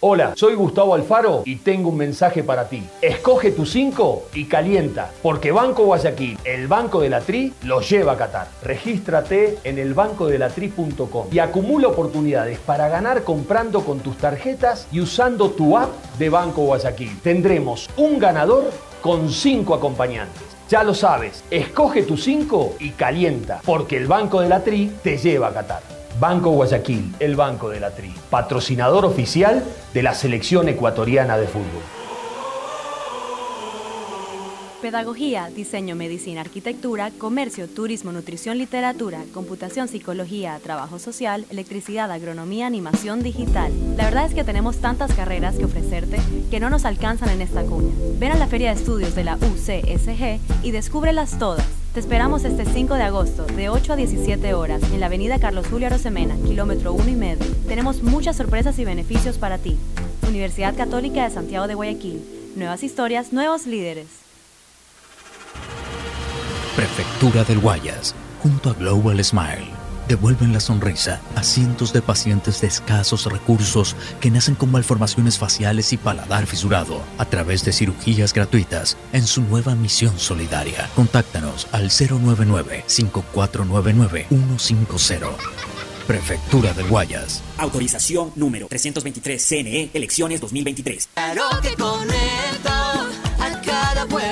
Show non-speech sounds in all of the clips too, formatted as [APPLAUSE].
Hola, soy Gustavo Alfaro y tengo un mensaje para ti. Escoge tu 5 y calienta, porque Banco Guayaquil, el Banco de la Tri, lo lleva a Qatar. Regístrate en elbancodelatri.com y acumula oportunidades para ganar comprando con tus tarjetas y usando tu app de Banco Guayaquil. Tendremos un ganador con 5 acompañantes. Ya lo sabes, escoge tu 5 y calienta, porque el Banco de la Tri te lleva a Qatar. Banco Guayaquil, el Banco de la Tri, patrocinador oficial de la selección ecuatoriana de fútbol. Pedagogía, diseño, medicina, arquitectura, comercio, turismo, nutrición, literatura, computación, psicología, trabajo social, electricidad, agronomía, animación digital. La verdad es que tenemos tantas carreras que ofrecerte que no nos alcanzan en esta cuña. Ven a la Feria de Estudios de la UCSG y descúbrelas todas. Te esperamos este 5 de agosto, de 8 a 17 horas, en la avenida Carlos Julio Arosemena, kilómetro 1 y medio. Tenemos muchas sorpresas y beneficios para ti. Universidad Católica de Santiago de Guayaquil. Nuevas historias, nuevos líderes. Prefectura del Guayas, junto a Global Smile, devuelven la sonrisa a cientos de pacientes de escasos recursos que nacen con malformaciones faciales y paladar fisurado a través de cirugías gratuitas en su nueva misión solidaria. Contáctanos al 099-5499-150. Prefectura del Guayas. Autorización número 323 CNE Elecciones 2023. Claro que conecto a cada pueblito,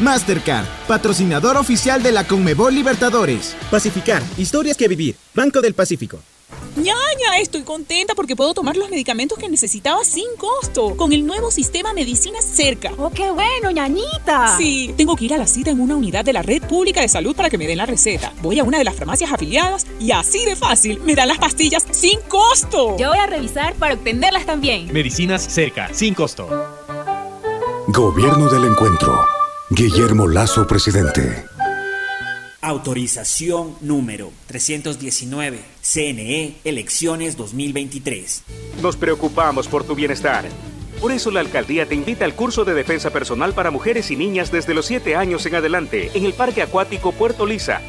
Mastercard, patrocinador oficial de la Conmebol Libertadores. Pacificar, historias que vivir. Banco del Pacífico. Ñaña, estoy contenta porque puedo tomar los medicamentos que necesitaba sin costo con el nuevo sistema Medicina Cerca. ¡Oh, qué bueno, ñañita! Sí, tengo que ir a la cita en una unidad de la red pública de salud para que me den la receta. Voy a una de las farmacias afiliadas y así de fácil me dan las pastillas sin costo. Yo voy a revisar para obtenerlas también. Medicinas Cerca, sin costo. Gobierno del Encuentro. Guillermo Lazo, presidente. Autorización número 319. CNE Elecciones 2023. Nos preocupamos por tu bienestar. Por eso la alcaldía te invita al curso de defensa personal para mujeres y niñas desde los 7 años en adelante en el Parque Acuático Puerto Lisa,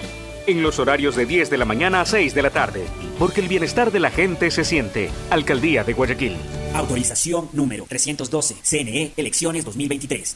en los horarios de 10 de la mañana a 6 de la tarde, porque el bienestar de la gente se siente. Alcaldía de Guayaquil. Autorización número 312. CNE Elecciones 2023.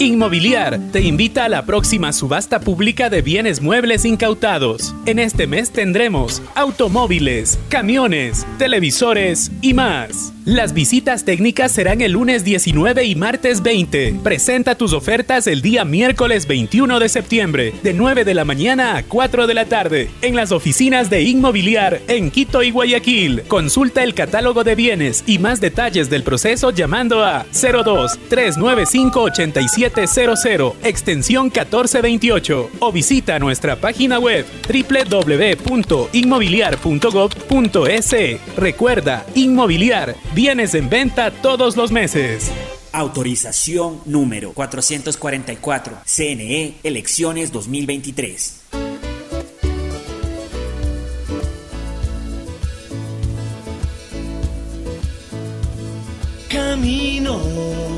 Inmobiliar te invita a la próxima subasta pública de bienes muebles incautados. En este mes tendremos automóviles, camiones, televisores y más. Las visitas técnicas serán el lunes 19 y martes 20. Presenta tus ofertas el día miércoles 21 de septiembre, de 9 de la mañana a 4 de la tarde, en las oficinas de Inmobiliar en Quito y Guayaquil. Consulta el catálogo de bienes y más detalles del proceso llamando a 02 395 8700 extensión 1428 o visita nuestra página web www.inmobiliar.gov.es. Recuerda, Inmobiliar, bienes en venta todos los meses. Autorización número 444. CNE Elecciones 2023. Camino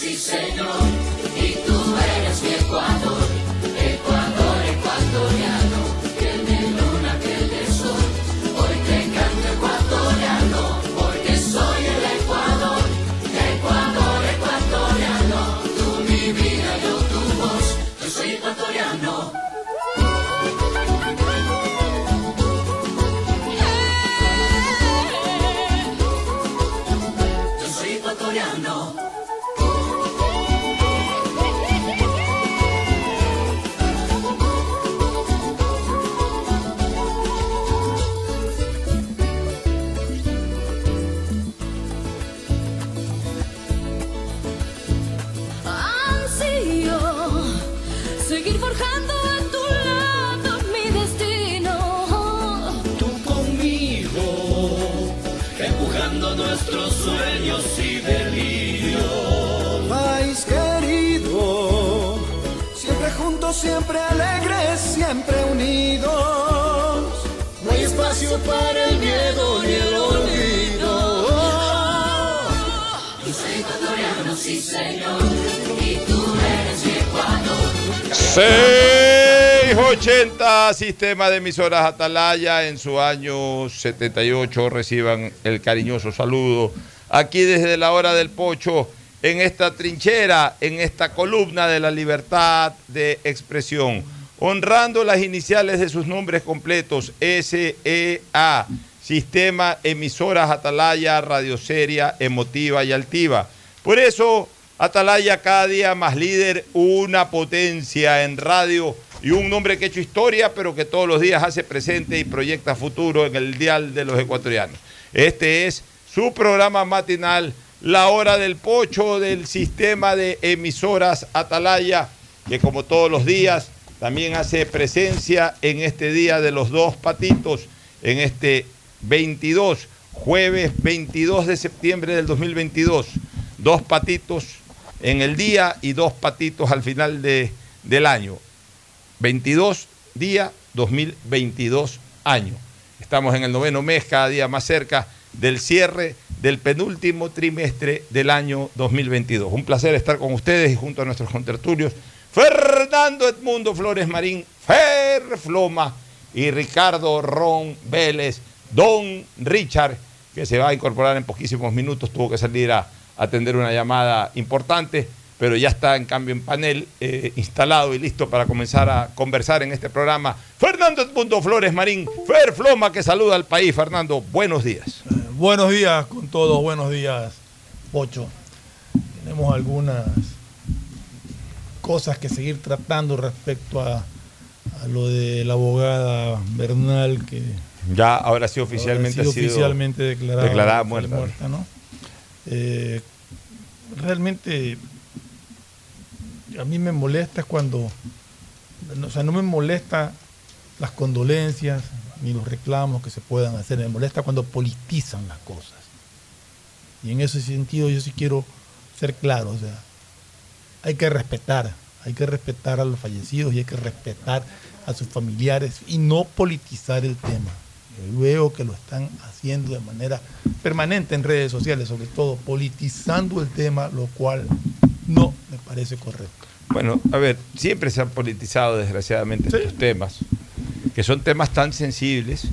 sí señor, y tú eres mi Ecuador, 680 Sistema de Emisoras Atalaya. En su año 78 reciban el cariñoso saludo. Aquí desde la hora del pocho en esta trinchera, en esta columna de la libertad de expresión, honrando las iniciales de sus nombres completos SEA, Sistema Emisoras Atalaya, Radioseria, Emotiva y Altiva. Por eso Atalaya cada día más líder, una potencia en radio y un nombre que ha hecho historia, pero que todos los días hace presente y proyecta futuro en el dial de los ecuatorianos. Este es su programa matinal, La Hora del Pocho del sistema de emisoras Atalaya, que como todos los días también hace presencia en este día de los dos patitos, en este 22, jueves 22 de septiembre del 2022. Dos patitos en el día y dos patitos al final de, del año. 22 día 2022 año. Estamos en el noveno mes, cada día más cerca del cierre del penúltimo trimestre del año 2022. Un placer estar con ustedes y junto a nuestros contertulios, Fernando Edmundo Flores Marín, Fer Floma y Ricardo Ron Vélez, Don Richard, que se va a incorporar en poquísimos minutos, tuvo que salir a atender una llamada importante, pero ya está en cambio en panel eh, instalado y listo para comenzar a conversar en este programa. Fernando Edmundo Flores Marín, Fer Floma, que saluda al país. Fernando, buenos días. Buenos días con todos, buenos días, Pocho. Tenemos algunas cosas que seguir tratando respecto a, a lo de la abogada Bernal que Ya ahora sí oficialmente ahora ha sido oficialmente declarada, declarada muerta. ¿no? Eh, realmente a mí me molesta cuando, o sea, no me molesta las condolencias ni los reclamos que se puedan hacer, me molesta cuando politizan las cosas. Y en ese sentido yo sí quiero ser claro, o sea, hay que respetar, hay que respetar a los fallecidos y hay que respetar a sus familiares y no politizar el tema. Veo que lo están haciendo de manera permanente en redes sociales, sobre todo politizando el tema, lo cual no me parece correcto. Bueno, a ver, siempre se han politizado desgraciadamente estos temas, que son temas tan sensibles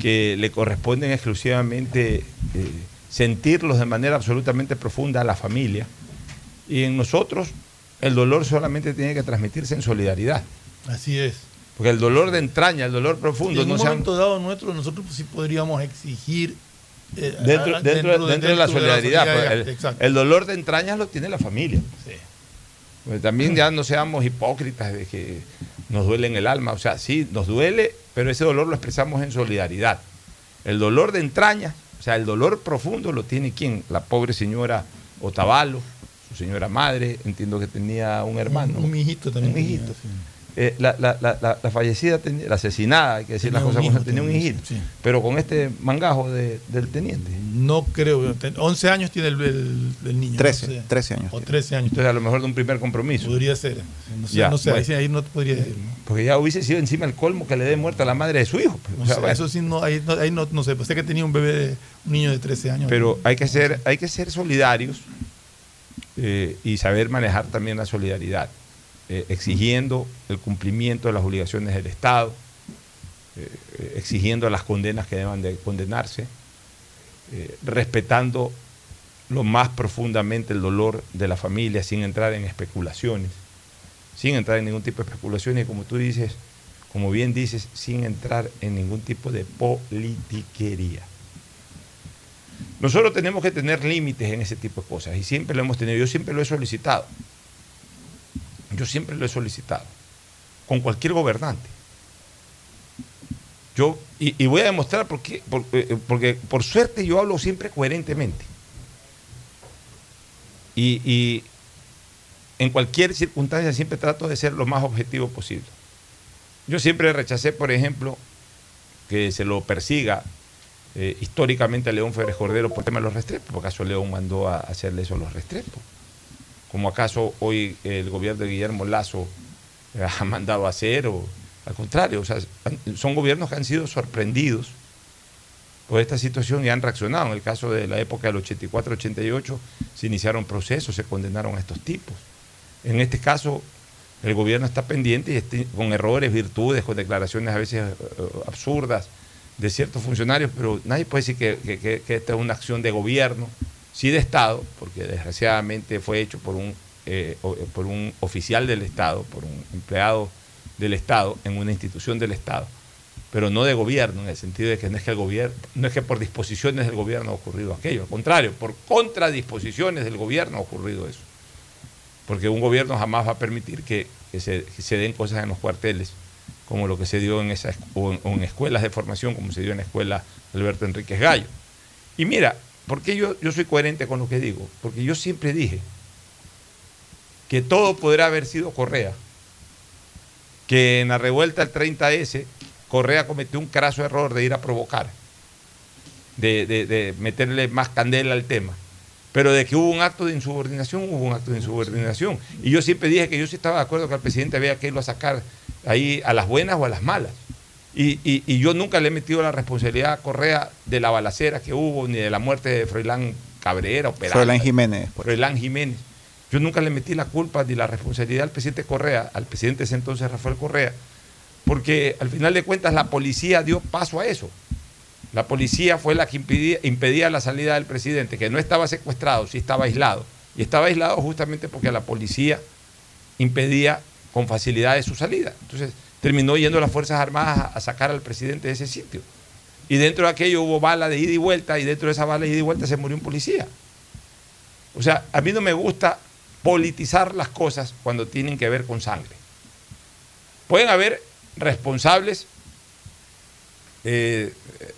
que le corresponden exclusivamente eh, sentirlos de manera absolutamente profunda a la familia. Y en nosotros el dolor solamente tiene que transmitirse en solidaridad. Así es. Porque el dolor de entraña, el dolor profundo, en no un han- momento dado nuestro, nosotros sí podríamos exigir eh, dentro, a- dentro- dentro de la solidaridad. pues, el, exacto. el dolor de entrañas lo tiene la familia. Pues también ya no seamos hipócritas de que nos duele en el alma. O sea, sí, nos duele, pero ese dolor lo expresamos en solidaridad. El dolor de entrañas, o sea, el dolor profundo lo tiene quién? La pobre señora Otavalo, su señora madre, entiendo que tenía un hermano. Un, un hijito también. Un tenía, hijito. sí. Eh, la, la- la- la- la fallecida, tenía- la asesinada, hay que decir Tenía las cosas como hijo, son, tenía un hijito. sí. Pero con este mangajo de- del teniente. No creo. ten- 11 años tiene el, el- el niño. 13, no sé. 13 años O 13 años. Entonces, a lo mejor de un primer compromiso. Podría ser. No sé, Ya, no sé, bueno. ahí, no te podría decir. ¿no? Porque ya hubiese sido encima el colmo que le dé muerte a la madre de su hijo. pues. No O sea, sé, bueno. Eso sí, no, ahí, no, ahí no, no sé. Pues sé que tenía un bebé, de- un niño de 13 años. Pero hay que ser, hay que ser solidarios eh, y saber manejar también la solidaridad, eh, exigiendo el cumplimiento de las obligaciones del Estado, eh, eh, exigiendo las condenas que deban de condenarse, respetando lo más profundamente el dolor de la familia sin entrar en especulaciones, sin entrar en ningún tipo de especulaciones y como tú dices, como bien dices, sin entrar en ningún tipo de politiquería. Nosotros tenemos que tener límites en ese tipo de cosas y siempre lo hemos tenido. Yo siempre lo he solicitado. Yo siempre lo he solicitado. Con cualquier gobernante. Yo, y, voy a demostrar por qué, por- eh, porque por suerte yo hablo siempre coherentemente. Y, en cualquier circunstancia siempre trato de ser lo más objetivo posible. Yo siempre rechacé, por ejemplo, que se lo persiga eh, históricamente a León Férez Cordero por el tema de los restrepos. ¿Por acaso León mandó a hacerle eso a los restrepos? ¿Como acaso hoy el gobierno de Guillermo Lazo eh, ha mandado a hacer? O, al contrario, o sea, son gobiernos que han sido sorprendidos por esta situación y han reaccionado. En el caso de la época del 84-88 se iniciaron procesos, se condenaron a estos tipos. En este caso, el gobierno está pendiente y este- con errores, virtudes, con declaraciones a veces eh, absurdas de ciertos funcionarios, pero nadie puede decir que esta es una acción de gobierno, sí de Estado, porque desgraciadamente fue hecho por un, eh, o- por un oficial del Estado, por un empleado del Estado en una institución del Estado, pero no de gobierno, en el sentido de que no es que el gobierno, no es que por disposiciones del gobierno ha ocurrido aquello, al contrario, por contradisposiciones del gobierno ha ocurrido eso. Porque un gobierno jamás va a permitir que, se, den cosas en los cuarteles, como lo que se dio en esas en, en escuelas de formación, como se dio en la escuela Alberto Enríquez Gallo. Y mira, ¿por qué yo, yo soy coherente con lo que digo? Porque yo siempre dije que todo podrá haber sido Correa, que en la revuelta del 30S Correa cometió un craso error de ir a provocar, de, de- de meterle más candela al tema. Pero de que hubo un acto de insubordinación, hubo un acto de insubordinación. Y yo siempre dije que yo sí estaba de acuerdo que al presidente había que irlo a sacar ahí a las buenas o a las malas. Y, y- y yo nunca le he metido la responsabilidad a Correa de la balacera que hubo, ni de la muerte de Froilán Cabrera o Peralta. Froilán Jiménez. pues. Froilán Jiménez. Yo nunca le metí la culpa ni la responsabilidad al presidente Correa, al presidente de ese entonces Rafael Correa, porque al final de cuentas la policía dio paso a eso. La policía fue la que impedía, impedía la salida del presidente, que no estaba secuestrado, sí estaba aislado. Y estaba aislado justamente porque la policía impedía con facilidad su salida. Entonces terminó yendo las Fuerzas Armadas a- sacar al presidente de ese sitio. Y dentro de aquello hubo bala de ida y vuelta, y dentro de esa bala de ida y vuelta se murió un policía. O sea, a mí no me gusta politizar las cosas cuando tienen que ver con sangre. Pueden haber responsables eh,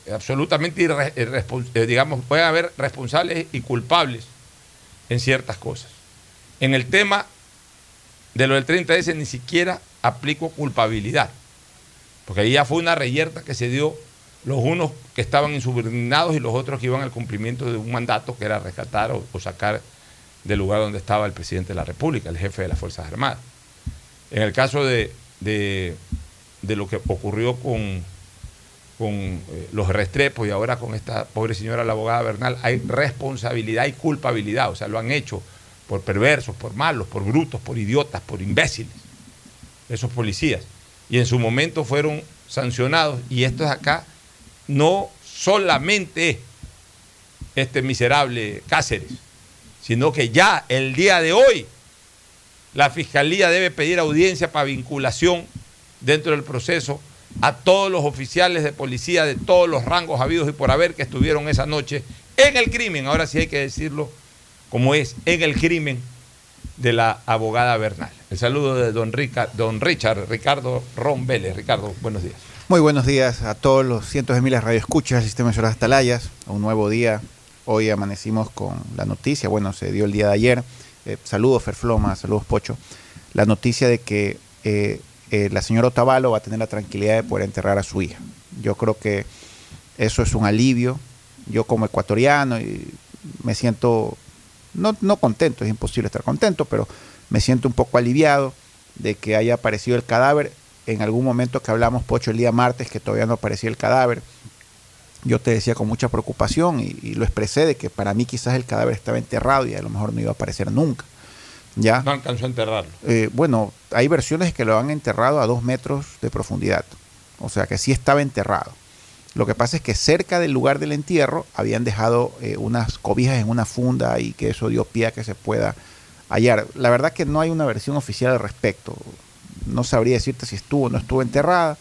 eh, absolutamente, irre- eh, eh, digamos, pueden haber responsables y culpables en ciertas cosas. En el tema de lo del 30S ni siquiera aplico culpabilidad, porque ahí ya fue una reyerta que se dio los unos que estaban insubordinados y los otros que iban al cumplimiento de un mandato que era rescatar o, o sacar del lugar donde estaba el presidente de la República, el jefe de las Fuerzas Armadas. En el caso de, de- de lo que ocurrió con, con eh, los restrepos y ahora con esta pobre señora, la abogada Bernal, hay responsabilidad y culpabilidad. O sea, lo han hecho por perversos, por malos, por brutos, por idiotas, por imbéciles, esos policías. Y en su momento fueron sancionados. Y esto es acá, no solamente este miserable Cáceres, sino que ya el día de hoy la Fiscalía debe pedir audiencia para vinculación dentro del proceso a todos los oficiales de policía de todos los rangos habidos y por haber que estuvieron esa noche en el crimen, ahora sí hay que decirlo como es, en el crimen de la abogada Bernal. El saludo de don, don Richard, Ricardo Ron Vélez. Ricardo, buenos días. Muy buenos días a todos los cientos de miles de radioescuchas del sistema de emisoras Atalayas. A un nuevo día. Hoy amanecimos con la noticia, bueno, se dio el día de ayer. Eh, saludos Ferfloma, saludos Pocho. La noticia de que eh, eh, la señora Otavalo va a tener la tranquilidad de poder enterrar a su hija. Yo creo que eso es un alivio. Yo como ecuatoriano me siento, no, no contento, es imposible estar contento, pero me siento un poco aliviado de que haya aparecido el cadáver. En algún momento que hablamos, Pocho, el día martes, que todavía no aparecía el cadáver, yo te decía con mucha preocupación y, y lo expresé de que para mí quizás el cadáver estaba enterrado y a lo mejor no iba a aparecer nunca. ¿Ya? No alcanzó a enterrarlo. Eh, bueno, hay versiones que lo han enterrado a dos metros de profundidad. O sea que sí estaba enterrado. Lo que pasa es que cerca del lugar del entierro habían dejado eh, unas cobijas en una funda y que eso dio pie a que se pueda hallar. La verdad que no hay una versión oficial al respecto. No sabría decirte si estuvo o no estuvo enterrada,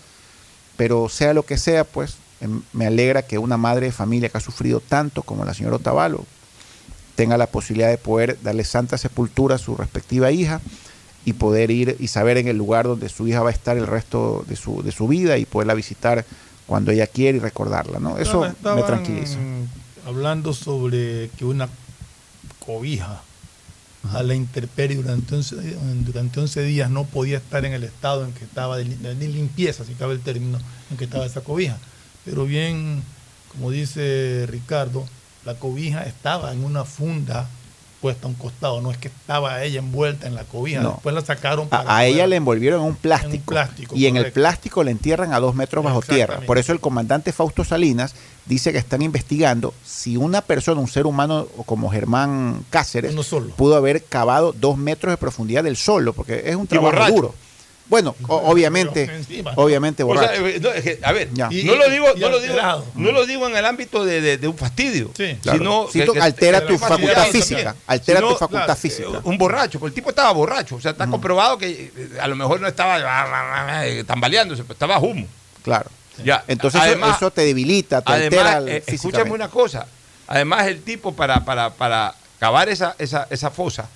pero sea lo que sea, pues em, me alegra que una madre de familia que ha sufrido tanto como la señora Otavalo tenga la posibilidad de poder darle santa sepultura a su respectiva hija y poder ir y saber en el lugar donde su hija va a estar el resto de su, de su vida y poderla visitar cuando ella quiere y recordarla, ¿no? Eso me tranquiliza. Hablando sobre que una cobija a la intemperie durante 11, durante 11 días no podía estar en el estado en que estaba de, de limpieza, si cabe el término, en que estaba esa cobija. Pero bien, como dice Ricardo, la cobija estaba en una funda puesta a un costado, no es que estaba ella envuelta en la cobija, No. después la sacaron A, para a ella le envolvieron en un plástico, En un plástico, y en el plástico le entierran a dos metros bajo tierra. Por eso el comandante Fausto Salinas dice que están investigando si una persona, un ser humano como Germán Cáceres, Uno solo. pudo haber cavado dos metros de profundidad del solo, porque es un trabajo duro. Bueno, o- obviamente, obviamente O borracho. sea, eh, no, es que, a ver, Ya. no lo digo, no lo digo, no lo digo en el ámbito de, de- de un fastidio, Claro. sino Sí, tú- altera tu facultad también. física, altera tu facultad claro, física. eh, Un borracho, porque el tipo estaba borracho, o sea, está comprobado que eh, a lo mejor no estaba eh, tambaleándose, pues estaba humo. Claro. Ya. Entonces eso- Además- eso, te debilita, te altera Además, eh, escúchame una cosa. Además, el tipo para, para, para cavar esa, esa, esa fosa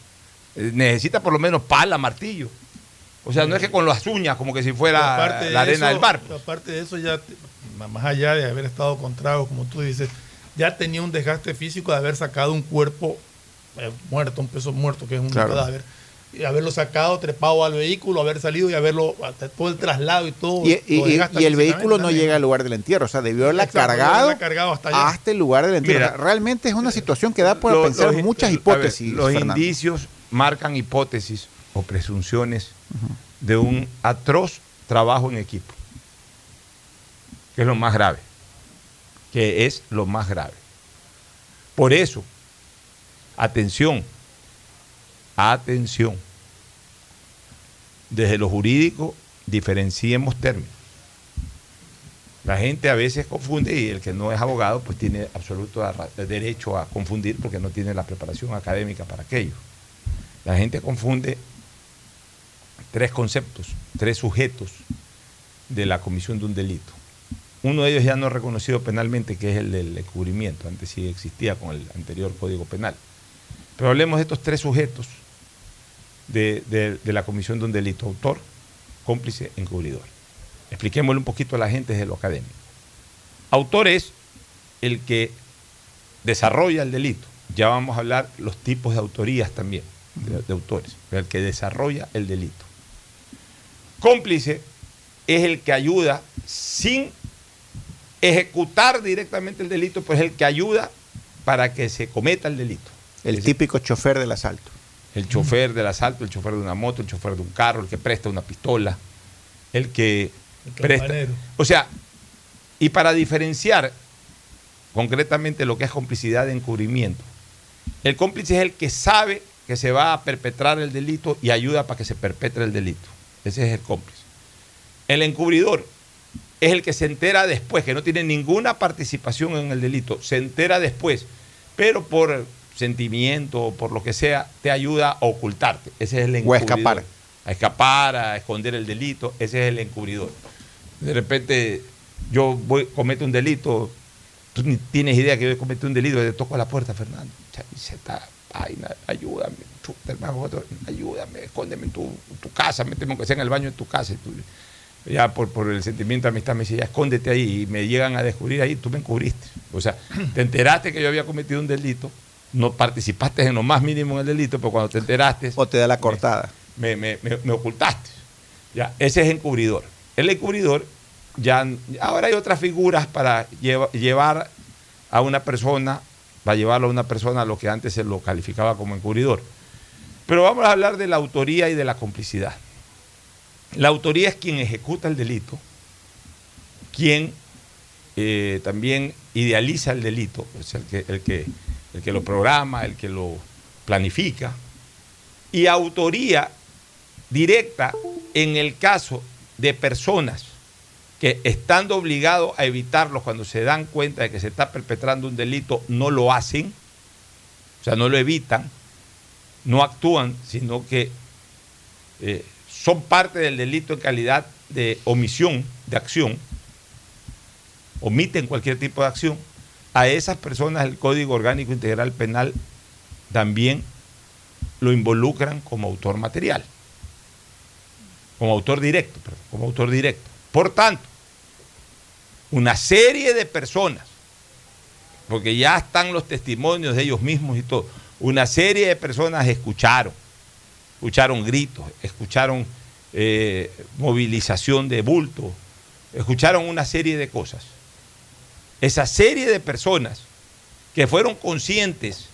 eh, necesita por lo menos pala, martillo. O sea, no es que con las uñas, como que si fuera la arena eso- del mar. Aparte de eso, ya más allá de haber estado con tragos, como tú dices, ya tenía un desgaste físico de haber sacado un cuerpo eh, muerto, un peso muerto, que es un Claro. cadáver, y haberlo sacado, trepado al vehículo, haber salido y haberlo, hasta todo el traslado y todo. Y, y- y- y el vehículo no también. llega al lugar del entierro, o sea, debió haberla Exacto, cargado, haberla cargado hasta allá. hasta el lugar del entierro. Mira, O sea, realmente es una situación que da para Lo- pensar los- muchas ver, hipótesis. los Fernando. indicios marcan hipótesis o presunciones de un atroz trabajo en equipo, que es lo más grave, que es lo más grave. Por eso, atención, atención, desde lo jurídico diferenciemos términos. La gente a veces confunde y el que no es abogado pues tiene absoluto derecho a confundir porque no tiene la preparación académica para aquello. La gente confunde tres conceptos, tres sujetos de la comisión de un delito. Uno de ellos ya no reconocido penalmente, que es el del encubrimiento, antes sí existía con el anterior Código Penal. Pero hablemos de estos tres sujetos de la comisión de un delito, autor, cómplice, encubridor. Expliquémosle un poquito a la gente desde lo académico. Autor es el que desarrolla el delito. Ya vamos a hablar los tipos de autorías también, de, de autores, el que desarrolla el delito. Cómplice es el que ayuda sin ejecutar directamente el delito, pues el que ayuda para que se cometa el delito. El típico chofer del asalto. El chofer del asalto, el chofer de una moto, el chofer de un carro, el que presta una pistola, el que presta. O sea, y para diferenciar concretamente lo que es complicidad de encubrimiento, el cómplice es el que sabe que se va a perpetrar el delito y ayuda para que se perpetre el delito. Ese es el cómplice. El encubridor es el que se entera después, que no tiene ninguna participación en el delito, se entera después, pero por sentimiento o por lo que sea, te ayuda a ocultarte. Ese es el O a encubridor. escapar. A escapar, a esconder el delito, ese es el encubridor. De repente yo voy, cometo un delito, tú ni tienes idea que yo cometí un delito, te toco a la puerta, Fernando. Y se está, ay, ayúdame, ayúdame, escóndeme en tu, tu casa, méteme aunque sea en el baño de tu casa. Y tú- ya por, por el sentimiento de amistad me dice, ya escóndete ahí, y me llegan a descubrir ahí, tú me encubriste. O sea, [CLEARS THROAT] te enteraste que yo había cometido un delito, no participaste en lo más mínimo en el delito, pero cuando te enteraste... O te da la cortada. Me, me- me- me ocultaste. Ya, ese es encubridor. El encubridor, ya, ahora hay otras figuras para lleva- llevar a una persona, para llevarlo a una persona a lo que antes se lo calificaba como encubridor. Pero vamos a hablar de la autoría y de la complicidad. La autoría es quien ejecuta el delito, quien eh, también idealiza el delito, es el que, el, que, el que lo programa, el que lo planifica, y autoría directa en el caso de personas que estando obligados a evitarlo cuando se dan cuenta de que se está perpetrando un delito, no lo hacen, o sea, no lo evitan, no actúan, sino que eh, son parte del delito en calidad de omisión de acción, omiten cualquier tipo de acción, a esas personas el Código Orgánico Integral Penal también lo involucran como autor material, como autor directo, perdón, como autor directo. Por tanto, una serie de personas, porque ya están los testimonios de ellos mismos y todo, una serie de personas escucharon, escucharon gritos, escucharon eh, movilización de bulto, escucharon una serie de cosas. Esa serie de personas que fueron conscientes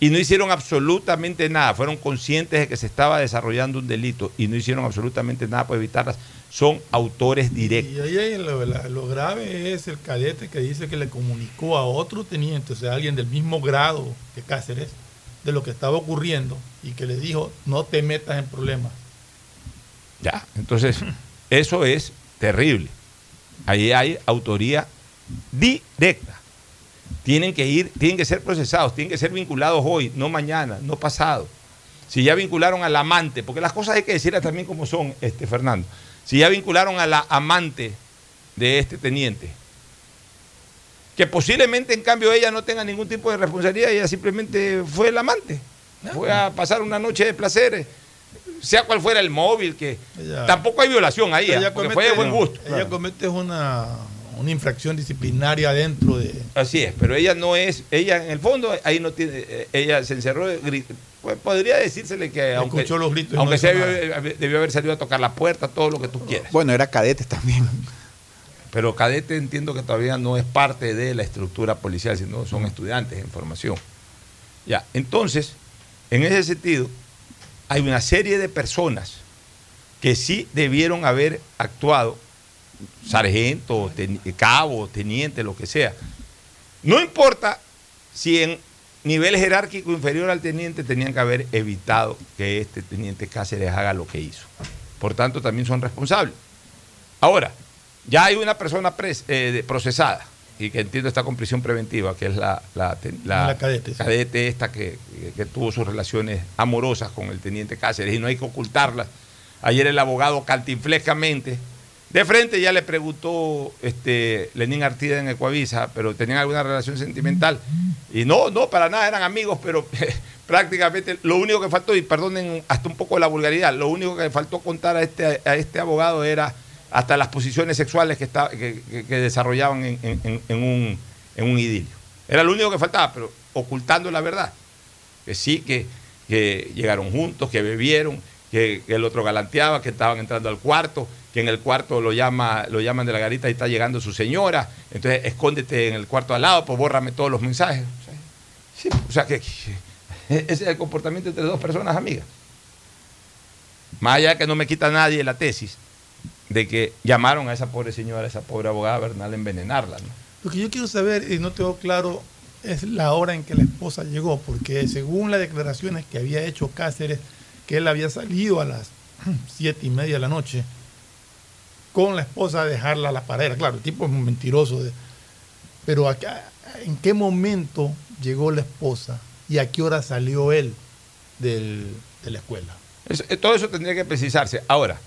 y no hicieron absolutamente nada, fueron conscientes de que se estaba desarrollando un delito y no hicieron absolutamente nada para evitarlas, son autores directos. Y ahí lo grave es el cadete que dice que le comunicó a otro teniente, o sea, alguien del mismo grado que Cáceres, de lo que estaba ocurriendo y que le dijo, no te metas en problemas. Ya, entonces, [LAUGHS] eso es terrible. Ahí hay autoría directa. Tienen que ir, tienen que ser procesados, tienen que ser vinculados hoy, no mañana, no pasado. Si ya vincularon al amante, porque las cosas hay que decirlas también como son, este Fernando. Si ya vincularon a la amante de este teniente, que posiblemente en cambio ella no tenga ningún tipo de responsabilidad, ella simplemente fue el amante, fue a pasar una noche de placeres, sea cual fuera el móvil, que Ella- tampoco hay violación ahí, Ella ¿ah? porque fue de comete- buen gusto. Ella comete una, una infracción disciplinaria dentro de... Así es, pero ella no es, ella en el fondo ahí no tiene, eh, ella se encerró, pues, podría decírsele que aunque, escuchó los gritos y no aunque hizo sea, debió haber salido a tocar la puerta, todo lo que tú quieras. Bueno, era cadete también. Pero cadete entiendo que todavía no es parte de la estructura policial, sino son estudiantes en formación. Ya, entonces, en ese sentido, hay una serie de personas que sí debieron haber actuado, sargento, ten- cabo, teniente, lo que sea. No importa si en nivel jerárquico inferior al teniente tenían que haber evitado que este teniente Cáceres haga lo que hizo. Por tanto, también son responsables. Ahora, ya hay una persona pres- eh, procesada y que entiendo está con prisión preventiva, que es la, la, ten- la La cadete, sí. cadete esta que, que- que tuvo sus relaciones amorosas con el teniente Cáceres y no hay que ocultarlas. Ayer el abogado cantinflescamente, de frente ya le preguntó este, Lenín Artida en Ecuavisa, pero tenían alguna relación sentimental. Y no, no, para nada, eran amigos, pero [LAUGHS] prácticamente lo único que faltó, y perdonen hasta un poco la vulgaridad, lo único que faltó contar a este, a este abogado era hasta las posiciones sexuales que, que, que- desarrollaban en, un, en un idilio. Era lo único que faltaba, pero ocultando la verdad. Que sí, que, que llegaron juntos, que bebieron, que el otro galanteaba, que estaban entrando al cuarto, que en el cuarto lo, llama, lo llaman de la garita y está llegando su señora, entonces escóndete en el cuarto al lado, pues bórrame todos los mensajes. O sea, que, ese es el comportamiento entre dos personas amigas. Más allá que no me quita nadie la tesis de que llamaron a esa pobre señora, a esa pobre abogada Bernal a envenenarla. Lo que yo quiero saber, y no tengo claro, es la hora en que la esposa llegó, porque según las declaraciones que había hecho Cáceres, que él había salido a las siete y media de la noche con la esposa dejarla a la pared. Claro, el tipo es mentiroso. pero acá, ¿en qué momento llegó la esposa y a qué hora salió él de la escuela? Eh, todo eso tendría que precisarse. Ahora,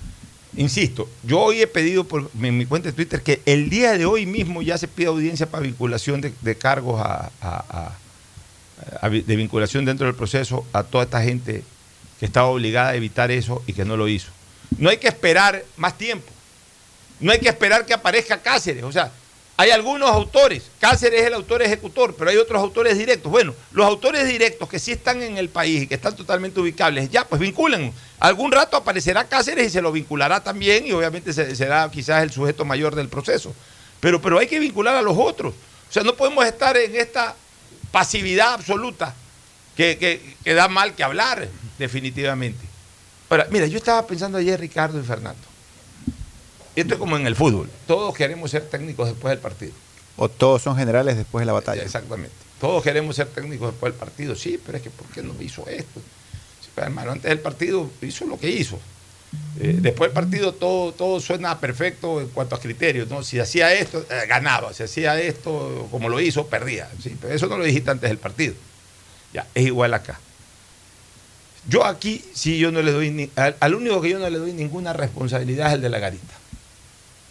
insisto, yo hoy he pedido por mi cuenta de Twitter que el día de hoy mismo ya se pide audiencia para vinculación de, cargos a, de vinculación dentro del proceso a toda esta gente que estaba obligada a evitar eso y que no lo hizo. No hay que esperar más tiempo. No hay que esperar que aparezca Cáceres. O sea, hay algunos autores. Cáceres es el autor ejecutor, pero hay otros autores directos. Bueno, los autores directos que sí están en el país y que están totalmente ubicables, ya, pues vinculan. Algún rato aparecerá Cáceres y se lo vinculará también y obviamente se- será quizás el sujeto mayor del proceso. Pero, pero hay que vincular a los otros. O sea, no podemos estar en esta pasividad absoluta que, que- que da mal que hablar, definitivamente. Ahora, mira, yo estaba pensando ayer, Ricardo y Fernando. Esto es como en el fútbol. Todos queremos ser técnicos después del partido. O todos son generales después de la batalla. Exactamente. Todos queremos ser técnicos después del partido. Sí, pero es que ¿por qué no hizo esto? Sí, pero, hermano, antes del partido hizo lo que hizo. Eh, después del partido todo, todo suena perfecto en cuanto a criterios. ¿no? Si hacía esto, eh, ganaba. Si hacía esto como lo hizo, perdía. Sí, pero eso no lo dijiste antes del partido. Ya, es igual acá. Yo aquí sí yo no le doy ni, al, al único que yo no le doy ninguna responsabilidad es el de la garita.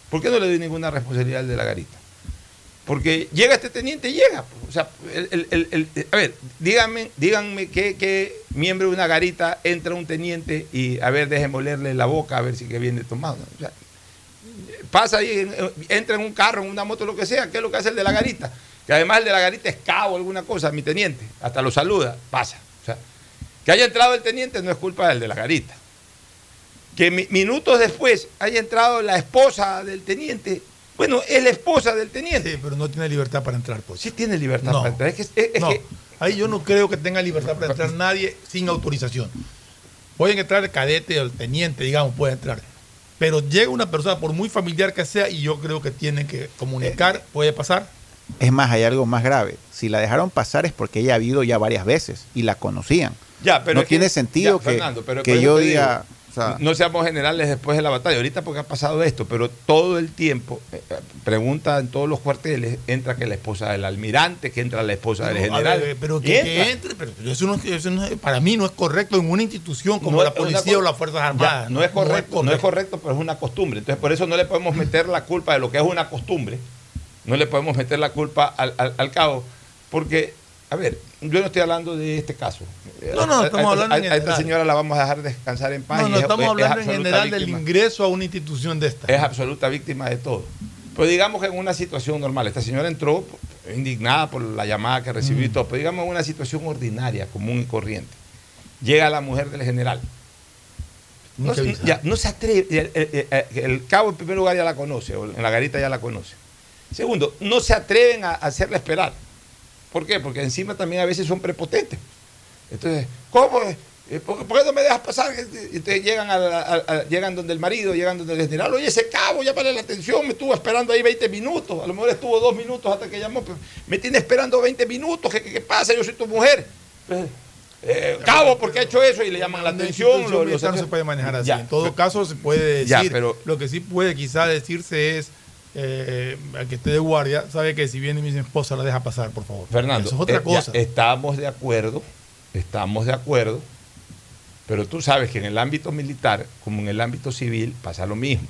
¿Por qué no le doy ninguna responsabilidad al de la garita? Porque llega este teniente, llega. pues. O sea, a ver, díganme, díganme qué, miembro de una garita entra un teniente y a ver, déjenme olerle la boca a ver si que viene tomado. Pasa ahí, en- en- entra en un carro, en una moto, lo que sea, ¿qué es lo que hace el de la garita? Que además el de la garita es cabo alguna cosa, mi teniente, hasta lo saluda, pasa. O sea, que haya entrado el teniente no es culpa del de la garita. Que mi- minutos después haya entrado la esposa del teniente, bueno, es la esposa del teniente. Sí, pero no tiene libertad para entrar. Pues. Sí tiene libertad No. para entrar. Es que, es- es no, que- ahí yo no creo que tenga libertad para entrar nadie sin autorización. Pueden entrar el cadete o el teniente, digamos, puede entrar. Pero llega una persona, por muy familiar que sea, y yo creo que tiene que comunicar, puede pasar. Es más, hay algo más grave. Si la dejaron pasar es porque ella ha habido ya varias veces y la conocían. Ya, pero no que- tiene sentido ya, que, Fernando, pero que yo diga... digo, sea, no seamos generales después de la batalla. Ahorita porque ha pasado esto, pero todo el tiempo, eh, eh, pregunta en todos los cuarteles, entra que la esposa del almirante, que entra la esposa del Pero, general. ver, pero que, entra. que entre, pero eso no, eso no para mí no es correcto en una institución como No la policía o las Fuerzas Ya, Armadas. no, es correcto, no es correcto, pero es una costumbre. Entonces, por eso no le podemos meter la culpa de lo que es una costumbre. No le podemos meter la culpa al, al- al cabo. Porque, a ver, yo no estoy hablando de este caso. No, no, estamos a- hablando a- en a esta señora la vamos a dejar descansar en paz. No, no, es- estamos es- es hablando en general del ingreso a una institución de esta. Es absoluta víctima de todo. Pero digamos que en una situación normal, esta señora entró indignada por la llamada que recibió y todo, pero digamos en una situación ordinaria, común y corriente. Llega la mujer del general. No, se- avisar. ya, no se atreve, el, el- el- el cabo en primer lugar ya la conoce, o en la garita ya la conoce. Segundo, no se atreven a hacerla esperar. ¿Por qué? Porque encima también a veces son prepotentes. Entonces, ¿cómo? Eh, ¿Por, por qué no me dejas pasar? Entonces llegan, a la- a- a- llegan donde el marido, llegan donde el general. Oye, ese cabo, llámale la atención, me estuvo esperando ahí 20 minutos. A lo mejor estuvo dos minutos hasta que llamó. pero me tiene esperando 20 minutos. ¿Qué, qué- qué pasa? Yo soy tu mujer. Entonces, eh, cabo, ¿por qué ha hecho eso? Y le llaman la atención. lo- no se puede manejar así. Ya, en todo pero- caso, se puede Ya, decir. pero- lo que sí puede quizá decirse es. Eh, al que esté de guardia, sabe que si viene mi esposa la deja pasar, por favor. Fernando, Eso es otra eh, ya, cosa. estamos de acuerdo, estamos de acuerdo, pero tú sabes que en el ámbito militar, como en el ámbito civil, pasa lo mismo.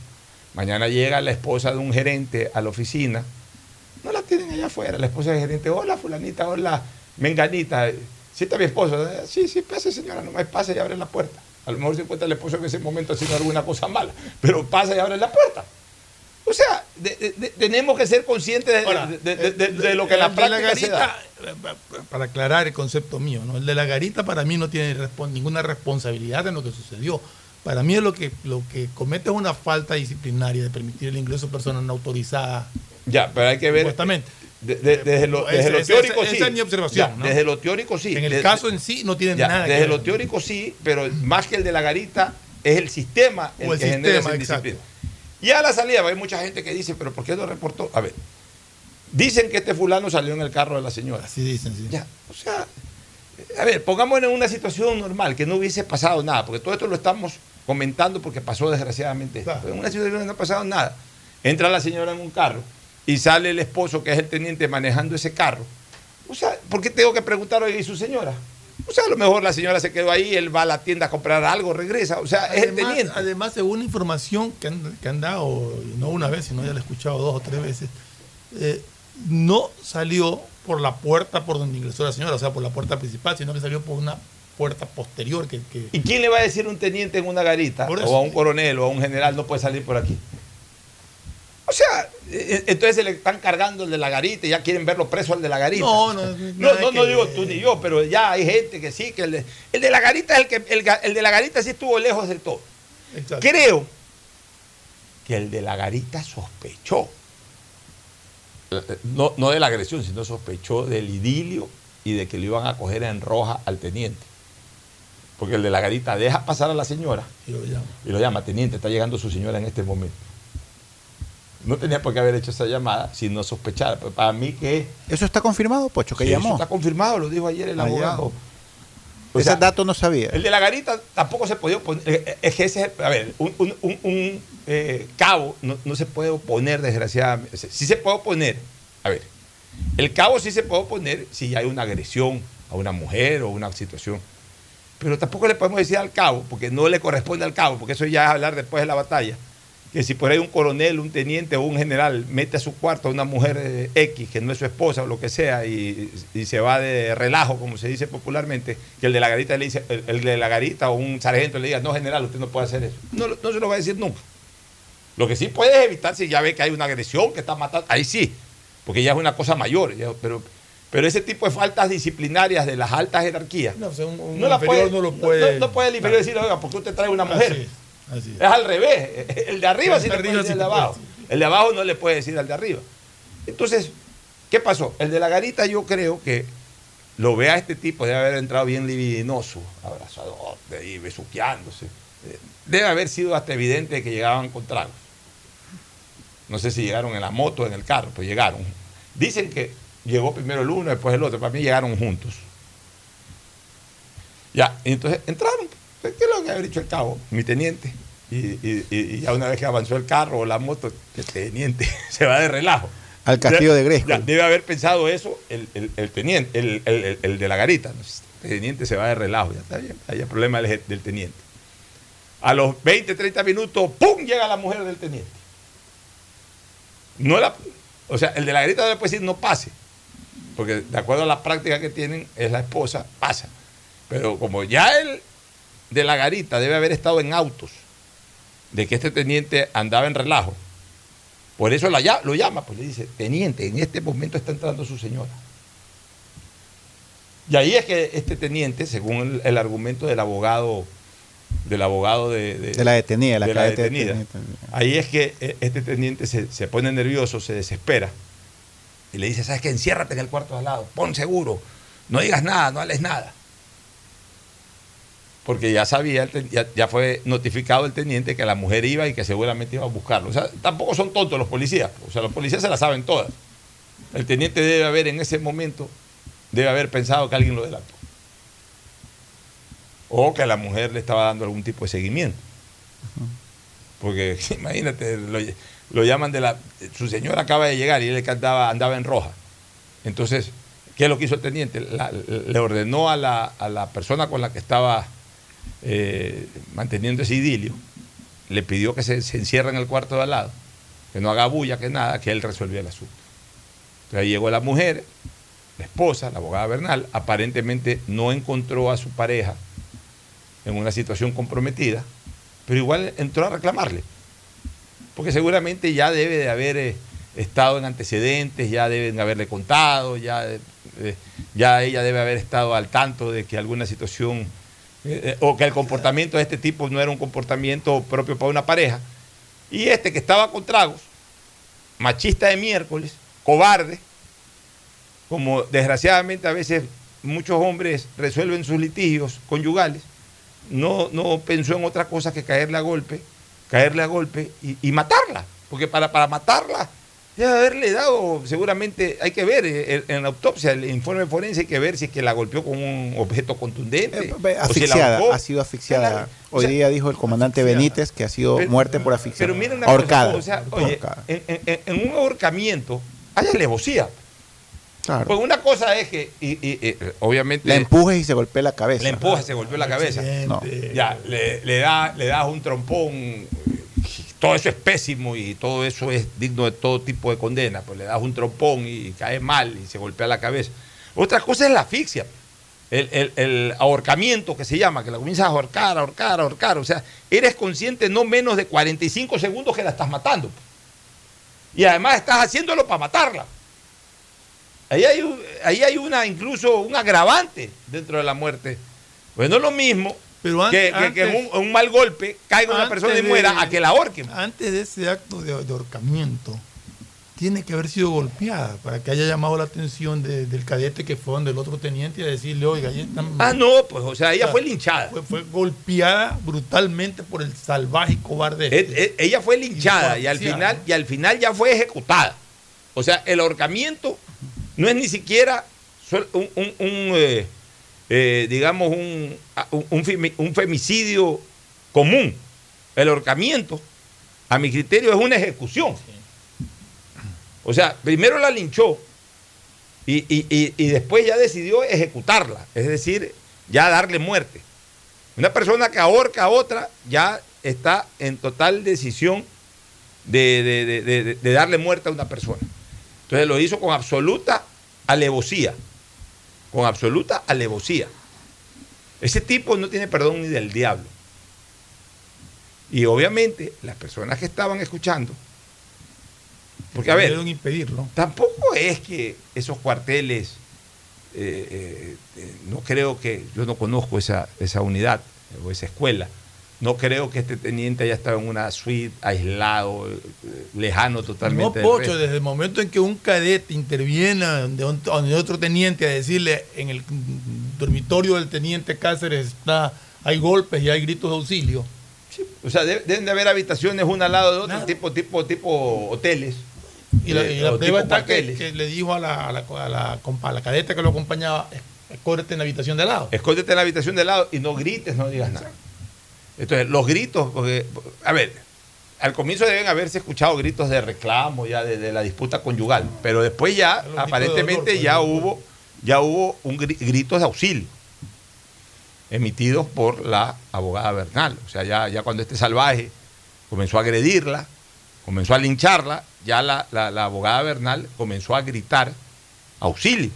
Mañana llega la esposa de un gerente a la oficina, no la tienen allá afuera, la esposa del gerente, hola fulanita, hola menganita, ¿sí está mi esposo? "Eh, Sí, sí, pase señora, nomás pasa y abre la puerta. A lo mejor se encuentra el esposo en ese momento haciendo alguna cosa mala, pero pasa y abre la puerta. O sea, de- tenemos que ser conscientes de, Ahora, lo que la práctica se da. garita, para aclarar el concepto mío, ¿no? el de la garita para mí no tiene ninguna responsabilidad en lo que sucedió. Para mí lo que, lo que comete es una falta disciplinaria de permitir el ingreso de personas no autorizadas. Ya, pero hay que ver. Supuestamente. de- de- desde lo, Esa- desde lo esa- teórico esa sí. es mi observación, Ya, ¿no? Desde lo teórico sí. En el caso en sí no tiene nada que Desde ver. lo teórico sí, pero más que el de la garita, es el sistema el O el que genera sistema, esa exacto. Y a la salida hay mucha gente que dice, pero ¿por qué no reportó? A ver, dicen que este fulano salió en el carro de la señora. Así dicen, sí. Ya, o sea, a ver, pongámonos en una situación normal, que no hubiese pasado nada, porque todo esto lo estamos comentando porque pasó desgraciadamente. Pero en una situación no ha pasado nada. Entra la señora en un carro y sale el esposo, que es el teniente, manejando ese carro. O sea, ¿por qué tengo que preguntar hoy y su señora? O sea, a lo mejor la señora se quedó ahí, él va a la tienda a comprar algo, regresa. O sea, es el Además, teniente. además, según información que han, que han dado, no una vez, sino ya la he escuchado dos o tres veces, eh, no salió por la puerta por donde ingresó la señora, o sea, por la puerta principal, sino que salió por una puerta posterior que, que- ¿Y quién le va a decir a un teniente en una garita, o a un coronel, o a un general, no puede salir por aquí? O sea, eh, entonces se le están cargando el de la garita y ya quieren verlo preso al de la garita. No, no, [LAUGHS] no, no, que no digo tú ni yo, pero ya hay gente que sí, que el de, el de la garita es el que el, de la garita sí estuvo lejos de todo. Exacto. Creo que el de la garita sospechó. No, no de la agresión, sino sospechó del idilio y de que lo iban a coger en roja al teniente. Porque el de la garita deja pasar a la señora y lo llama. y lo llama, teniente, está llegando su señora en este momento. No tenía por qué haber hecho esa llamada si no sospechara. Pero para mí que... ¿Eso está confirmado, Pocho, que Sí, eso llamó? está confirmado, lo dijo ayer el Ah, abogado. O Ese sea, dato no sabía. el de la garita tampoco se podía oponer. eh, Es que ese, es- a ver, un, un- un- un, eh, cabo no, no se puede oponer, desgraciadamente. Sí se puede oponer. A ver, el cabo sí se puede oponer si hay una agresión a una mujer o una situación. Pero tampoco le podemos decir al cabo, porque no le corresponde al cabo, porque eso ya es hablar después de la batalla. Que si por ahí un coronel, un teniente o un general mete a su cuarto a una mujer eh, X, que no es su esposa o lo que sea, y, y se va de relajo, como se dice popularmente, que el de la garita le dice, el, el de la garita o un sargento le diga, no general, usted no puede hacer eso. No, no se lo va a decir nunca. Lo que sí puede evitar si ya ve que hay una agresión, que está matando, ahí sí, porque ya es una cosa mayor. ya- pero, pero ese tipo de faltas disciplinarias de las altas jerarquías, No, o sea, un, un no la puede, no lo puede. no- no puede el inferior decirle, oiga, ¿por qué usted trae una mujer? Es, así es. Es al revés. [LAUGHS] El de arriba El sí de le puede decir sí al de puede abajo. El de abajo no le puede decir al de arriba. Entonces, ¿qué pasó? El de la garita yo creo que lo ve a este tipo de haber entrado bien libidinoso, abrazador, de ahí besuqueándose. Eh, Debe haber sido hasta evidente que llegaban con tragos. No sé si llegaron en la moto o en el carro, pero llegaron. Dicen que llegó primero el uno, después el otro. Para mí llegaron juntos. Ya, entonces entraron. ¿Qué es lo que había dicho el cabo? Mi teniente. Y, y- y- y ya una vez que avanzó el carro o la moto, el teniente [LAUGHS] se va de relajo. Al castillo de Gresco. ya, debe haber pensado eso el, el- el teniente, el, el- el- el de la garita. El teniente se va de relajo, ya está bien. Hay problema del, del teniente. A los 20, 30 minutos, ¡pum! llega la mujer del teniente. No la, o sea, el de la garita no le puede decir no pase. Porque de acuerdo a la práctica que tienen, es la esposa, pasa. Pero como ya el de la garita debe haber estado en autos de que este teniente andaba en relajo, Por eso la lo llama, pues le dice, teniente, en este momento está entrando su señora. Y ahí es que este teniente, según el, el argumento del abogado, del abogado de, De la detenida, la de la cadete detenida, detenida. ahí es que eh, este teniente se, se pone nervioso, se desespera y le dice, ¿sabes qué? Enciérrate en el cuarto de al lado, pon seguro, no digas nada, no hables nada. Porque ya sabía, ya, fue notificado el teniente que la mujer iba y que seguramente iba a buscarlo. O sea, tampoco son tontos los policías. O sea, los policías se la saben todas. El teniente debe haber en ese momento, debe haber pensado que alguien lo delató. O que la mujer le estaba dando algún tipo de seguimiento. Porque [LAUGHS] imagínate, lo, llaman de la. Su señora acaba de llegar y él andaba, andaba en roja. Entonces, ¿qué es lo que hizo el teniente? Le ordenó a la, a la persona con la que estaba eh, manteniendo ese idilio, le pidió que se, se encierre en el cuarto de al lado, que no haga bulla, que nada, que él resolvía el asunto. Entonces ahí llegó la mujer, la esposa, la abogada Bernal, aparentemente no encontró a su pareja en una situación comprometida, pero igual entró a reclamarle, porque seguramente ya debe de haber eh, estado en antecedentes, ya deben haberle contado, eh, ya ella debe haber estado al tanto de que alguna situación eh, eh, o que el comportamiento de este tipo no era un comportamiento propio para una pareja. Y este que estaba con tragos, machista de miércoles, cobarde, como desgraciadamente a veces muchos hombres resuelven sus litigios conyugales, no, no pensó en otra cosa que caerle a golpe, caerle a golpe y, y matarla. Porque para, para matarla, debe haberle dado, seguramente hay que ver eh, en la autopsia, el informe forense, hay que ver si es que la golpeó con un objeto contundente. o si la Asfixiada, ahorcó. ha sido asfixiada. O Hoy sea, día dijo el comandante Benítez que ha sido Pero- muerte por asfixia. Pero miren una ahorcada. cosa, o sea, oye, Ahorcada. en, en- en un ahorcamiento hay alevosía. Claro. Pues una cosa es que, y, y- y, obviamente, La empujes y se golpea la cabeza. le empuja, se golpeó la cabeza. No. Ya, le, le da, le das un trompón. Todo eso es pésimo y todo eso es digno de todo tipo de condena. Pues le das un trompón y cae mal y se golpea la cabeza. Otra cosa es la asfixia. El, el- ahorcamiento que se llama, que la comienzas a ahorcar, ahorcar, ahorcar. O sea, eres consciente no menos de 45 segundos que la estás matando. Y además estás haciéndolo para matarla. Ahí hay, ahí hay una, incluso un agravante dentro de la muerte. Pues no es lo mismo Pero an- que, que- que antes- un, un mal golpe caiga una Antes persona y de- muera a que la ahorquen. Antes de ese acto de, de ahorcamiento, tiene que haber sido golpeada para que haya llamado la atención de- del cadete que fue donde el otro teniente y a decirle, oiga, ahí están. Ah, no, pues, o sea, ella O sea, fue linchada. Fue, fue golpeada brutalmente por el salvaje y cobarde. Eh, eh, ella fue linchada Y y al final y al final ya fue ejecutada. O sea, el ahorcamiento no es ni siquiera sol- un, un- un, eh, eh, digamos un, un- un femi- un femicidio común. El ahorcamiento, a mi criterio, es una ejecución. O sea, primero la linchó y, y- y- después ya decidió ejecutarla, es decir, ya darle muerte. Una persona que ahorca a otra ya está en total decisión de, de- de- de- de- de darle muerte a una persona. Entonces lo hizo con absoluta alevosía. Con absoluta alevosía. Ese tipo no tiene perdón ni del diablo. Y obviamente las personas que estaban escuchando, porque a ver, impedirlo. tampoco es que esos cuarteles, eh, eh, eh, no creo que, yo no conozco esa, esa unidad o esa escuela, no creo que este teniente haya estado en una suite aislado, eh, lejano No, totalmente. del Pocho, desde el momento en que un cadete interviene donde, donde otro teniente a decirle en el dormitorio del teniente Cáceres está, hay golpes y hay gritos de auxilio. O sea, de- deben de haber habitaciones una al lado de otra, tipo, tipo, tipo hoteles. Y la, eh, y la prueba está que, le dijo a la, a la, a la a la cadeta que lo acompañaba, escórdete en la habitación de lado. Escóndete en la habitación de lado y no grites, no digas nada. Entonces, los gritos, porque, a ver, al comienzo deben haberse escuchado gritos de reclamo ya de, de la disputa conyugal, pero después ya, aparentemente dolor, ya hubo, ya hubo un gri- gritos de auxilio emitidos por la abogada Bernal. O sea, ya, ya cuando este salvaje comenzó a agredirla, comenzó a lincharla, ya la, la- la abogada Bernal comenzó a gritar auxilio.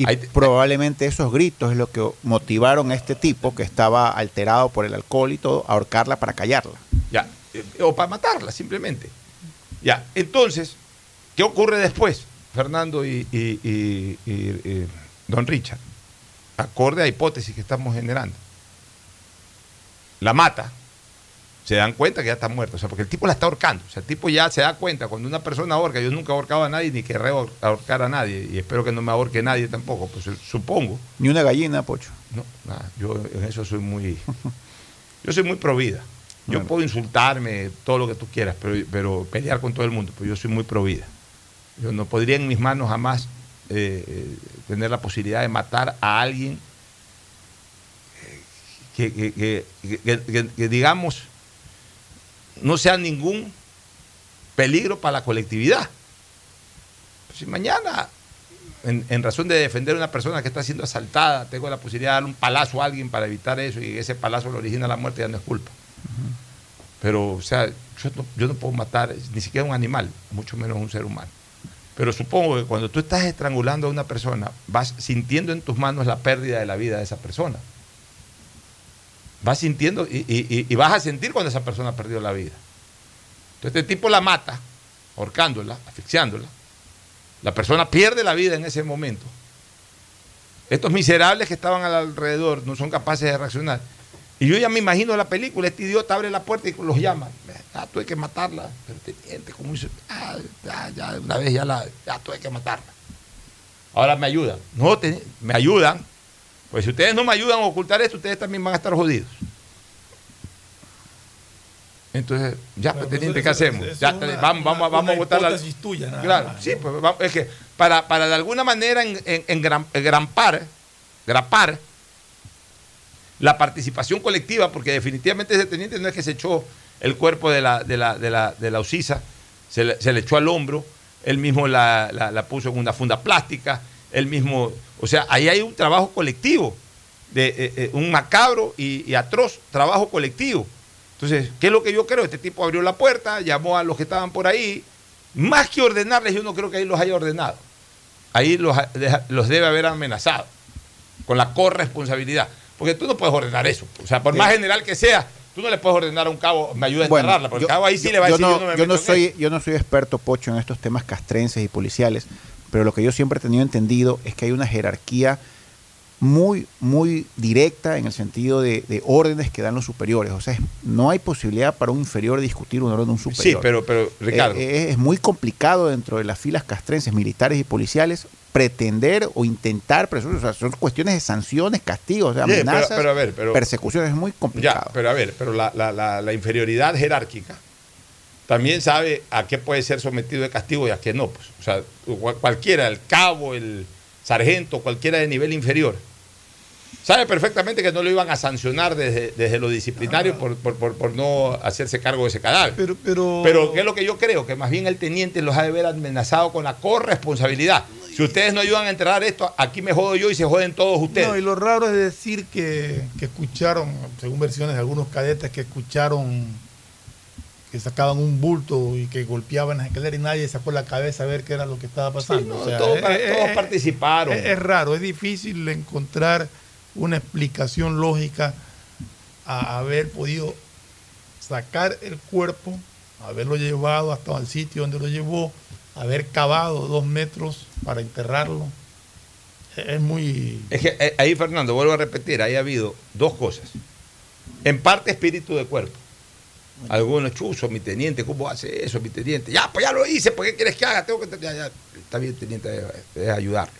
Y probablemente esos gritos es lo que motivaron a este tipo que estaba alterado por el alcohol y todo a ahorcarla para callarla. Ya, eh, o para matarla simplemente. Ya, entonces, ¿qué ocurre después, Fernando y, y- y- y- y don Richard? Acorde a hipótesis que estamos generando. La mata, se dan cuenta que ya está muerta, o sea, porque el tipo la está ahorcando, o sea, el tipo ya se da cuenta, cuando una persona ahorca, yo nunca he ahorcado a nadie ni querré ahor- ahorcar a nadie, y espero que no me ahorque nadie tampoco, pues supongo. Ni una gallina, Pocho. No, nada, yo en eso soy muy, [LAUGHS] yo soy muy pro vida. Yo puedo insultarme, todo lo que tú quieras, pero, pero pelear con todo el mundo, pues yo soy muy pro vida. Yo no podría en mis manos jamás eh, eh, tener la posibilidad de matar a alguien eh, que- que- que, digamos, no sea ningún peligro para la colectividad. Pues si mañana, en, en razón de defender a una persona que está siendo asaltada, tengo la posibilidad de darle un palazo a alguien para evitar eso y ese palazo le origina la muerte, ya no es culpa. Pero, o sea, yo no, yo no puedo matar ni siquiera un animal, mucho menos un ser humano. Pero supongo que cuando tú estás estrangulando a una persona, vas sintiendo en tus manos la pérdida de la vida de esa persona. Vas sintiendo y, y- vas a sentir cuando esa persona ha perdido la vida. Entonces este tipo la mata, ahorcándola, asfixiándola. La persona pierde la vida en ese momento. Estos miserables que estaban al alrededor no son capaces de reaccionar. Y yo ya me imagino la película, este idiota abre la puerta y los llama. Ah, hay que matarla. Pero teniente, ¿cómo hizo? Ah, ya, ya, una vez ya la, ya hay que matarla. Ahora me ayudan. No, te- me ayudan. Pues si ustedes no me ayudan a ocultar esto, ustedes también van a estar jodidos. Entonces, ya, pues, teniente, ¿qué hacemos? Ya, una- vamos, una- vamos a votar la. tuya, nada Claro, más. sí, pues vamos- es que para, para de alguna manera en, en, en gran, grampar, grapar la participación colectiva, porque definitivamente ese teniente no es que se echó el cuerpo de la, de la, de la, de la Ucisa, se le, se le echó al hombro, él mismo la, la- la puso en una funda plástica, él mismo, o sea, ahí hay un trabajo colectivo, de eh, eh, un macabro y, y atroz trabajo colectivo. Entonces, ¿qué es lo que yo creo? Este tipo abrió la puerta, llamó a los que estaban por ahí, más que ordenarles, yo no creo que ahí los haya ordenado. Ahí los, los debe haber amenazado con la corresponsabilidad. Porque tú no puedes ordenar eso. O sea, por más general que sea, tú no le puedes ordenar a un cabo, me ayuda a Bueno, enterrarla, porque yo- el cabo ahí sí yo- le va a yo decir, no, yo no me yo no meto en soy, eso". yo no soy experto, Pocho, en estos temas castrenses y policiales, pero lo que yo siempre he tenido entendido es que hay una jerarquía muy, muy directa en el sentido de, de órdenes que dan los superiores. O sea, no hay posibilidad para un inferior discutir un orden de un Sí, superior. pero, pero Ricardo, Eh, eh, es muy complicado dentro de las filas castrenses, militares y policiales, pretender o intentar, o sea, son cuestiones de sanciones, castigos, Sí, amenazas, pero a ver, pero- persecuciones, es muy complicado. Ya, pero a ver, pero la, la- la- la inferioridad jerárquica también sabe a qué puede ser sometido de castigo y a qué no. Pues. O sea, cual- cualquiera, el cabo, el sargento, cualquiera de nivel inferior, sabe perfectamente que no lo iban a sancionar desde, desde lo disciplinario por, por- por- por no hacerse cargo de ese cadáver. Pero, pero, Pero ¿qué es lo que yo creo? Que más bien el teniente los ha de ver amenazado con la corresponsabilidad. Si ustedes no ayudan a enterrar esto, aquí me jodo yo y se joden todos ustedes. No, y lo raro es decir que, que escucharon, según versiones de algunos cadetes, que escucharon que sacaban un bulto y que golpeaban las escaleras y nadie sacó la cabeza a ver qué era lo que estaba pasando. no, O sea, todos es- pa- es- todos es- participaron. Es, es raro, es difícil encontrar una explicación lógica a haber podido sacar el cuerpo, haberlo llevado hasta el sitio donde lo llevó, haber cavado dos metros para enterrarlo. Es es muy... Es que eh, ahí, Fernando, vuelvo a repetir, ahí ha habido dos cosas. En parte espíritu de cuerpo. Algunos, chuzo, mi teniente, ¿cómo hace eso, mi teniente? Ya, pues ya lo hice, ¿por qué quieres que haga? Tengo que... ya, ya. Está bien, teniente, es ayudarlo.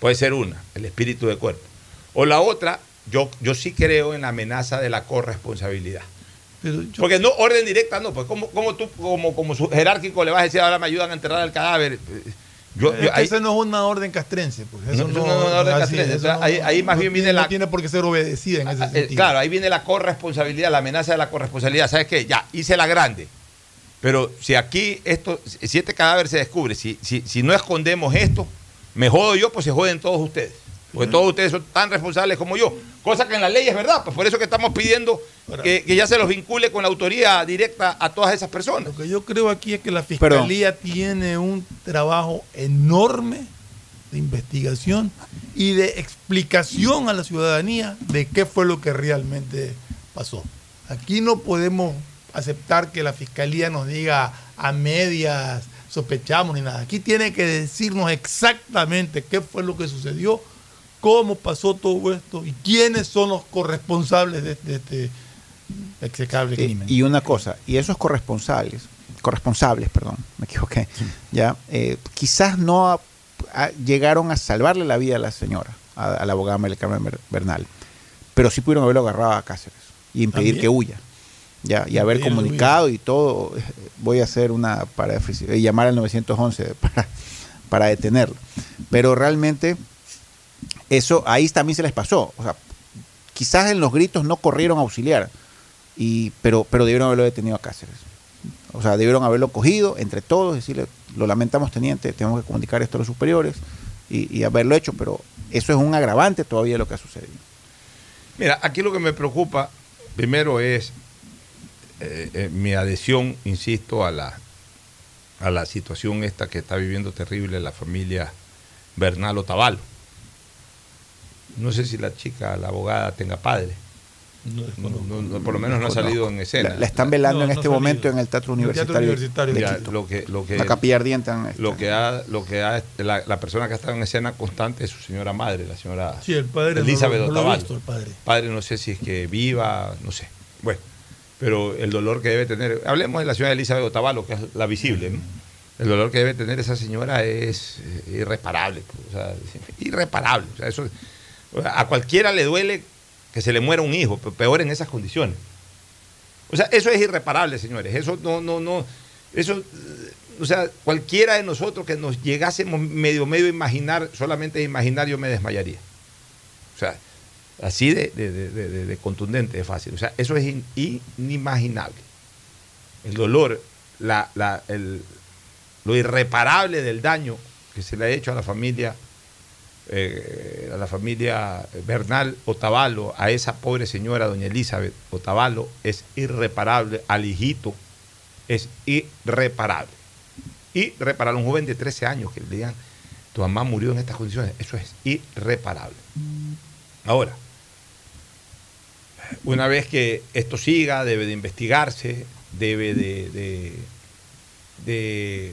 Puede ser una, el espíritu de cuerpo. O la otra, yo, yo sí creo en la amenaza de la corresponsabilidad. Porque no, orden directa no, pues como, como tú, como, como su jerárquico le vas a decir ahora me ayudan a enterrar el cadáver. Yo, Es yo- que ahí- esa no es una orden castrense. Pues. Eso No, no, es una orden así, castrense. ahí- ahí más bien viene la- no tiene por qué ser obedecida en ese Eh, sentido. claro, ahí viene la corresponsabilidad, la amenaza de la corresponsabilidad. ¿Sabes qué? Ya, hice la grande. Pero si aquí esto, si este cadáver se descubre, si, si, si no escondemos esto, me jodo yo, pues se joden todos ustedes. Porque todos ustedes son tan responsables como yo. Cosa que en la ley es verdad, pues por eso que estamos pidiendo que, que ya se los vincule con la autoría directa a todas esas personas. Lo que yo creo aquí es que la fiscalía tiene un trabajo enorme de investigación y de explicación a la ciudadanía de qué fue lo que realmente pasó. Aquí no podemos aceptar que la fiscalía nos diga a medias, sospechamos ni nada. Aquí tiene que decirnos exactamente qué fue lo que sucedió, cómo pasó todo esto y quiénes son los corresponsables de, de este execrable Eh, crimen. y una cosa, y esos corresponsables, corresponsables, perdón, me equivoqué, ya, eh, quizás no a- a- llegaron a salvarle la vida a la señora, a, a la abogada María Carmen Ber- Bernal, pero sí pudieron haberlo agarrado a Cáceres y impedir También. que huya. Ya, y haber comunicado y todo, eh, voy a hacer una para llamar al 911 para, para detenerlo. Pero realmente eso ahí también se les pasó. O sea, quizás en los gritos no corrieron a auxiliar, y, pero, pero debieron haberlo detenido a Cáceres. O sea, debieron haberlo cogido entre todos, decirle, lo lamentamos, teniente, tenemos que comunicar esto a los superiores y, haberlo hecho, pero eso es un agravante todavía lo que ha sucedido. Mira, aquí lo que me preocupa primero es eh, eh, mi adhesión, insisto, a la, a la situación esta que está viviendo terrible la familia Bernal Otavalo. No sé si la chica, la abogada, tenga padre. No, no, no, por lo menos no ha salido en escena. La, la están velando No, en este momento en el Teatro En el Teatro Universitario, Universitario Ya, lo que, lo que, la capilla ardiente. en- lo que ha, lo que ha, la, la persona que ha estado en escena constante es su señora madre, la señora Sí, el padre Elizabeth no, lo- no lo he Otavalo. visto, el padre. Padre no sé si es que viva, no sé. Bueno, pero el dolor que debe tener, hablemos de la señora Elizabeth Otavalo, que es la visible, ¿no? El dolor que debe tener esa señora es eh, irreparable, pues, o sea, irreparable. O sea, eso, a cualquiera le duele que se le muera un hijo, pero peor en esas condiciones. O sea, eso es irreparable, señores. Eso no, no, no. Eso, o sea, cualquiera de nosotros que nos llegásemos medio, medio a imaginar, solamente imaginar, yo me desmayaría. O sea, así de, de- de- de- de- de contundente, de fácil. O sea, eso es in- inimaginable. El dolor, la, la- el- lo irreparable del daño que se le ha hecho a la familia, eh, a la familia Bernal Otavalo, a esa pobre señora, doña Elizabeth Otavalo, es irreparable. Al hijito es irreparable. Irreparable. Un joven de 13 años que le digan, tu mamá murió en estas condiciones, eso es irreparable. Ahora, una vez que esto siga, debe de investigarse, debe de, de- de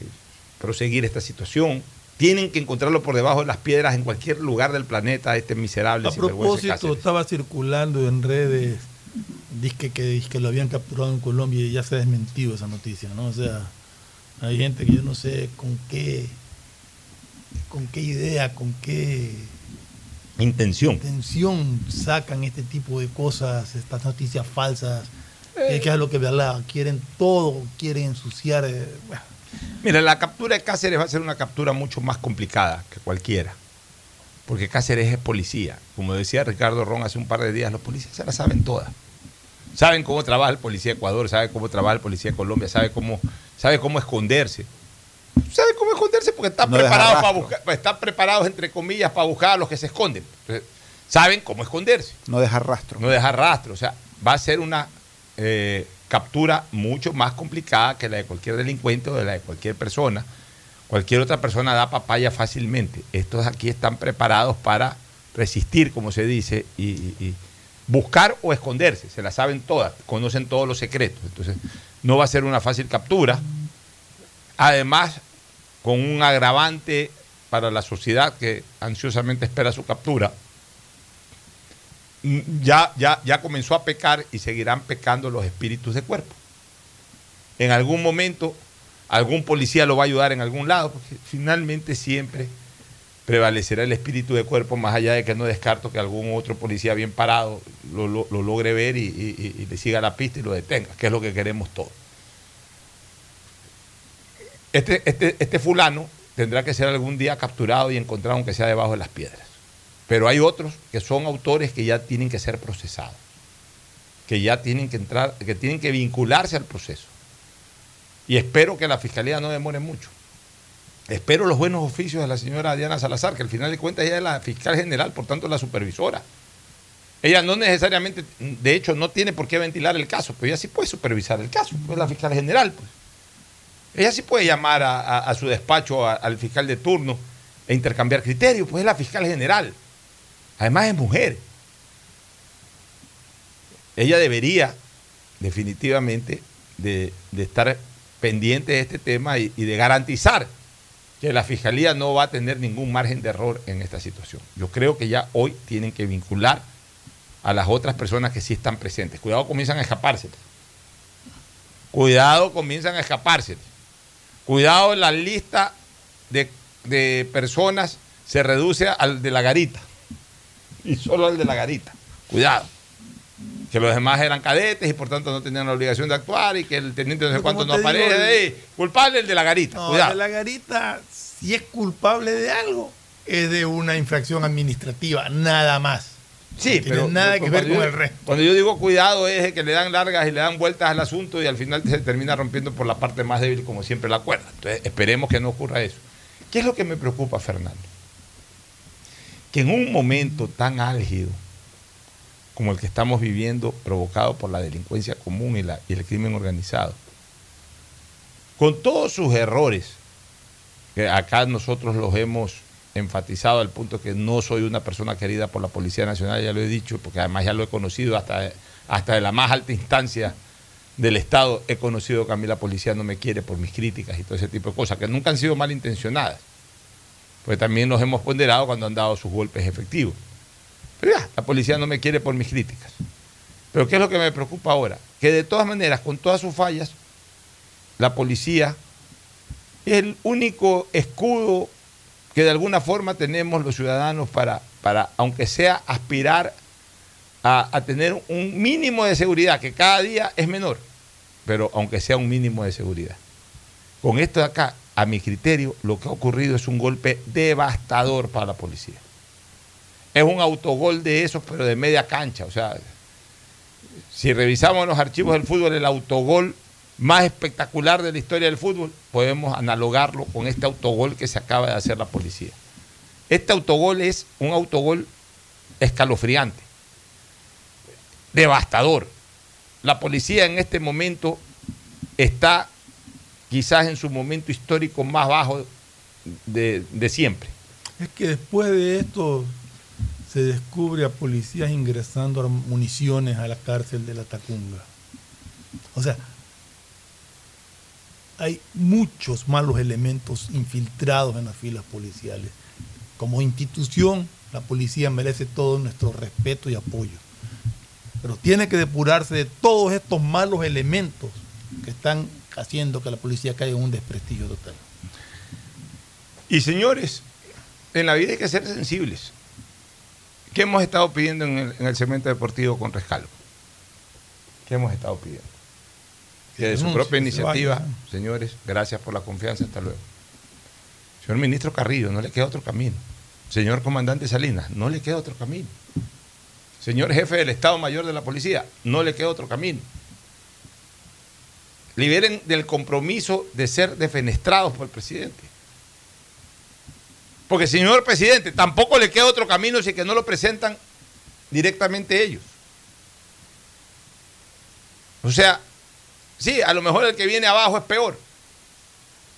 proseguir esta situación. Tienen que encontrarlo por debajo de las piedras en cualquier lugar del planeta, este miserable A propósito, Cáceres. estaba circulando en redes, dizque que, dizque lo habían capturado en Colombia y ya se ha desmentido esa noticia, ¿no? O sea, hay gente que yo no sé con qué, con qué idea, con qué Intención. intención sacan este tipo de cosas, estas noticias falsas, Eh. que, que es lo que ¿verdad? quieren todo, quieren ensuciar. eh, bueno. Mira, la captura de Cáceres va a ser una captura mucho más complicada que cualquiera. Porque Cáceres es policía. Como decía Ricardo Ron hace un par de días, los policías se la saben todas. Saben cómo trabaja el policía de Ecuador, saben cómo trabaja el policía de Colombia, sabe cómo, sabe cómo esconderse. Sabe cómo esconderse porque están No preparados para buscar, están preparados entre comillas para buscar a los que se esconden. Entonces, saben cómo esconderse. No dejar rastro. No dejar rastro. O sea, va a ser una eh, captura mucho más complicada que la de cualquier delincuente o de la de cualquier persona. Cualquier otra persona da papaya fácilmente. Estos aquí están preparados para resistir, como se dice, y, buscar o esconderse. Se la saben todas, conocen todos los secretos. Entonces, no va a ser una fácil captura. Además, con un agravante para la sociedad que ansiosamente espera su captura, ya, ya, ya comenzó a pecar y seguirán pecando los espíritus de cuerpo. En algún momento, algún policía lo va a ayudar en algún lado, porque finalmente siempre prevalecerá el espíritu de cuerpo, más allá de que no descarto que algún otro policía bien parado lo, lo- lo logre ver y le siga la pista y lo detenga, que es lo que queremos todos. Este, este, este fulano tendrá que ser algún día capturado y encontrado, aunque sea debajo de las piedras. Pero hay otros que son autores que ya tienen que ser procesados, que ya tienen que entrar, que tienen que vincularse al proceso. Y espero que la fiscalía no demore mucho. Espero los buenos oficios de la señora Diana Salazar, que al final de cuentas ella es la fiscal general, por tanto la supervisora. Ella no necesariamente, de hecho, no tiene por qué ventilar el caso, pero ella sí puede supervisar el caso, pues es la fiscal general. Pues. Ella sí puede llamar a, su despacho al fiscal de turno e intercambiar criterios, pues es la fiscal general. Además es mujer. Ella debería definitivamente de- estar pendiente de este tema y, de garantizar que la Fiscalía no va a tener ningún margen de error en esta situación. Yo creo que ya hoy tienen que vincular a las otras personas que sí están presentes. Cuidado, comienzan a escaparse. Cuidado, comienzan a escaparse. Cuidado, la lista de personas se reduce al de la garita. Y [LAUGHS] solo al de la garita. Cuidado. Que los demás eran cadetes y por tanto no tenían la obligación de actuar y que el teniente no sé cuánto no digo, aparece. el- ahí. culpable el de la garita. No, Cuidado. de la garita, si es culpable de algo, es de una infracción administrativa, nada más. Sí, no tiene pero nada que ver yo- con el resto. Cuando yo digo cuidado es que le dan largas y le dan vueltas al asunto y al final se termina rompiendo por la parte más débil, como siempre la cuerda. Entonces, esperemos que no ocurra eso. ¿Qué es lo que me preocupa, Fernando? Que en un momento tan álgido como el que estamos viviendo, provocado por la delincuencia común y, la- el crimen organizado, con todos sus errores, que acá nosotros los hemos enfatizado al punto que no soy una persona querida por la Policía Nacional, ya lo he dicho, porque además ya lo he conocido hasta, hasta de la más alta instancia del Estado, he conocido que a mí la policía no me quiere por mis críticas y todo ese tipo de cosas, que nunca han sido malintencionadas, pues también nos hemos ponderado cuando han dado sus golpes efectivos. Pero ya, la policía no me quiere por mis críticas. Pero ¿qué es lo que me preocupa ahora? Que de todas maneras, con todas sus fallas, la policía es el único escudo que de alguna forma tenemos los ciudadanos para, para aunque sea aspirar a, a tener un mínimo de seguridad, que cada día es menor, pero aunque sea un mínimo de seguridad. Con esto de acá, a mi criterio, lo que ha ocurrido es un golpe devastador para la policía. Es un autogol de esos, pero de media cancha. O sea, si revisamos los archivos del fútbol, el autogol más espectacular de la historia del fútbol, podemos analogarlo con este autogol que se acaba de hacer la policía. Este autogol es un autogol escalofriante, devastador. La policía en este momento está quizás en su momento histórico más bajo de, de siempre. Es que después de esto se descubre a policías ingresando municiones a la cárcel de la Tacunga. O sea, hay muchos malos elementos infiltrados en las filas policiales. Como institución, la policía merece todo nuestro respeto y apoyo. Pero tiene que depurarse de todos estos malos elementos que están haciendo que la policía caiga en un desprestigio total. Y señores, en la vida hay que ser sensibles. ¿Qué hemos estado pidiendo en el, en el segmento deportivo con Rescalvo? ¿Qué hemos estado pidiendo? Que de su propia iniciativa, señores, gracias por la confianza, hasta luego. Señor ministro Carrillo, no le queda otro camino. Señor comandante Salinas, no le queda otro camino. Señor jefe del Estado Mayor de la Policía, no le queda otro camino. Liberen del compromiso de ser defenestrados por el presidente. Porque, señor presidente, tampoco le queda otro camino si que no lo presentan directamente ellos. O sea, sí, a lo mejor el que viene abajo es peor.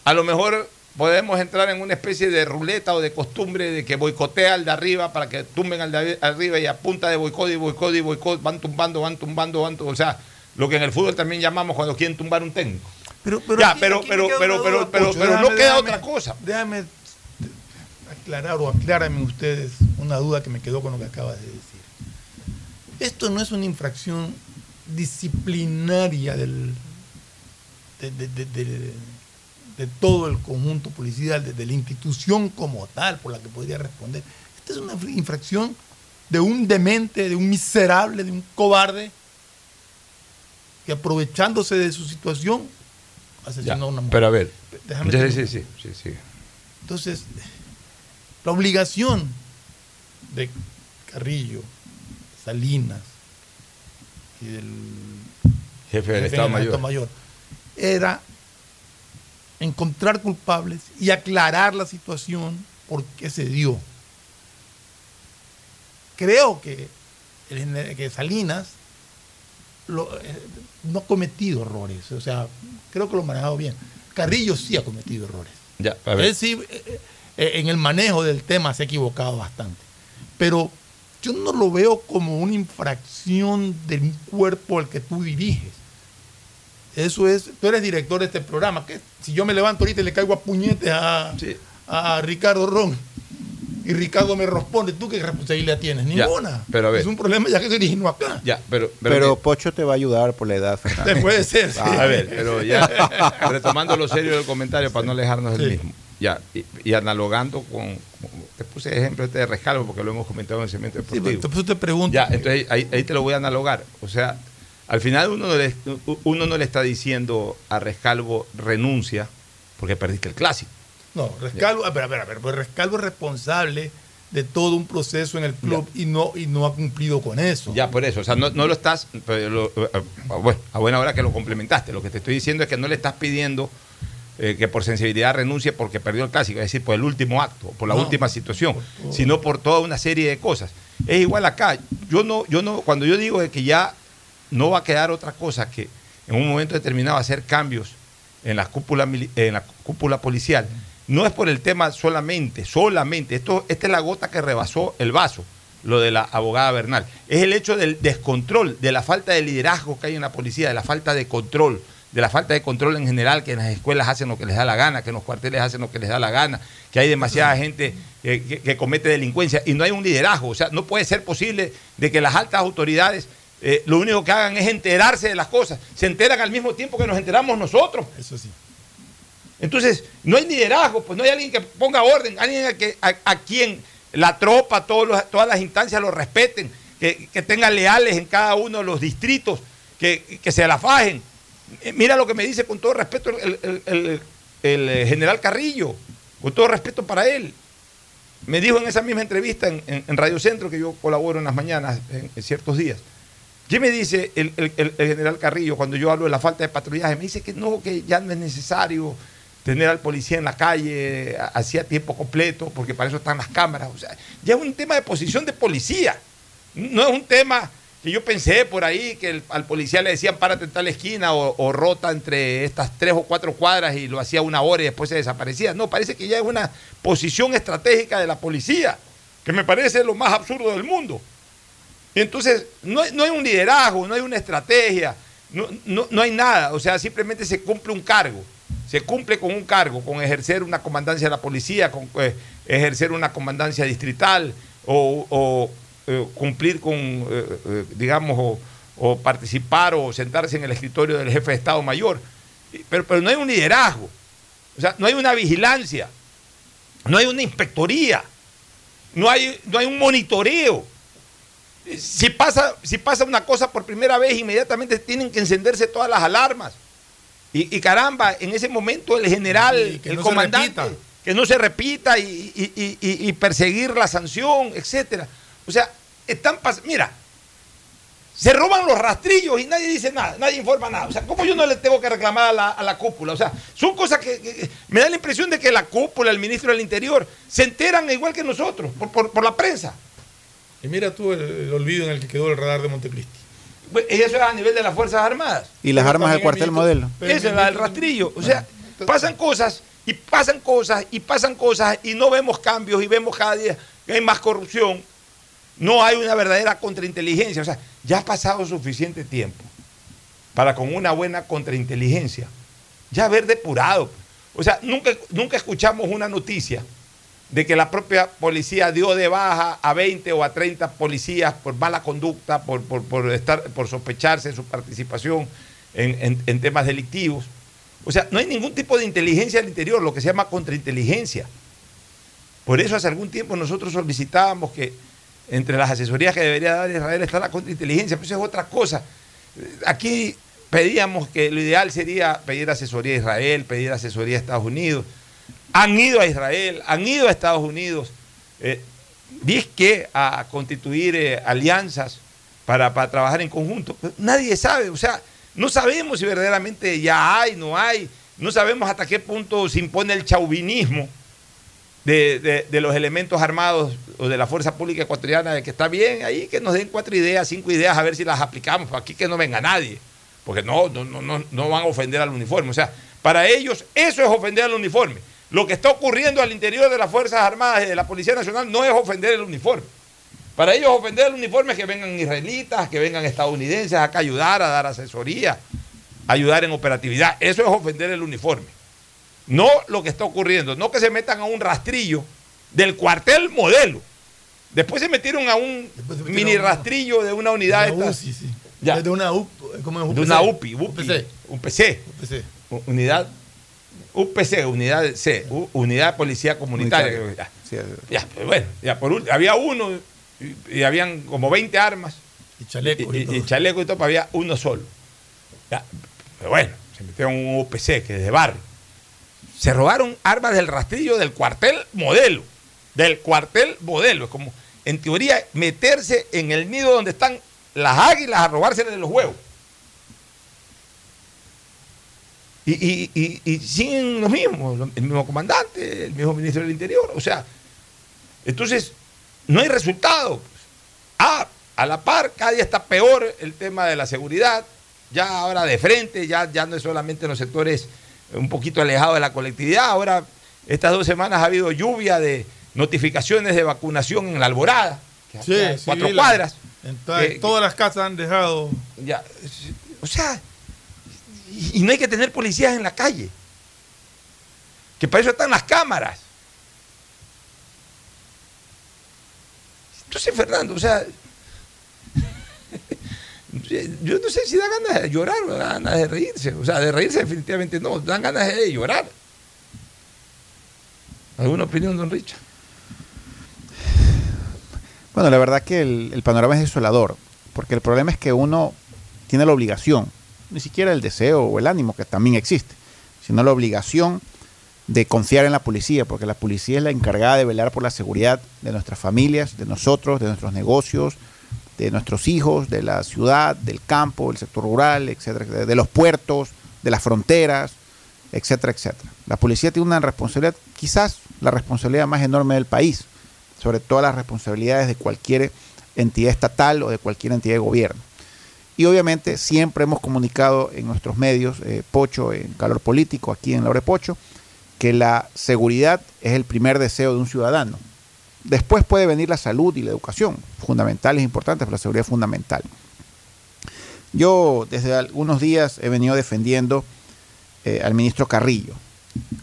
A lo mejor podemos entrar en una especie de ruleta o de costumbre de que boicotea al de arriba para que tumben al de arriba y a punta de boicot y boicot y boicot van tumbando, van tumbando, van tumbando. O sea, lo que en el fútbol también llamamos cuando quieren tumbar un técnico. Pero, pero ya, aquí- pero, aquí pero, pero, pero, pero, pero no queda déjame- otra cosa. Déjame aclarar o aclárame ustedes una duda que me quedó con lo que acabas de decir. Esto no es una infracción disciplinaria del, de, de- de- de- de todo el conjunto policial, de, de la institución como tal, por la que podría responder. Esta es una infracción de un demente, de un miserable, de un cobarde, que aprovechándose de su situación asesinó Ya, a una mujer. pero a ver. Déjame Sí, terminar. sí, sí, sí, sí. Entonces, la obligación de Carrillo, Salinas y del Jefe del jefe Estado del Mayor. Mayor era encontrar culpables y aclarar la situación por qué se dio. Creo que, que Salinas lo- eh, no ha cometido errores, o sea, creo que lo ha manejado bien. Carrillo sí ha cometido errores. Ya, a ver. Él sí, eh, eh, en el manejo del tema se ha equivocado bastante. Pero yo no lo veo como una infracción de un cuerpo al que tú diriges. Eso es, tú eres director de este programa. que Si yo me levanto ahorita y le caigo a puñetes a, a Ricardo Ron y Ricardo me responde, ¿tú qué responsabilidad tienes? Ya, Ninguna. pero a ver. Es un problema ya que se originó acá. Ya, pero, Pero, Pocho te va a ayudar por la edad, [LAUGHS] Fernando. Puede ser, sí. A ver, pero ya [LAUGHS] retomando lo serio del comentario para no alejarnos del mismo. Ya, y, y analogando con, con- Te puse ejemplo este de rescalvo porque lo hemos comentado en el segmento Sí, deportivo. pero entonces te pregunto. Ya, entonces ahí, ahí te lo voy a analogar. O sea, al final uno no, le, uno no le está diciendo a Rescalvo renuncia porque perdiste el clásico. No, Rescalvo, a ver, a ver, a ver, pues Rescalvo es responsable de todo un proceso en el club y no, y no ha cumplido con eso. Ya, por eso. O sea, no, no lo estás. pero lo- bueno, a buena hora que lo complementaste. Lo que te estoy diciendo es que no le estás pidiendo eh, que por sensibilidad renuncie porque perdió el clásico, es decir, por el último acto, por la No. última situación, sino por toda una serie de cosas. Es igual acá. Yo no, yo no, cuando yo digo que ya no va a quedar otra cosa que en un momento determinado hacer cambios en la cúpula, en la cúpula policial, no es por el tema solamente, solamente, esto, esta es la gota que rebasó el vaso, lo de la abogada Bernal. Es el hecho del descontrol, de la falta de liderazgo que hay en la policía, de la falta de control, de la falta de control en general, que en las escuelas hacen lo que les da la gana, que en los cuarteles hacen lo que les da la gana, que hay demasiada gente eh, que, que comete delincuencia y no hay un liderazgo. O sea, no puede ser posible de que las altas autoridades eh, lo único que hagan es enterarse de las cosas. Se enteran al mismo tiempo que nos enteramos nosotros. Eso sí. Entonces, no hay liderazgo, pues no hay alguien que ponga orden, alguien a, quien la tropa, todas las instancias lo respeten, que, que tengan leales en cada uno de los distritos, que, se la fajen. Eh, Mira lo que me dice con todo respeto el, eh, general Carrillo, con todo respeto para él. Me dijo en esa misma entrevista en, Radio Centro, que yo colaboro en las mañanas, en, ciertos días. ¿Qué me dice el general Carrillo cuando yo hablo de la falta de patrullaje? Me dice que no, que ya no es necesario tener al policía en la calle hacía tiempo completo, porque para eso están las cámaras. O sea, ya es un tema de posición de policía. No es un tema que yo pensé por ahí que al policía le decían párate en tal esquina o, o rota entre estas tres o cuatro cuadras y lo hacía una hora y después se desaparecía. No, parece que ya es una posición estratégica de la policía, que me parece lo más absurdo del mundo. Entonces, no, no hay un liderazgo, no hay una estrategia, no, no- no hay nada. O sea, simplemente se cumple un cargo. Se cumple con un cargo, con ejercer una comandancia de la policía, con eh, ejercer una comandancia distrital o, eh, cumplir con, eh, digamos, o, participar o sentarse en el escritorio del jefe de Estado Mayor. Pero, pero no hay un liderazgo. O sea, no hay una vigilancia, no hay una inspectoría, no hay, no hay un monitoreo si pasa, si pasa una cosa por primera vez, inmediatamente tienen que encenderse todas las alarmas. Y, y caramba, en ese momento el general, el no comandante, que no se repita y, perseguir la sanción, etcétera. O sea, están mira, se roban los rastrillos y nadie dice nada, nadie informa nada. O sea, ¿cómo yo no le tengo que reclamar a la, a la cúpula? O sea, son cosas que me da la impresión de que la cúpula, el ministro del Interior, se enteran igual que nosotros, por- por- por la prensa. Y mira tú el, el olvido en el que quedó el radar de Montecristi. Pues, Y eso es a nivel de las Fuerzas Armadas. Y las armas del cuartel modelo. Esa es la del rastrillo. O sea, pasan cosas y pasan cosas y pasan cosas y no vemos cambios y vemos cada día que hay más corrupción. No hay una verdadera contrainteligencia. O sea, ya ha pasado suficiente tiempo para con una buena contrainteligencia ya haber depurado. O sea, nunca, nunca escuchamos una noticia de que la propia policía dio de baja a 20 o a 30 policías por mala conducta, por, por, estar, por sospecharse su participación en, en- en temas delictivos. O sea, no hay ningún tipo de inteligencia al interior, lo que se llama contrainteligencia. Por eso hace algún tiempo nosotros solicitábamos que entre las asesorías que debería dar Israel está la contrainteligencia, pero eso es otra cosa. Aquí pedíamos que lo ideal sería pedir asesoría a Israel, pedir asesoría a Estados Unidos. Han ido a Israel, han ido a Estados Unidos, eh, que a constituir eh, alianzas para, para trabajar en conjunto. Pero nadie sabe, o sea, no sabemos si verdaderamente ya hay, no hay, no sabemos hasta qué punto se impone el chauvinismo de, de- los elementos armados o de la fuerza pública ecuatoriana, de que está bien ahí, que nos den cuatro ideas, cinco ideas, a ver si las aplicamos, aquí que no venga nadie, porque no, no, no, no van a ofender al uniforme. O sea, para ellos eso es ofender al uniforme. Lo que está ocurriendo al interior de las Fuerzas Armadas y de la Policía Nacional no es ofender el uniforme. Para ellos ofender el uniforme es que vengan israelitas, que vengan estadounidenses acá a ayudar, a dar asesoría. ayudar en operatividad. Eso es ofender el uniforme. No lo que está ocurriendo, no que se metan a un rastrillo del cuartel modelo. Después se metieron a un mini rastrillo de una unidad Una esta- UCI, sí. Ya. De una U, ¿cómo es de una UPI, UPI, UPC. un PC, UPC. U- unidad UPC, unidad de- C, U- unidad de policía comunitaria. ya. Pero bueno, ya por ul- había uno y, y habían como 20 armas Y chalecos y y, y- todo. y chaleco y todo, pero había uno solo. Ya, pero bueno, se metieron en un UPC que es de barrio. Se robaron armas del rastrillo del cuartel modelo. Del cuartel modelo. Es como, en teoría, meterse en el nido donde están las águilas a robárseles de los huevos. Y, y, y, y siguen los mismos, el mismo comandante, el mismo ministro del Interior. O sea, entonces, no hay resultado. Ah, a la par, cada día está peor el tema de la seguridad. Ya ahora de frente, ya, ya no es solamente en los sectores un poquito alejados de la colectividad. Ahora, estas dos semanas ha habido lluvia de notificaciones de vacunación en la Alborada, que Sí, cuatro cuadras. En todas- Eh, todas las casas han dejado. Ya, o sea, y, no hay que tener policías en la calle. Que para eso están las cámaras. Entonces, Fernando, o sea, [LAUGHS] yo no sé si da ganas de llorar o da ganas de reírse. O sea, de reírse definitivamente no, dan ganas de llorar. ¿Alguna opinión, don Richard? Bueno, la verdad que el panorama es desolador, porque el problema es que uno tiene la obligación, ni siquiera el deseo o el ánimo, que también existe, sino la obligación de confiar en la policía, porque la policía es la encargada de velar por la seguridad de nuestras familias, de nosotros, de nuestros negocios, de nuestros hijos, de la ciudad, del campo, del sector rural, etcétera, de los puertos, de las fronteras, etcétera, etcétera. La policía tiene una responsabilidad, quizás la responsabilidad más enorme del país, sobre todas las responsabilidades de cualquier entidad estatal o de cualquier entidad de gobierno. Y obviamente siempre hemos comunicado en nuestros medios, eh, Pocho, en Calor Político, aquí en Laure Pocho, que la seguridad es el primer deseo de un ciudadano. Después puede venir la salud y la educación, fundamentales, importantes, pero la seguridad es fundamental. Yo desde algunos días he venido defendiendo eh, al ministro Carrillo.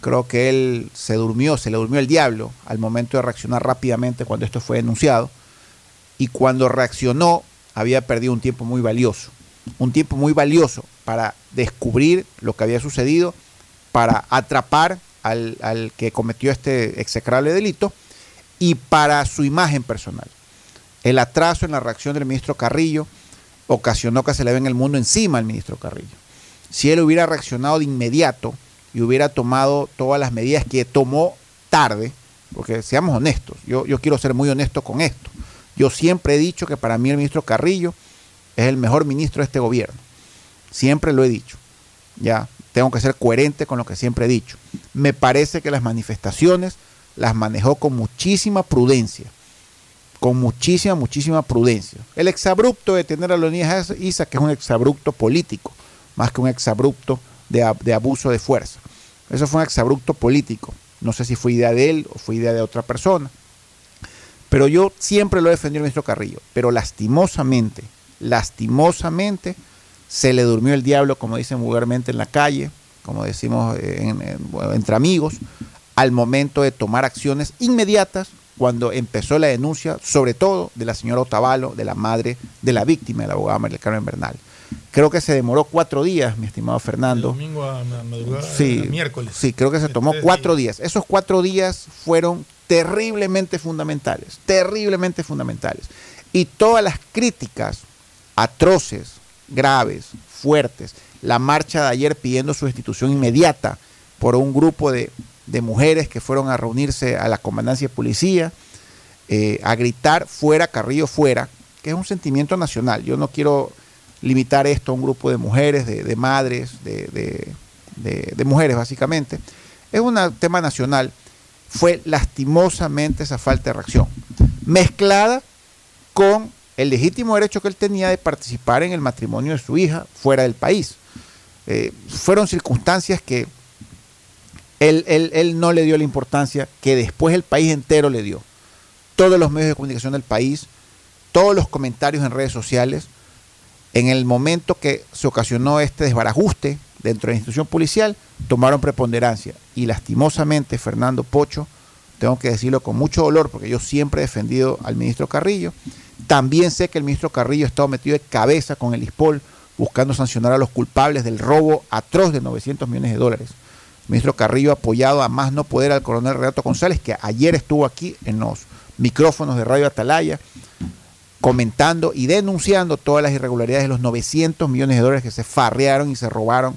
Creo que él se durmió, se le durmió el diablo al momento de reaccionar rápidamente cuando esto fue denunciado. Y cuando reaccionó había perdido un tiempo muy valioso. Un tiempo muy valioso para descubrir lo que había sucedido, para atrapar al, al que cometió este execrable delito y para su imagen personal. El atraso en la reacción del ministro Carrillo ocasionó que se le venga el mundo encima al ministro Carrillo. Si él hubiera reaccionado de inmediato y hubiera tomado todas las medidas que tomó tarde, porque seamos honestos, yo, yo quiero ser muy honesto con esto. Yo siempre he dicho que para mí el ministro Carrillo es el mejor ministro de este gobierno. Siempre lo he dicho. Ya, tengo que ser coherente con lo que siempre he dicho. Me parece que las manifestaciones las manejó con muchísima prudencia. Con muchísima, muchísima prudencia. El exabrupto de tener a Leonidas Isa, que es un exabrupto político, más que un exabrupto de, ab- de abuso de fuerza. Eso fue un exabrupto político. No sé si fue idea de él o fue idea de otra persona. Pero yo siempre lo he defendido al ministro Carrillo. Pero lastimosamente, lastimosamente, se le durmió el diablo, como dicen vulgarmente en la calle, como decimos en- en- bueno, entre amigos, al momento de tomar acciones inmediatas cuando empezó la denuncia, sobre todo de la señora Otavalo, de la madre de la víctima, de la abogada María Carmen Bernal. Creo que se demoró cuatro días, mi estimado Fernando. Domingo a madrugada, Sí, a miércoles. sí, creo que se tomó cuatro días. Esos cuatro días fueron terriblemente fundamentales, terriblemente fundamentales. Y todas las críticas atroces, graves, fuertes, la marcha de ayer pidiendo su destitución inmediata por un grupo de, de mujeres que fueron a reunirse a la comandancia de policía, eh, a gritar fuera, Carrillo fuera, que es un sentimiento nacional. Yo no quiero limitar esto a un grupo de mujeres, de, de madres, de, de- mujeres básicamente. Es un tema nacional. Fue lastimosamente esa falta de reacción, mezclada con el legítimo derecho que él tenía de participar en el matrimonio de su hija fuera del país. Eh, fueron circunstancias que él, él- él no le dio la importancia que después el país entero le dio. Todos los medios de comunicación del país, todos los comentarios en redes sociales, En el momento que se ocasionó este desbarajuste dentro de la institución policial, tomaron preponderancia. Y lastimosamente, Fernando Pocho, tengo que decirlo con mucho dolor, porque yo siempre he defendido al ministro Carrillo. También sé que el ministro Carrillo ha estado metido de cabeza con el ISPOL, buscando sancionar a los culpables del robo atroz de 900 millones de dólares. El ministro Carrillo ha apoyado a más no poder al coronel Renato González, que ayer estuvo aquí en los micrófonos de Radio Atalaya, comentando y denunciando todas las irregularidades de los 900 millones de dólares que se farrearon y se robaron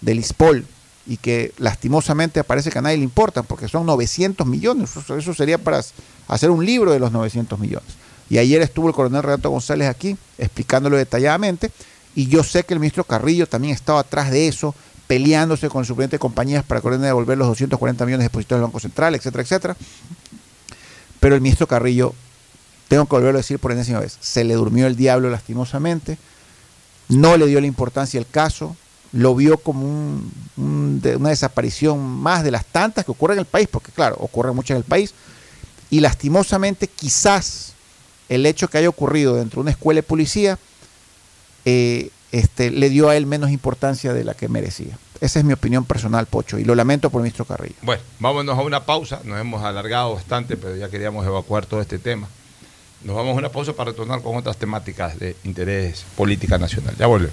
del ISPOL y que lastimosamente parece que a nadie le importan porque son 900 millones. Eso, sería para hacer un libro de los 900 millones. Y ayer estuvo el coronel Renato González aquí explicándolo detalladamente y yo sé que el ministro Carrillo también estaba atrás de eso, peleándose con el suplente de compañías para que ordene devolver los 240 millones depositados del Banco Central, etcétera, etcétera. Pero el ministro Carrillo, tengo que volverlo a decir por enésima vez, se le durmió el diablo lastimosamente, no le dio la importancia al caso, lo vio como un- una desaparición más de las tantas que ocurren en el país, porque claro, ocurre mucho en el país, y lastimosamente quizás el hecho que haya ocurrido dentro de una escuela de policía eh, este, le dio a él menos importancia de la que merecía. Esa es mi opinión personal, Pocho, y lo lamento por ministro Carrillo. Bueno, vámonos a una pausa. Nos hemos alargado bastante, pero ya queríamos evacuar todo este tema. Nos vamos a una pausa para retornar con otras temáticas de interés política nacional. Ya volvemos.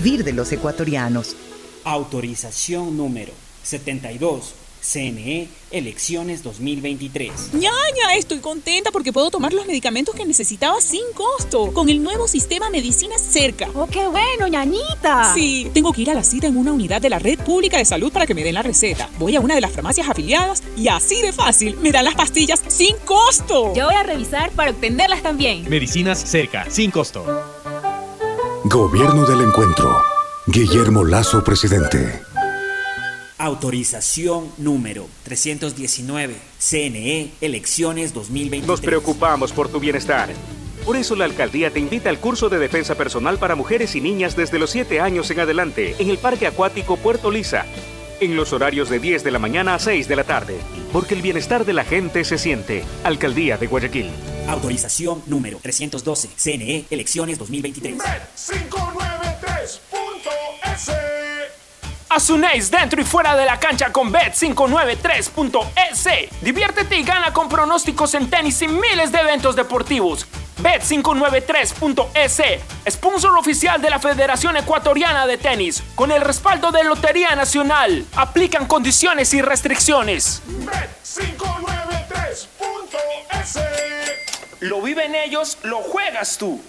de los ecuatorianos. Autorización número 72. CNE Elecciones 2023. ñaña, estoy contenta porque puedo tomar los medicamentos que necesitaba sin costo con el nuevo sistema Medicina Cerca. ¡Oh, qué bueno, ñañita! Sí, tengo que ir a la cita en una unidad de la red pública de salud para que me den la receta. Voy a una de las farmacias afiliadas y así de fácil me dan las pastillas sin costo. Yo voy a revisar para obtenerlas también. Medicinas cerca, sin costo. Gobierno del Encuentro. Guillermo Lazo, presidente. Autorización número 319. CNE Elecciones 2023. Nos preocupamos por tu bienestar. Por eso la alcaldía te invita al curso de defensa personal para mujeres y niñas desde los 7 años en adelante en el Parque Acuático Puerto Lisa, en los horarios de 10 de la mañana a 6 de la tarde, porque el bienestar de la gente se siente. Alcaldía de Guayaquil. Autorización número 312. CNE Elecciones 2023. 593.es Asunéis dentro y fuera de la cancha con Bet593.es. Diviértete y gana con pronósticos en tenis y miles de eventos deportivos. Bet593.es, sponsor oficial de la Federación Ecuatoriana de Tenis, con el respaldo de Lotería Nacional. Aplican condiciones y restricciones. Bet593.es. Lo viven ellos, lo juegas tú.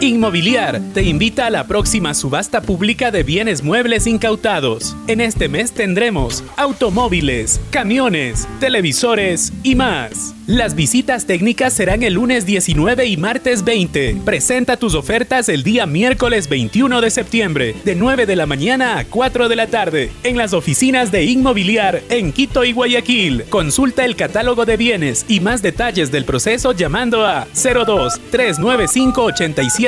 Inmobiliar te invita a la próxima subasta pública de bienes muebles incautados. En este mes tendremos automóviles, camiones, televisores y más. Las visitas técnicas serán el lunes 19 y martes 20. Presenta tus ofertas el día miércoles 21 de septiembre, de 9 de la mañana a 4 de la tarde, en las oficinas de Inmobiliar en Quito y Guayaquil. Consulta el catálogo de bienes y más detalles del proceso llamando a 02 395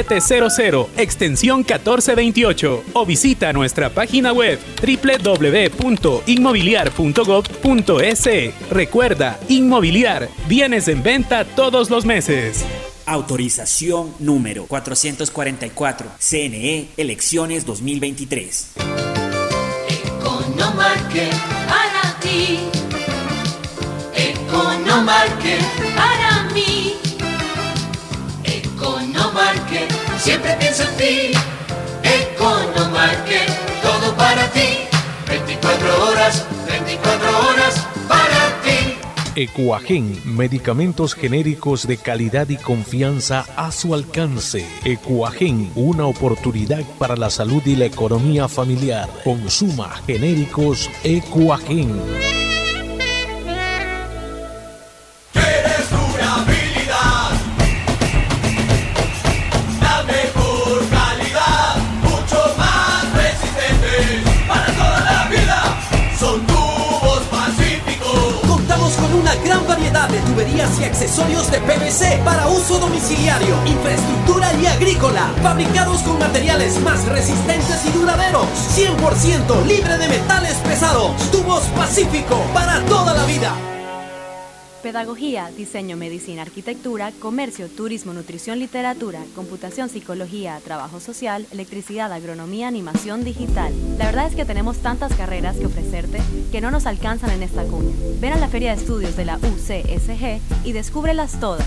8700 extensión 1428 o visita nuestra página web www.inmobiliar.gov.es. Recuerda, Inmobiliar, bienes en venta todos los meses. Autorización número 444. CNE Elecciones 2023. Economarket para ti. Economarket siempre pienso en ti. Economarket, todo para ti. 24 horas, 24 horas para ti. Ecuagen, medicamentos genéricos de calidad y confianza a su alcance. Ecuagen, una oportunidad para la salud y la economía familiar. Consuma genéricos Ecuagen. Más resistentes y duraderos, 100% libre de metales pesados. Tubos Pacífico para toda la vida. Pedagogía, diseño, medicina, arquitectura, comercio, turismo, nutrición, literatura, computación, psicología, trabajo social, electricidad, agronomía, animación digital. La verdad es que tenemos tantas carreras que ofrecerte que no nos alcanzan en esta cuña. Ven a la Feria de Estudios de la UCSG y descúbrelas todas.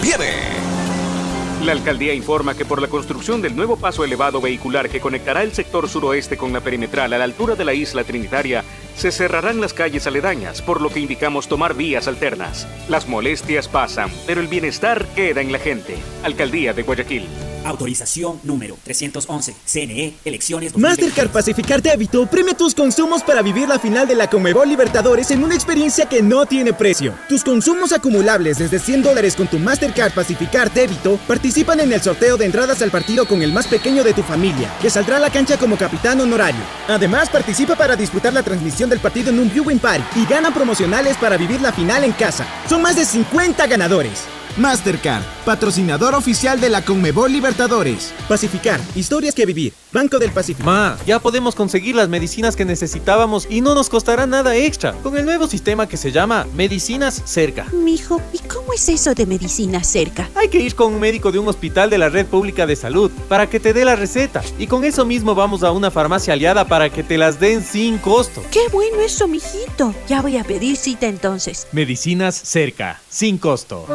La alcaldía informa que por la construcción del nuevo paso elevado vehicular que conectará el sector suroeste con la perimetral a la altura de la isla Trinitaria, se cerrarán las calles aledañas, por lo que indicamos tomar vías alternas. Las molestias pasan, pero el bienestar queda en la gente. Alcaldía de Guayaquil. Autorización número 311. CNE, elecciones 2023. Mastercard Pacificar Débito premia tus consumos para vivir la final de la Comebol Libertadores en una experiencia que no tiene precio. Tus consumos acumulables desde 100 dólares con tu Mastercard Pacificar Débito participan en el sorteo de entradas al partido con el más pequeño de tu familia, que saldrá a la cancha como capitán honorario. Además, participa para disputar la transmisión del partido en un viewing party y gana promocionales para vivir la final en casa. Son más de 50 ganadores. Mastercard, patrocinador oficial de la Conmebol Libertadores. Pacificar, historias que vivir. Banco del Pacífico. Ma, ya podemos conseguir las medicinas que necesitábamos y no nos costará nada extra con el nuevo sistema que se llama Medicinas Cerca. Mijo, ¿y cómo es eso de medicina cerca? Hay que ir con un médico de un hospital de la red pública de salud para que te dé la receta y con eso mismo vamos a una farmacia aliada para que te las den sin costo. Qué bueno eso, mijito. Ya voy a pedir cita entonces. Medicinas cerca, sin costo.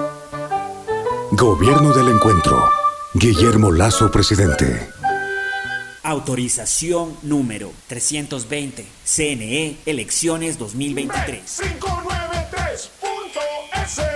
Gobierno del Encuentro. Guillermo Lazo, presidente. Autorización número 320. CNE, elecciones 2023. 593.es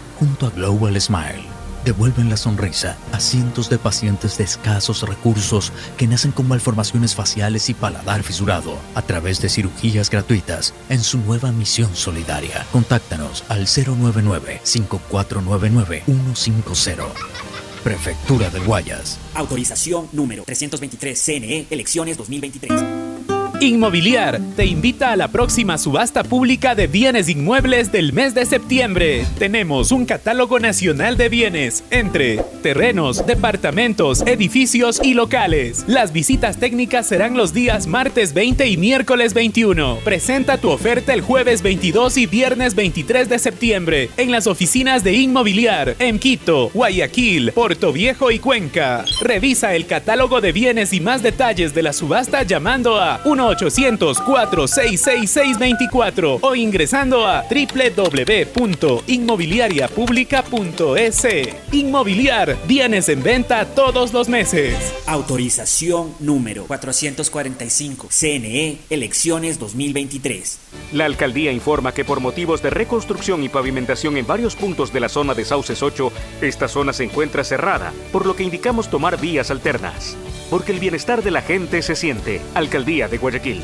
junto a Global Smile, devuelven la sonrisa a cientos de pacientes de escasos recursos que nacen con malformaciones faciales y paladar fisurado a través de cirugías gratuitas en su nueva misión solidaria. Contáctanos al 099-5499-150. Prefectura del Guayas. Autorización número 323. CNE, elecciones 2023. Inmobiliar te invita a la próxima subasta pública de bienes inmuebles del mes de septiembre. Tenemos un catálogo nacional de bienes entre terrenos, departamentos, edificios y locales. Las visitas técnicas serán los días martes 20 y miércoles 21. Presenta tu oferta el jueves 22 y viernes 23 de septiembre en las oficinas de Inmobiliar en Quito, Guayaquil, Puerto Viejo y Cuenca. Revisa el catálogo de bienes y más detalles de la subasta llamando a 1 1-800-466-624 o ingresando a www.inmobiliariapublica.es. Inmobiliar, bienes en venta todos los meses. Autorización número 445. CNE, elecciones 2023. La alcaldía informa que por motivos de reconstrucción y pavimentación en varios puntos de la zona de Sauces 8, esta zona se encuentra cerrada, por lo que indicamos tomar vías alternas. Porque el bienestar de la gente se siente. Alcaldía de Guayaquil.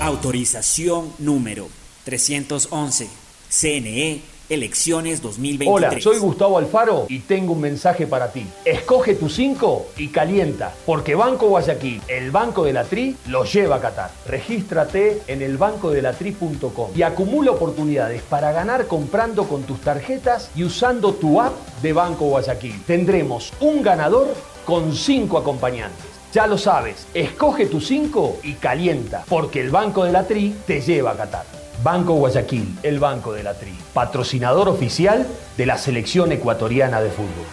Autorización número 311. CNE, elecciones 2023. Hola, soy Gustavo Alfaro y tengo un mensaje para ti. Escoge tu 5 y calienta, porque Banco Guayaquil, el Banco de la Tri, lo lleva a Qatar. Regístrate en elbancodelatri.com y acumula oportunidades para ganar comprando con tus tarjetas y usando tu app de Banco Guayaquil. Tendremos un ganador con 5 acompañantes. Ya lo sabes, escoge tu 5 y calienta, porque el Banco de la Tri te lleva a Qatar. Banco Guayaquil, el Banco de la Tri, patrocinador oficial de la selección ecuatoriana de fútbol.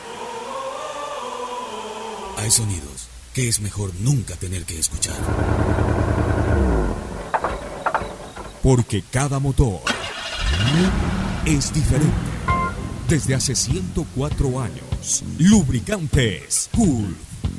Hay sonidos que es mejor nunca tener que escuchar. Porque cada motor es diferente. Desde hace 104 años, Lubricantes Cool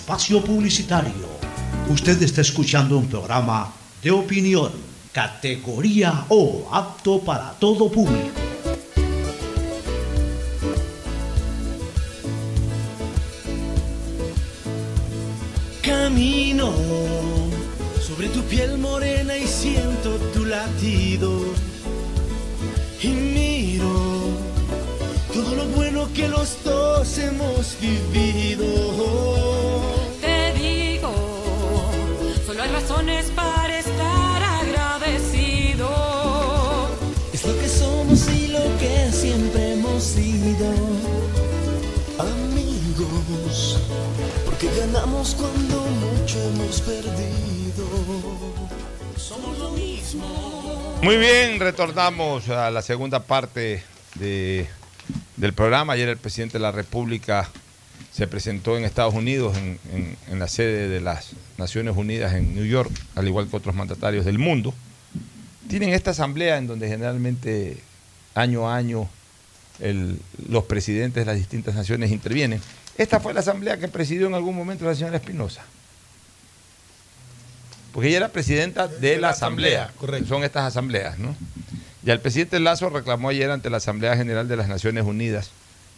espacio publicitario. Usted está escuchando un programa de opinión, categoría O, apto para todo público. Camino sobre tu piel morena y siento lo que los dos hemos vivido. Te digo, solo hay razones para estar agradecido. Es lo que somos y lo que siempre hemos sido. Amigos, porque ganamos cuando mucho hemos perdido. Somos lo mismo. Muy bien, retornamos a la segunda parte de- del programa. Ayer el presidente de la República se presentó en Estados Unidos, en, en- en la sede de las Naciones Unidas en New York, al igual que otros mandatarios del mundo. Tienen esta asamblea en donde generalmente año a año el- los presidentes de las distintas naciones intervienen. Esta fue la asamblea que presidió en algún momento la señora Espinosa. Porque ella era presidenta de, la asamblea. Son estas asambleas, ¿no? Y el presidente Lazo reclamó ayer ante la Asamblea General de las Naciones Unidas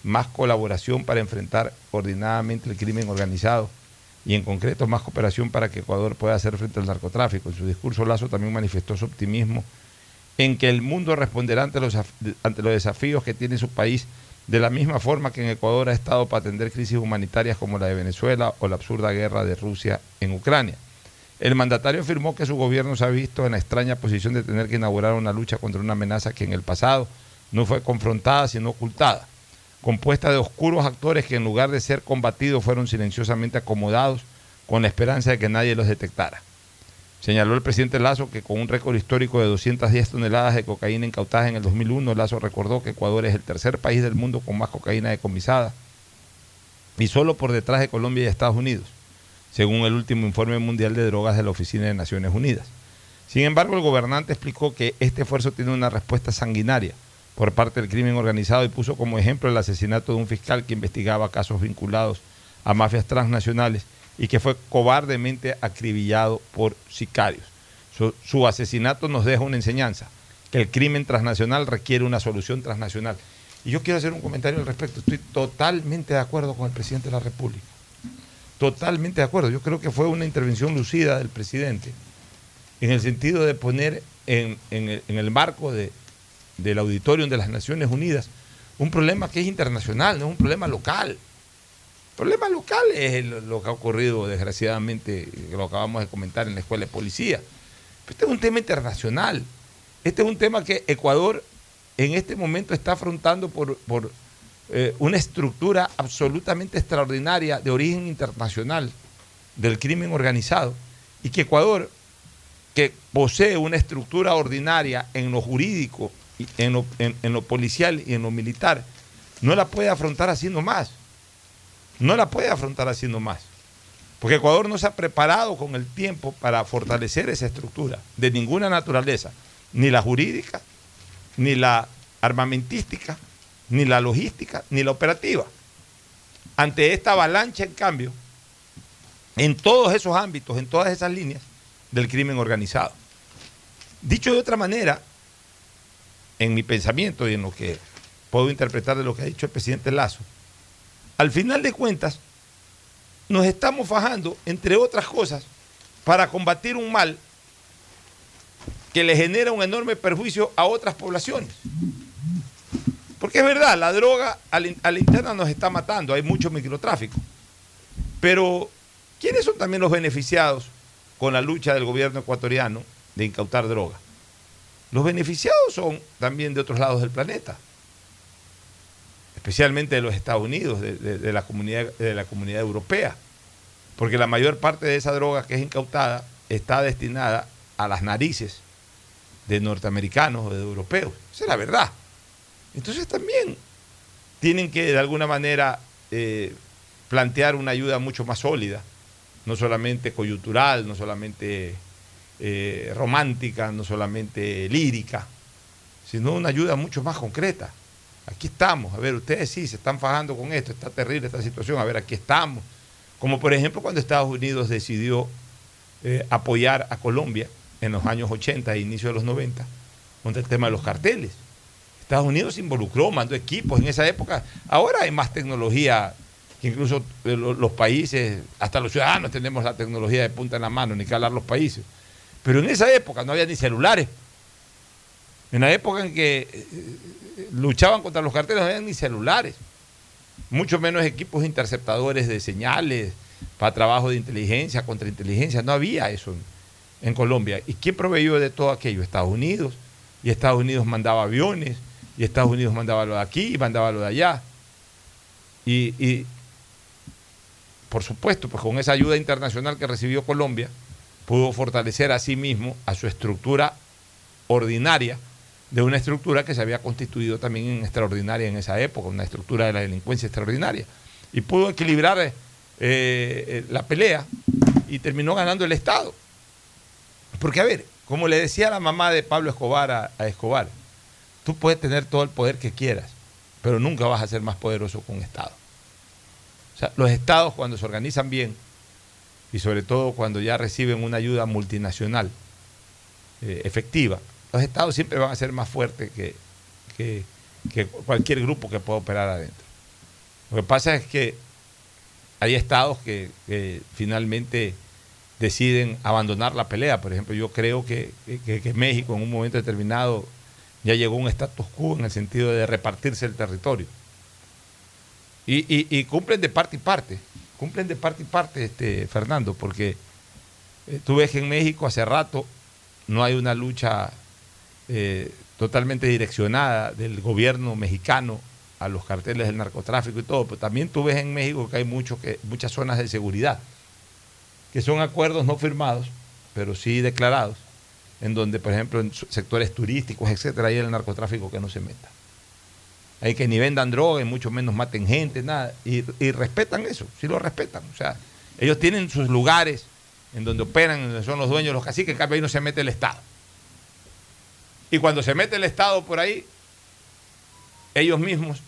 más colaboración para enfrentar coordinadamente el crimen organizado y en concreto más cooperación para que Ecuador pueda hacer frente al narcotráfico. En su discurso Lazo también manifestó su optimismo en que el mundo responderá ante los, ante los desafíos que tiene su país de la misma forma que en Ecuador ha estado para atender crisis humanitarias como la de Venezuela o la absurda guerra de Rusia en Ucrania. El mandatario afirmó que su gobierno se ha visto en la extraña posición de tener que inaugurar una lucha contra una amenaza que en el pasado no fue confrontada sino ocultada, compuesta de oscuros actores que en lugar de ser combatidos fueron silenciosamente acomodados con la esperanza de que nadie los detectara. Señaló el presidente Lazo que con un récord histórico de 210 toneladas de cocaína incautadas en el 2001, Lazo recordó que Ecuador es el tercer país del mundo con más cocaína decomisada y solo por detrás de Colombia y Estados Unidos, según el último informe mundial de drogas de la Oficina de Naciones Unidas. Sin embargo, el gobernante explicó que este esfuerzo tiene una respuesta sanguinaria por parte del crimen organizado y puso como ejemplo el asesinato de un fiscal que investigaba casos vinculados a mafias transnacionales y que fue cobardemente acribillado por sicarios. Su, asesinato nos deja una enseñanza, que el crimen transnacional requiere una solución transnacional. Y yo quiero hacer un comentario al respecto. Estoy totalmente de acuerdo con el presidente de la República. Totalmente de acuerdo. Yo creo que fue una intervención lucida del presidente en el sentido de poner en, el, marco de, del auditorio de las Naciones Unidas un problema que es internacional, no es un problema local. El problema local es lo que ha ocurrido, desgraciadamente, lo acabamos de comentar en la escuela de policía. Este es un tema internacional. Este es un tema que Ecuador en este momento está afrontando por, por eh, una estructura absolutamente extraordinaria de origen internacional del crimen organizado y que Ecuador, que posee una estructura ordinaria en lo jurídico, en lo, en- en lo policial y en lo militar, no la puede afrontar haciendo más. No la puede afrontar haciendo más. Porque Ecuador no se ha preparado con el tiempo para fortalecer esa estructura de ninguna naturaleza, ni la jurídica, ni la armamentística, ni la logística, ni la operativa. Ante esta avalancha, en cambio, en todos esos ámbitos, en todas esas líneas del crimen organizado. Dicho de otra manera, en mi pensamiento y en lo que puedo interpretar de lo que ha dicho el presidente Lazo, al final de cuentas, nos estamos fajando, entre otras cosas, para combatir un mal que le genera un enorme perjuicio a otras poblaciones. Porque es verdad, la droga a la, interna nos está matando, hay mucho microtráfico. Pero, ¿quiénes son también los beneficiados con la lucha del gobierno ecuatoriano de incautar droga? Los beneficiados son también de otros lados del planeta, especialmente de los Estados Unidos, de la, comunidad, de la comunidad europea, porque la mayor parte de esa droga que es incautada está destinada a las narices de norteamericanos o de europeos. Esa es la verdad. Entonces también tienen que de alguna manera eh, plantear una ayuda mucho más sólida, no solamente coyuntural, no solamente eh, romántica, no solamente lírica, sino una ayuda mucho más concreta. Aquí estamos, a ver, ustedes sí se están fajando con esto, está terrible esta situación, a ver, aquí estamos. Como por ejemplo cuando Estados Unidos decidió eh, apoyar a Colombia en los años 80 e inicio de los 90 contra el tema de los carteles. Estados Unidos se involucró, mandó equipos en esa época. Ahora hay más tecnología que incluso eh, lo- los países, hasta los ciudadanos tenemos la tecnología de punta en la mano, ni que hablar los países. Pero en esa época no había ni celulares. En la época en que eh, luchaban contra los carteles no había ni celulares. Mucho menos equipos interceptadores de señales para trabajo de inteligencia, contrainteligencia. No había eso en Colombia. ¿Y quién proveyó de todo aquello? Estados Unidos. Y Estados Unidos mandaba aviones. Y Estados Unidos mandaba lo de aquí y mandaba lo de allá. Y, y, por supuesto, pues con esa ayuda internacional que recibió Colombia, pudo fortalecer a sí mismo, a su estructura ordinaria, de una estructura que se había constituido también en extraordinaria en esa época, una estructura de la delincuencia extraordinaria. Y pudo equilibrar eh, eh, la pelea y terminó ganando el Estado. Porque, a ver, como le decía la mamá de Pablo Escobar a, a Escobar, tú puedes tener todo el poder que quieras, pero nunca vas a ser más poderoso con un Estado. O sea, los Estados cuando se organizan bien, y sobre todo cuando ya reciben una ayuda multinacional eh, efectiva, los estados siempre van a ser más fuertes que, que- que cualquier grupo que pueda operar adentro. Lo que pasa es que hay estados que, que finalmente deciden abandonar la pelea. Por ejemplo, yo creo que, que- que México en un momento determinado ya llegó un status quo en el sentido de repartirse el territorio. Y, cumplen de parte y parte, cumplen de parte y parte, este, Fernando, porque eh, tú ves que en México hace rato no hay una lucha eh, totalmente direccionada del gobierno mexicano a los carteles del narcotráfico y todo, pero también tú ves en México que hay muchas zonas de seguridad, que son acuerdos no firmados, pero sí declarados, en donde, por ejemplo, en sectores turísticos, etcétera, hay el narcotráfico que no se meta. Hay que ni vendan droga y mucho menos maten gente, nada. Y, respetan eso, sí lo respetan. O sea, ellos tienen sus lugares en donde operan, en donde son los dueños, los caciques, en cambio ahí no se mete el Estado. Y cuando se mete el Estado por ahí, ellos mismos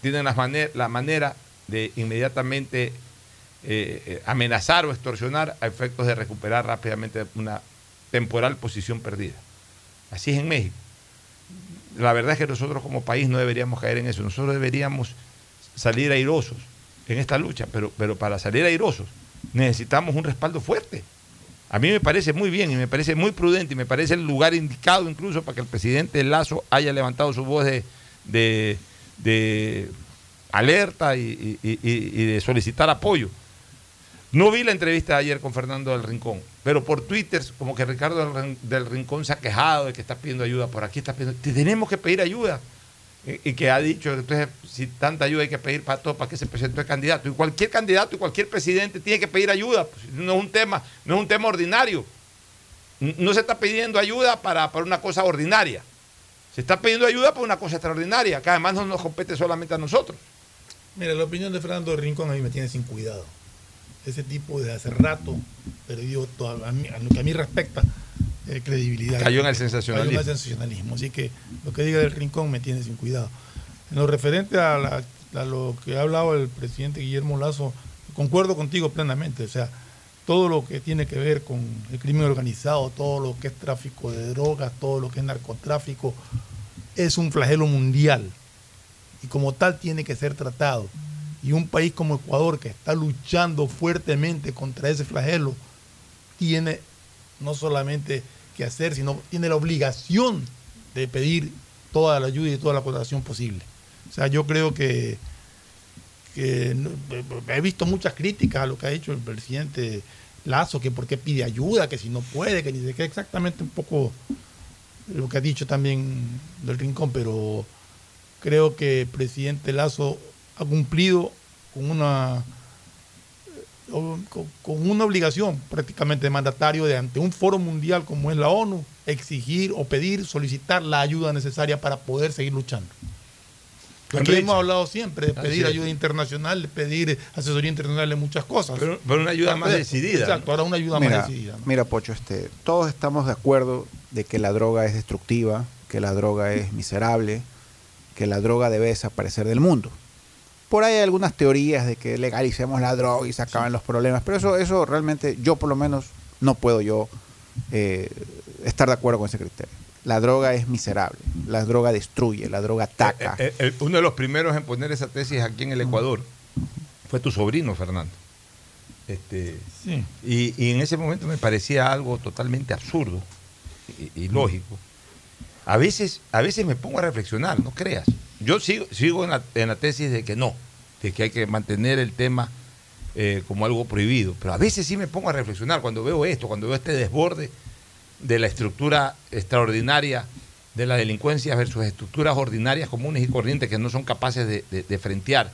tienen la, maner- la manera de inmediatamente eh, eh, amenazar o extorsionar a efectos de recuperar rápidamente una temporal posición perdida. Así es en México. La verdad es que nosotros como país no deberíamos caer en eso. Nosotros deberíamos salir airosos en esta lucha, pero, pero para salir airosos necesitamos un respaldo fuerte. A mí me parece muy bien y me parece muy prudente y me parece el lugar indicado incluso para que el presidente Lazo haya levantado su voz de, de- de alerta y, de solicitar apoyo. No vi la entrevista de ayer con Fernando del Rincón, pero por Twitter, como que Ricardo del Rin- del Rincón se ha quejado de que está pidiendo ayuda por aquí, está pidiendo. Tenemos que pedir ayuda. Y, que ha dicho, entonces, si tanta ayuda hay que pedir para todo, para que se presentó el candidato. Y cualquier candidato y cualquier presidente tiene que pedir ayuda. pues, no es un tema, no es un tema ordinario. No se está pidiendo ayuda para, para una cosa ordinaria. Se está pidiendo ayuda para una cosa extraordinaria, que además no nos compete solamente a nosotros. Mira, la opinión de Fernando Rincón a mí me tiene sin cuidado. Ese tipo de hace rato perdió, toda, a, mí- a lo que a mí respecta, eh, credibilidad. Cayó en el sensacionalismo. Cayó en el sensacionalismo. Así que lo que diga del Rincón me tiene sin cuidado. En lo referente a, la- a lo que ha hablado el presidente Guillermo Lazo, concuerdo contigo plenamente. O sea, todo lo que tiene que ver con el crimen organizado, todo lo que es tráfico de drogas, todo lo que es narcotráfico, es un flagelo mundial y como tal tiene que ser tratado. Y un país como Ecuador, que está luchando fuertemente contra ese flagelo, tiene no solamente que hacer, sino tiene la obligación de pedir toda la ayuda y toda la colaboración posible. O sea, yo creo que, he visto muchas críticas a lo que ha hecho el presidente Lazo, que por qué pide ayuda, que si no puede, que ni sé qué, exactamente un poco lo que ha dicho también del Rincón, pero creo que el presidente Lazo ha cumplido con una con, una obligación prácticamente de mandatario de ante un foro mundial como es la ONU, exigir o pedir, solicitar la ayuda necesaria para poder seguir luchando. Aquí hemos hablado siempre de Así pedir ayuda internacional, de pedir asesoría internacional de muchas cosas. Pero- pero una ayuda más decidida, Exacto, ahora una ayuda mira, más decidida. ¿no? mira, Pocho, este, todos estamos de acuerdo de que la droga es destructiva, que la droga es miserable, que la droga debe desaparecer del mundo. Por ahí hay algunas teorías de que legalicemos la droga y se acaban los problemas, pero eso, eso realmente yo por lo menos no puedo yo eh, estar de acuerdo con ese criterio. La droga es miserable, la droga destruye, la droga ataca. Eh, eh, uno de los primeros en poner esa tesis aquí en el Ecuador fue tu sobrino, Fernando. Este, Sí. y, y en ese momento me parecía algo totalmente absurdo y, y lógico. A veces, a veces me pongo a reflexionar, no creas. Yo sigo, sigo en, la, en la tesis de que no, de que hay que mantener el tema eh, como algo prohibido. Pero a veces sí me pongo a reflexionar cuando veo esto, cuando veo este desborde de la estructura extraordinaria de la delincuencia versus estructuras ordinarias comunes y corrientes que no son capaces de, de- frentear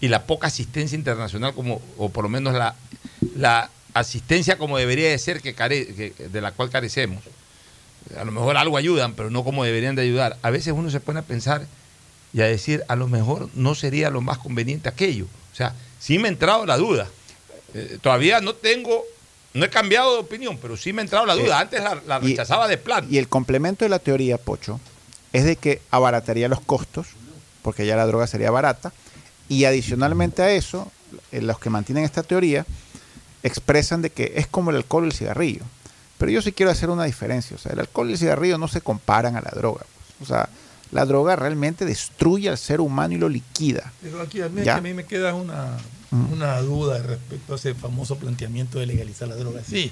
y la poca asistencia internacional como o por lo menos la, la asistencia como debería de ser que, care- que- de la cual carecemos a lo mejor algo ayudan pero no como deberían de ayudar a veces uno se pone a pensar y a decir a lo mejor no sería lo más conveniente aquello o sea sí me ha entrado la duda Eh, todavía no tengo no he cambiado de opinión pero sí me ha entrado la duda antes la, la y- rechazaba de plano Y el complemento de la teoría, Pocho, es de que abarataría los costos, porque ya la droga sería barata, y adicionalmente a eso, eh, los que mantienen esta teoría expresan de que es como el alcohol y el cigarrillo. Pero yo sí quiero hacer una diferencia, o sea, el alcohol y el cigarrillo no se comparan a la droga. pues. O sea, la droga realmente destruye al ser humano y lo liquida. Pero aquí a mí, Ya. a mí me queda una, Mm. una duda respecto a ese famoso planteamiento de legalizar la droga. Sí,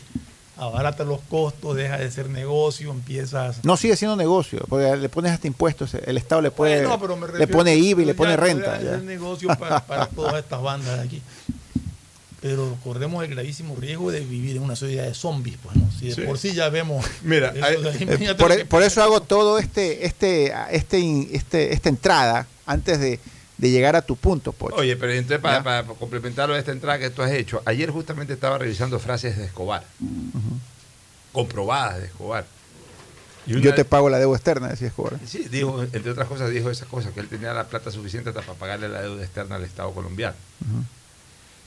abarata los costos, deja de ser negocio, empiezas... No sigue siendo negocio, porque le pones hasta impuestos, el Estado le puede Bueno, pero me le refiero- pone IVA y le pone renta. ser negocio para, para [LAUGHS] todas estas bandas de aquí. Pero corremos el gravísimo riesgo de vivir en una sociedad de zombies, pues, ¿no? Si de Sí. por sí ya vemos... [LAUGHS] Mira, eso, hay- Eh, imagínate por, lo que por eso hago todo este, este, este, in- este, esta entrada antes de, de llegar a tu punto, Pocho. Oye, pero entonces para, complementarlo de esta entrada que tú has hecho, ayer justamente estaba revisando frases de Escobar, comprobadas de Escobar. Y una- Yo te pago la deuda externa, decía Escobar. Sí, dijo, entre otras cosas, dijo esa cosa, que él tenía la plata suficiente hasta para pagarle la deuda externa al Estado colombiano.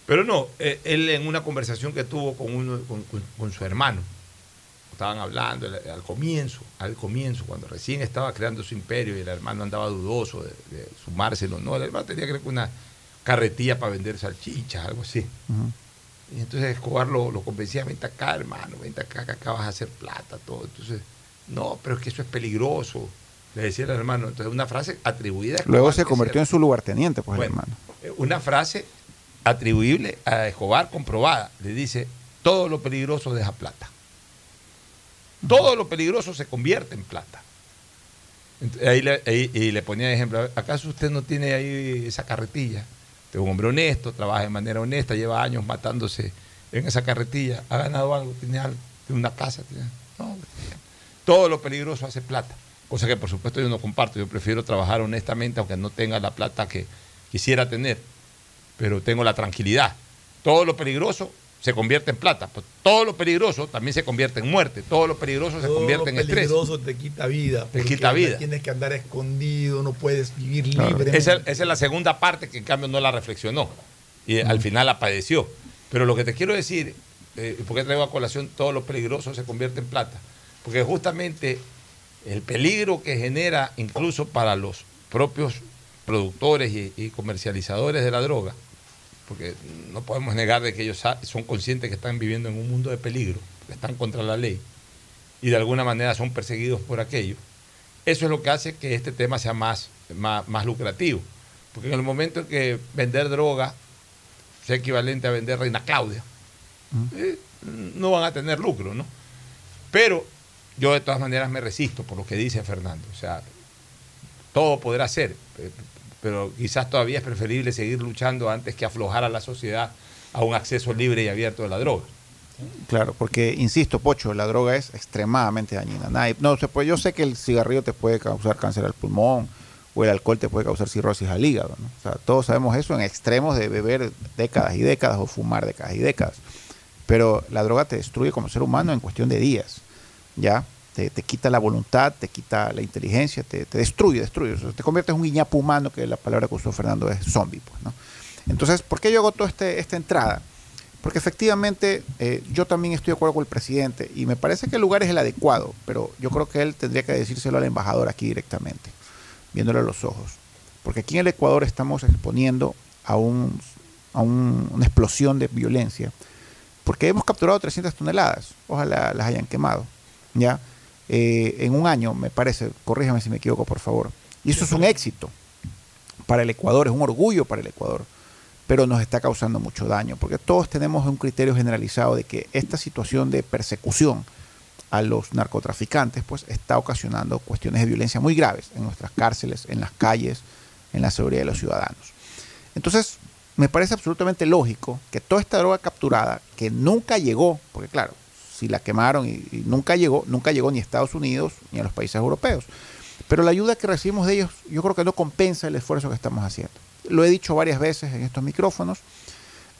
Pero no, eh, él en una conversación que tuvo con, uno, con, con- con su hermano, estaban hablando el- al comienzo, al comienzo, cuando recién estaba creando su imperio y el hermano andaba dudoso de, de sumárselo, no, el hermano tenía creo que una carretilla para vender salchichas, algo así. Y entonces Escobar lo, lo convencía, vente acá, hermano, vente acá, que acá vas a hacer plata, todo. Entonces, no, pero es que eso es peligroso, le decía el hermano. Entonces, una frase atribuida a Escobar Luego se convirtió en su lugarteniente, pues, Bueno, hermano. eh, Una frase atribuible a Escobar comprobada. Le dice, todo lo peligroso deja plata. Todo lo peligroso se convierte en plata. Ahí le, ahí- y le ponía de ejemplo, ¿acaso usted no tiene ahí esa carretilla? Usted es un hombre honesto, trabaja de manera honesta, lleva años matándose en esa carretilla, ha ganado algo, tiene algo, tiene una casa. tiene- No, todo lo peligroso hace plata. Cosa que por supuesto yo no comparto, yo prefiero trabajar honestamente aunque no tenga la plata que quisiera tener, pero tengo la tranquilidad. Todo lo peligroso se convierte en plata, pues todo lo peligroso también se convierte en muerte, todo lo peligroso se Todo convierte lo en estrés. peligroso te quita vida. Te quita vida. Tienes que andar escondido, no puedes vivir Claro. libremente. Esa, esa es la segunda parte que en cambio no la reflexionó y al final la padeció. Pero lo que te quiero decir, eh, porque traigo a colación todo lo peligroso se convierte en plata, porque justamente el peligro que genera incluso para los propios productores y, y comercializadores de la droga, porque no podemos negar de que ellos son conscientes que están viviendo en un mundo de peligro, que están contra la ley y de alguna manera son perseguidos por aquello. Eso es lo que hace que este tema sea más, más, más lucrativo. Porque en el momento en que vender droga sea equivalente a vender Reina Claudia, eh, no van a tener lucro, ¿no? Pero yo de todas maneras me resisto por lo que dice Fernando. O sea, todo podrá ser, pe- pero quizás todavía es preferible seguir luchando antes que aflojar a la sociedad a un acceso libre y abierto de la droga. Claro, porque insisto, Pocho, la droga es extremadamente dañina. No, se puede, yo sé que el cigarrillo te puede causar cáncer al pulmón o el alcohol te puede causar cirrosis al hígado. ¿no? O sea, todos sabemos eso en extremos de beber décadas y décadas o fumar décadas y décadas. Pero la droga te destruye como ser humano en cuestión de días. ¿Ya? Te, quita la voluntad, te quita la inteligencia, te, te destruye, destruye. Te conviertes en un guiñapo humano, que la palabra que usó Fernando es zombie. Pues, ¿no? Entonces, ¿por qué yo hago este, esta entrada? Porque efectivamente eh, yo también estoy de acuerdo con el presidente y me parece que el lugar es el adecuado, pero yo creo que él tendría que decírselo al embajador aquí directamente, viéndole a los ojos. Porque aquí en el Ecuador estamos exponiendo a, un, a un- una explosión de violencia, porque hemos capturado 300 toneladas, ojalá las hayan quemado, ¿ya? Eh, en un año, me parece, corríjame si me equivoco, por favor. Y eso es un éxito para el Ecuador, es un orgullo para el Ecuador pero nos está causando mucho daño, porque todos tenemos un criterio generalizado de que esta situación de persecución a los narcotraficantes pues está ocasionando cuestiones de violencia muy graves en nuestras cárceles, en las calles, en la seguridad de los ciudadanos. Entonces, me parece absolutamente lógico que toda esta droga capturada, que nunca llegó, porque claro, si la quemaron y, nunca llegó, nunca llegó ni a Estados Unidos ni a los países europeos. Pero la ayuda que recibimos de ellos, yo creo que no compensa el esfuerzo que estamos haciendo. Lo he dicho varias veces en estos micrófonos.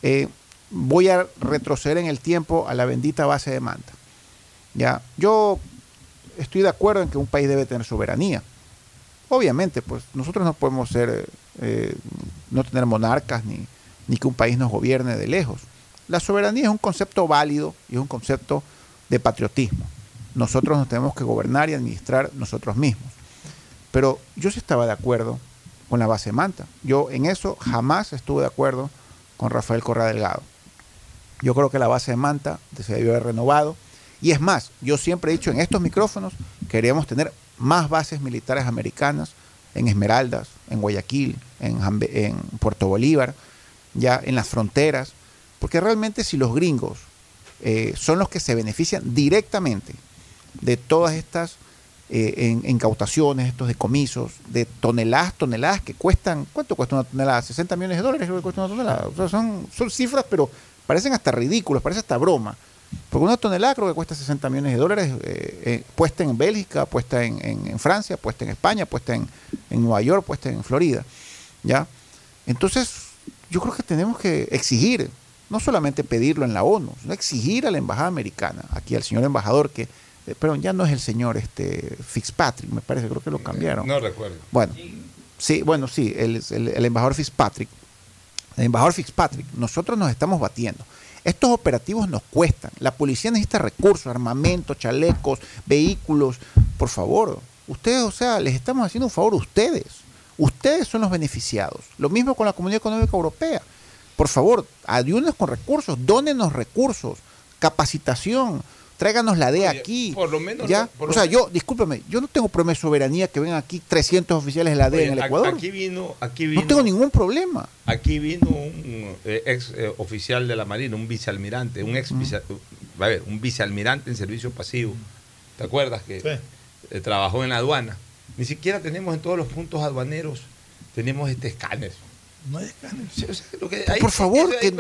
Eh, voy a retroceder en el tiempo a la bendita base de Manta. Ya, yo estoy de acuerdo en que un país debe tener soberanía. Obviamente, pues nosotros no podemos ser, eh, no tener monarcas ni, ni que un país nos gobierne de lejos. La soberanía es un concepto válido y es un concepto de patriotismo. Nosotros nos tenemos que gobernar y administrar nosotros mismos. Pero yo sí estaba de acuerdo con la base Manta. Yo en eso jamás estuve de acuerdo con Rafael Correa Delgado. Yo creo que la base de Manta se debió haber renovado. Y es más, yo siempre he dicho en estos micrófonos queríamos tener más bases militares americanas en Esmeraldas, en Guayaquil, en, Puerto Bolívar, ya en las fronteras, porque realmente si los gringos eh, son los que se benefician directamente de todas estas eh, incautaciones, estos decomisos, de toneladas, toneladas que cuestan, ¿cuánto cuesta una tonelada? 60 millones de dólares cuesta una tonelada. O sea, son, son cifras, pero parecen hasta ridículas, parece hasta broma. Porque una tonelada creo que cuesta 60 millones de dólares, eh, eh, puesta en Bélgica, puesta en, en- en Francia, puesta en España, puesta en, en Nueva York, puesta en Florida. ¿ya? Entonces, yo creo que tenemos que exigir, no solamente pedirlo en la ONU, sino exigir a la embajada americana, aquí al señor embajador que, eh, perdón, ya no es el señor este Fitzpatrick, me parece, creo que lo cambiaron. No recuerdo. Bueno, sí, bueno, sí, el, el- el embajador Fitzpatrick, el embajador Fitzpatrick, nosotros nos estamos batiendo. Estos operativos nos cuestan. La policía necesita recursos, armamento, chalecos, vehículos. Por favor, ustedes, o sea, les estamos haciendo un favor a ustedes. Ustedes son los beneficiados. Lo mismo con la Comunidad Económica Europea. Por favor, ayúdenos con recursos, dónenos recursos, capacitación. tráiganos la D Oye, aquí. por lo menos ¿ya? por o sea, yo, discúlpame, yo no tengo problema de soberanía que vengan aquí 300 oficiales de la D Oye, en el Ecuador. Aquí vino, aquí vino, no tengo ningún problema. aquí vino un eh, ex eh, oficial de la Marina, un vicealmirante, un ex vice- a ver, un vicealmirante en servicio pasivo. ¿Te acuerdas que eh, trabajó en la aduana? Ni siquiera tenemos en todos los puntos aduaneros tenemos este escáner. No hay escáner. por favor, que,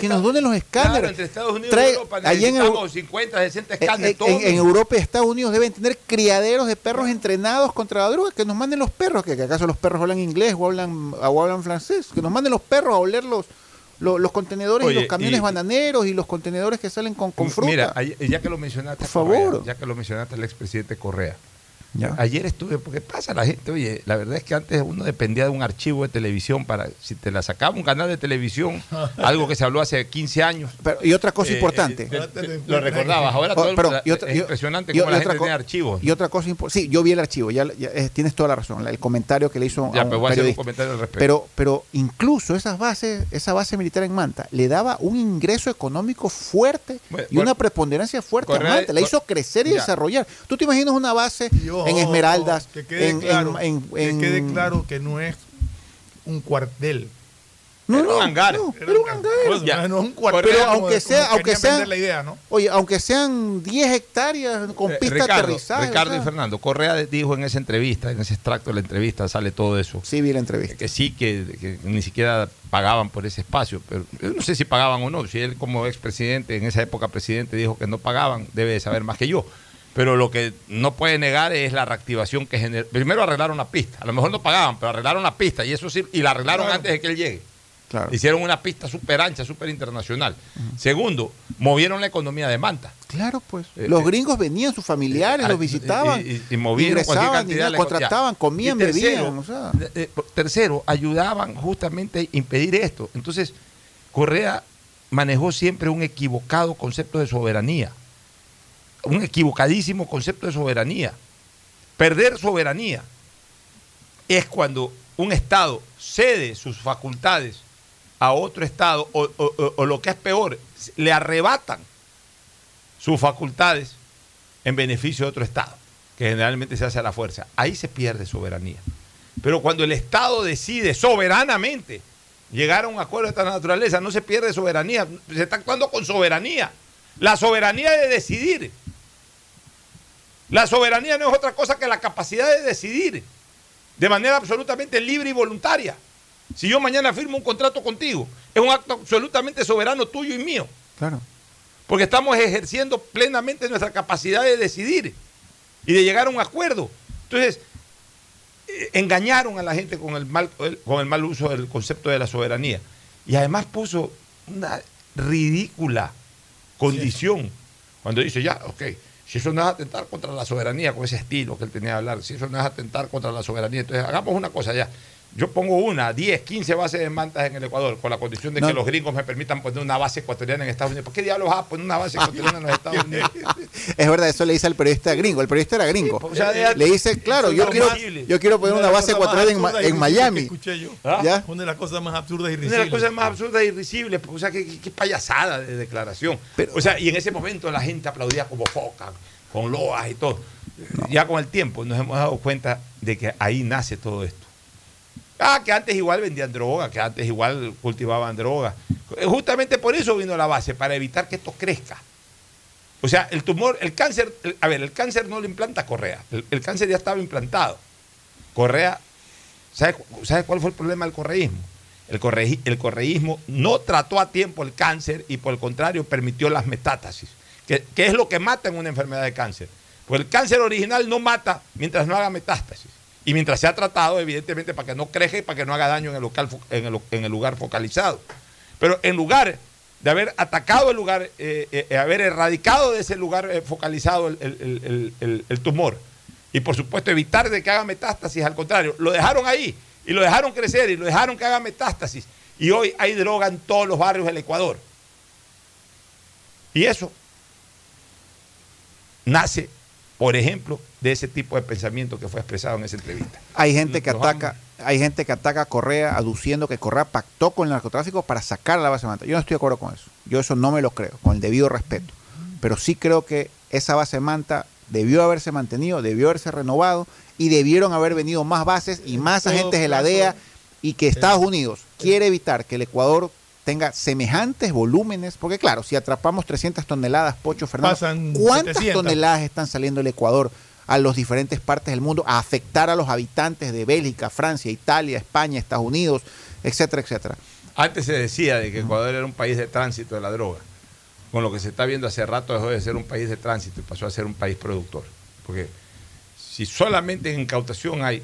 que nos donen los escáneres. Claro, entre Estados Unidos Trae- y Europa allá en necesitamos 50, 60 En, escáneres. en- todos. en Europa y Estados Unidos deben tener criaderos de perros entrenados contra la droga. Que nos manden los perros, que, que acaso los perros hablan inglés o hablan, o hablan francés. Que nos manden los perros a oler los, los, los contenedores Oye, y los camiones y- bananeros y los contenedores que salen con, con fruta. Mira, ya que lo mencionaste, Por favor. Correa, ya que lo mencionaste al expresidente Correa. Ya. Ayer estuve, porque pasa la gente, oye, la verdad es que antes uno dependía de un archivo de televisión para, si te la sacaba un canal de televisión, [LAUGHS] algo que se habló hace 15 años. Pero- y otra cosa eh, importante. eh, te- lo recordabas, ahora Oh, todo el- y otra- es impresionante y- cómo y la gente tiene archivos. Y otra cosa importante. Sí, yo vi el archivo, ya, ya, eh, tienes toda la razón. El comentario que le hizo Ya, a un pero voy a hacer un comentario al respecto. Pero, pero incluso esas bases, esa base militar en Manta, le daba un ingreso económico fuerte Bueno, y una preponderancia fuerte Correa- a Manta. La hizo crecer y desarrollar. ¿Tú te imaginas una base en Esmeraldas? Que quede, en, claro, en- que en- quede claro que no es un cuartel. No, Era no, un hangar. no, Era era un hangar. Ya. No un cuartel. Pero como- aunque como sea, aunque sean, la idea, ¿no? oye, aunque sean 10 hectáreas con Eh, pista Ricardo, aterrizaje. Ricardo o sea. y Fernando, Correa dijo en esa entrevista, en ese extracto de la entrevista, sale todo eso. Sí, vi la entrevista. Que sí, que, que ni siquiera pagaban por ese espacio. Pero yo no sé si pagaban o no. Si él, como expresidente, en esa época presidente, dijo que no pagaban, debe de saber más que yo. Pero lo que no puede negar es la reactivación que generó. Primero arreglaron la pista. A lo mejor no pagaban, pero arreglaron la pista. Y eso sí, y la arreglaron Claro. antes de que él llegue. Claro. Hicieron una pista súper ancha, súper internacional. Segundo, movieron la economía de Manta. Claro, pues. Eh, los eh, gringos venían, sus familiares Eh, los y- visitaban. Y, y- y movieron cualquier cantidad. de- contrataban, comían, Y tercero, bebían. O sea. tercero, ayudaban justamente a impedir esto. Entonces, Correa manejó siempre un equivocado concepto de soberanía. Un equivocadísimo concepto de soberanía. Perder soberanía es cuando un Estado cede sus facultades a otro Estado o, o- lo que es peor, le arrebatan sus facultades en beneficio de otro Estado, que generalmente se hace a la fuerza. Ahí se pierde soberanía. Pero cuando el Estado decide soberanamente llegar a un acuerdo de esta naturaleza, no se pierde soberanía, se está actuando con soberanía. La soberanía de decidir. La soberanía no es otra cosa que la capacidad de decidir de manera absolutamente libre y voluntaria. Si yo mañana firmo un contrato contigo, es un acto absolutamente soberano tuyo y mío. Claro. Porque estamos ejerciendo plenamente nuestra capacidad de decidir y de llegar a un acuerdo. Entonces, eh, engañaron a la gente con el mal, el- con el mal uso del concepto de la soberanía. Y además puso una ridícula condición cuando dice, ya, ok, si eso no es atentar contra la soberanía, con ese estilo que él tenía de hablar, si eso no es atentar contra la soberanía, entonces hagamos una cosa ya. Yo pongo una, 10, 15 bases de mantas en el Ecuador, con la condición de No. que los gringos me permitan poner una base ecuatoriana en Estados Unidos. ¿Por qué diablos vas a poner una base ecuatoriana en los Estados [LAUGHS] Unidos? Es verdad, eso le dice al periodista gringo. El periodista era gringo. o sea, de- le dice, claro, yo quiero, yo quiero poner una base ecuatoriana en, Ma- Miami. escuché yo. ¿Ah? ¿Ya? Una de las cosas más absurdas y Una risibles. de las cosas más absurdas y risibles, pues, o sea, qué, qué- qué payasada de declaración. o sea, y en ese momento la gente aplaudía como foca, con loas y todo. Ya con el tiempo nos hemos dado cuenta de que ahí nace todo esto. Ah, que antes igual vendían droga, que antes igual cultivaban droga. Eh, Justamente por eso vino la base, para evitar que esto crezca. O sea, el tumor, el cáncer, a ver, el cáncer no lo implanta Correa, el, cáncer ya estaba implantado. Correa, ¿sabe, cu- sabe cuál fue el problema del correísmo? El, correí- el correísmo no trató a tiempo el cáncer y por el contrario permitió las metástasis, que es lo que mata en una enfermedad de cáncer. Pues el cáncer original no mata mientras no haga metástasis. Y mientras sea tratado, evidentemente, para que no crezca y para que no haga daño en el, local, en el, lugar focalizado. Pero en lugar de haber atacado el lugar, eh, eh, haber erradicado de ese lugar eh, focalizado el- el tumor, y por supuesto evitar de que haga metástasis, al contrario, lo dejaron ahí y lo dejaron crecer y lo dejaron que haga metástasis. Y hoy hay droga en todos los barrios del Ecuador. Y eso nace, por ejemplo, de ese tipo de pensamiento que fue expresado en esa entrevista. Hay gente que ataca, hay gente que ataca a Correa aduciendo que Correa pactó con el narcotráfico para sacar a la base de Manta. Yo no estoy de acuerdo con eso. Yo eso no me lo creo, con el debido respeto. Pero sí creo que esa base manta debió haberse mantenido, debió haberse renovado y debieron haber venido más bases y más agentes de la DEA y que Estados Unidos quiere evitar que el Ecuador tenga semejantes volúmenes, porque claro, si atrapamos 300 toneladas, Pocho Fernando, Pasan ¿cuántas 700? toneladas están saliendo del Ecuador a las diferentes partes del mundo a afectar a los habitantes de Bélgica, Francia, Italia, España, Estados Unidos, etcétera, etcétera? Antes se decía de que Ecuador era un país de tránsito de la droga. Con lo que se está viendo hace rato dejó de ser un país de tránsito y pasó a ser un país productor. Porque si solamente en incautación hay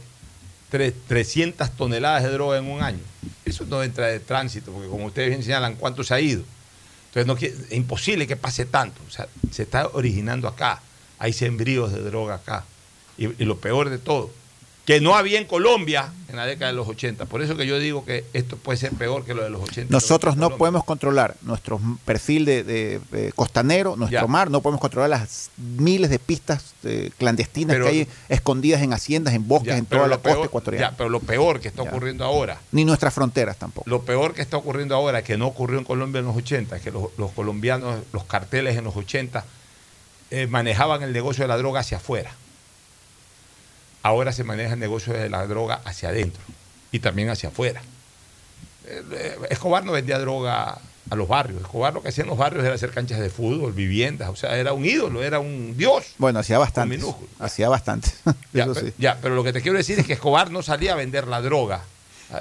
tre- 300 toneladas de droga en un año, eso no entra de tránsito, porque como ustedes bien señalan, ¿cuánto se ha ido? Entonces no, es imposible que pase tanto. O sea, se está originando acá. Hay sembríos de droga acá. Y, y lo peor de todo, que no había en Colombia en la década de los 80. Por eso que yo digo que esto puede ser peor que lo de los 80. Nosotros no podemos controlar nuestro perfil de, de- de costanero, nuestro Ya. mar, no podemos controlar las miles de pistas eh, clandestinas Pero- que hay escondidas en haciendas, en bosques, Ya, en toda la costa ecuatoriana. ya, pero lo peor que está ocurriendo ahora, Ni nuestras fronteras tampoco. lo peor que está ocurriendo ahora, que no ocurrió en Colombia en los 80, es que los, los colombianos, los carteles en los 80 eh, manejaban el negocio de la droga hacia afuera. Ahora se maneja el negocio de la droga hacia adentro y también hacia afuera. Eh, eh, Escobar no vendía droga a los barrios. Escobar lo que hacía en los barrios era hacer canchas de fútbol, viviendas, o sea, era un ídolo, era un dios. Bueno, hacía bastante. Hacía bastante. [LAUGHS] Ya, Eso pe- sí. ya, pero lo que te quiero decir es que Escobar no salía a vender la droga.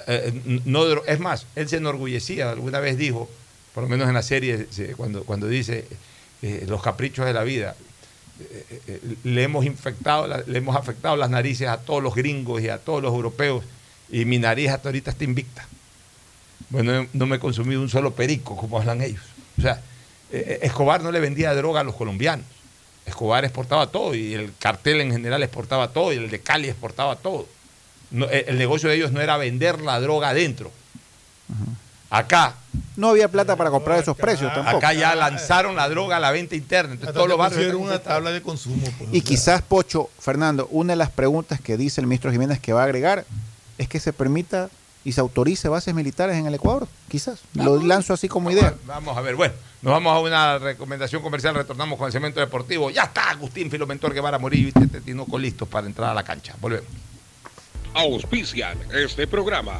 Eh, no es más, él se enorgullecía, alguna vez dijo, por lo menos en la serie, se- cuando, cuando dice eh, los caprichos de la vida, eh, eh, le hemos infectado, le hemos afectado las narices a todos los gringos y a todos los europeos, y mi nariz hasta ahorita está invicta. Bueno, no me he consumido un solo perico, como hablan ellos. O sea, Escobar no le vendía droga a los colombianos. Escobar exportaba todo y el cartel en general exportaba todo y el de Cali exportaba todo. El negocio de ellos no era vender la droga adentro. Acá, No había plata para comprar esos precios tampoco. acá ya lanzaron la droga a la venta interna. Entonces todos los barrios una tabla de consumo. pues, Y o sea. quizás, Pocho, Fernando, una de las preguntas que dice el ministro Jiménez que va a agregar es que se permita y se autorice bases militares en el Ecuador. Quizás. Lo lanzo así como idea. Vamos a ver, bueno, nos vamos a una recomendación comercial, retornamos con el cemento deportivo. Ya está Agustín Filomentor Guevara Morillo y Tete Tinoco listos para entrar a la cancha. Volvemos. Auspician este programa.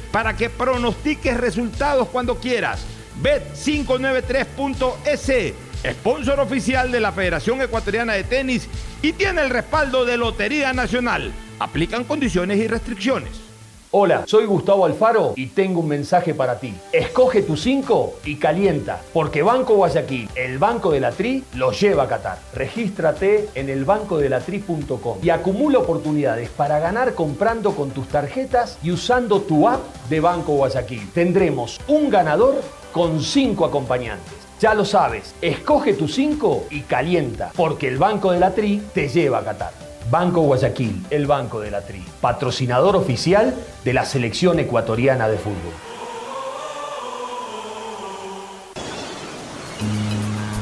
para que pronostiques resultados cuando quieras. Bet593.es, sponsor oficial de la Federación Ecuatoriana de Tenis y tiene el respaldo de Lotería Nacional. Aplican condiciones y restricciones. Hola, soy Gustavo Alfaro y tengo un mensaje para ti. Escoge tu 5 y calienta, porque Banco Guayaquil, el Banco de la Tri, lo lleva a Qatar. Regístrate en elbancodelatri.com y acumula oportunidades para ganar comprando con tus tarjetas y usando tu app de Banco Guayaquil. Tendremos un ganador con 5 acompañantes. Ya lo sabes, escoge tu 5 y calienta, porque el Banco de la Tri te lleva a Qatar. Banco Guayaquil, el Banco de la Tri, patrocinador oficial de la selección ecuatoriana de fútbol.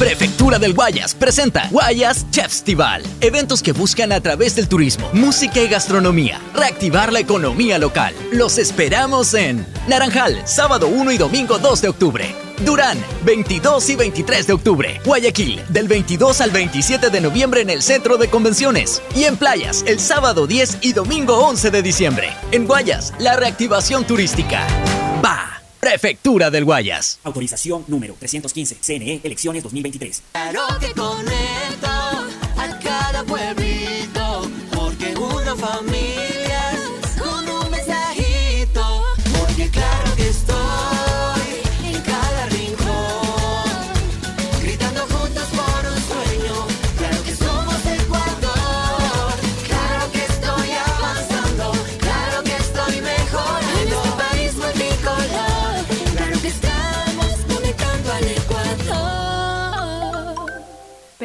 Prefectura del Guayas presenta Guayas Festival. Eventos que buscan a través del turismo, música y gastronomía reactivar la economía local. Los esperamos en Naranjal, sábado 1 y domingo 2 de octubre. Durán, 22 y 23 de octubre. Guayaquil, del 22 al 27 de noviembre en el Centro de Convenciones. Y en Playas, el sábado 10 y domingo 11 de diciembre. En Guayas, la reactivación turística. Va. Prefectura del Guayas. Autorización número 315. CNE, elecciones 2023. Claro que conecto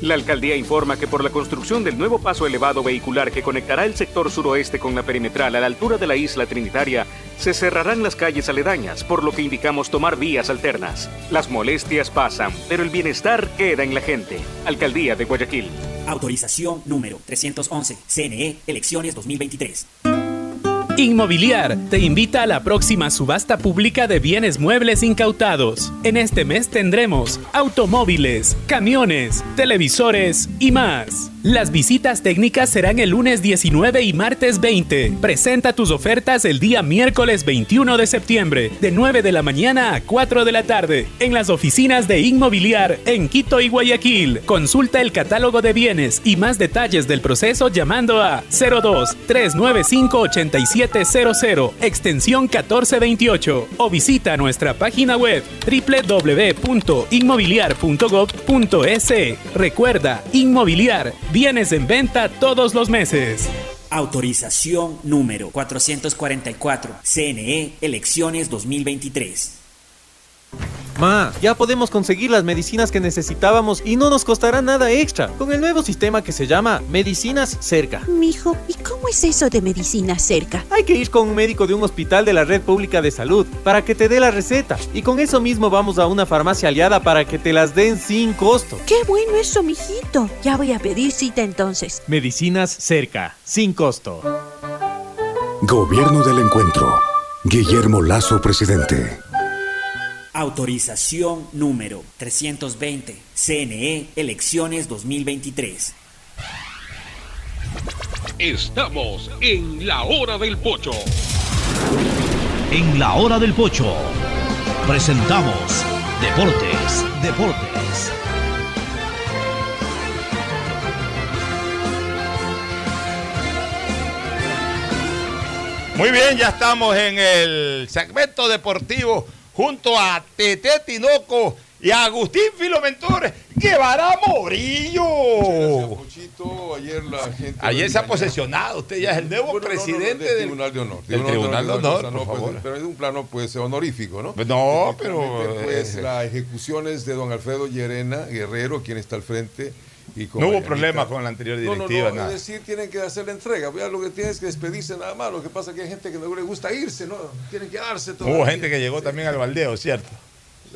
La alcaldía informa que por la construcción del nuevo paso elevado vehicular que conectará el sector suroeste con la perimetral a la altura de la isla Trinitaria, se cerrarán las calles aledañas, por lo que indicamos tomar vías alternas. Las molestias pasan, pero el bienestar queda en la gente. Alcaldía de Guayaquil. Autorización número 311. CNE, elecciones 2023. Inmobiliar te invita a la próxima subasta pública de bienes muebles incautados. En este mes tendremos automóviles, camiones, televisores y más. Las visitas técnicas serán el lunes 19 y martes 20. Presenta tus ofertas el día miércoles 21 de septiembre, de 9 de la mañana a 4 de la tarde, en las oficinas de Inmobiliar en Quito y Guayaquil. Consulta el catálogo de bienes y más detalles del proceso llamando a 02 395 8700 extensión 1428 o visita nuestra página web www.inmobiliar.gov.es. Recuerda, Inmobiliar, bienes en venta todos los meses. Autorización número 444. CNE, elecciones 2023. Ma, ya podemos conseguir las medicinas que necesitábamos y no nos costará nada extra con el nuevo sistema que se llama Medicinas Cerca. Mijo, ¿y cómo es eso de medicina cerca? Hay que ir con un médico de un hospital de la red pública de salud para que te dé la receta y con eso mismo vamos a una farmacia aliada para que te las den sin costo. Qué bueno eso, mijito. Ya voy a pedir cita entonces. Medicinas cerca, sin costo. Gobierno del Encuentro. Guillermo Lazo, presidente. Autorización número 320. CNE, elecciones 2023. Estamos en la hora del pocho. En la hora del pocho presentamos Deportes, Deportes. Muy bien, ya estamos en el segmento deportivo junto a Tete Tinoco y a Agustín Filomentor Guevara Morillo. ayer la gente. Ayer se ha posesionado, usted ya es el nuevo Bueno, no, no, presidente del Tribunal de Honor. Del Tribunal de Honor, por pues, pero es un plano pues honorífico, ¿no? No, pero, Pues eh, las ejecuciones de don Alfredo Llerena, Guerrero, quien está al frente. Y con No hubo problema con la anterior directiva, No, no, no, nada. es decir, tienen que hacer la entrega. Ya lo que tienen es que despedirse nada más. Lo que pasa es que hay gente que no le gusta irse, ¿no? Tienen que quedarse todo. Hubo gente que llegó también al baldeo, ¿cierto?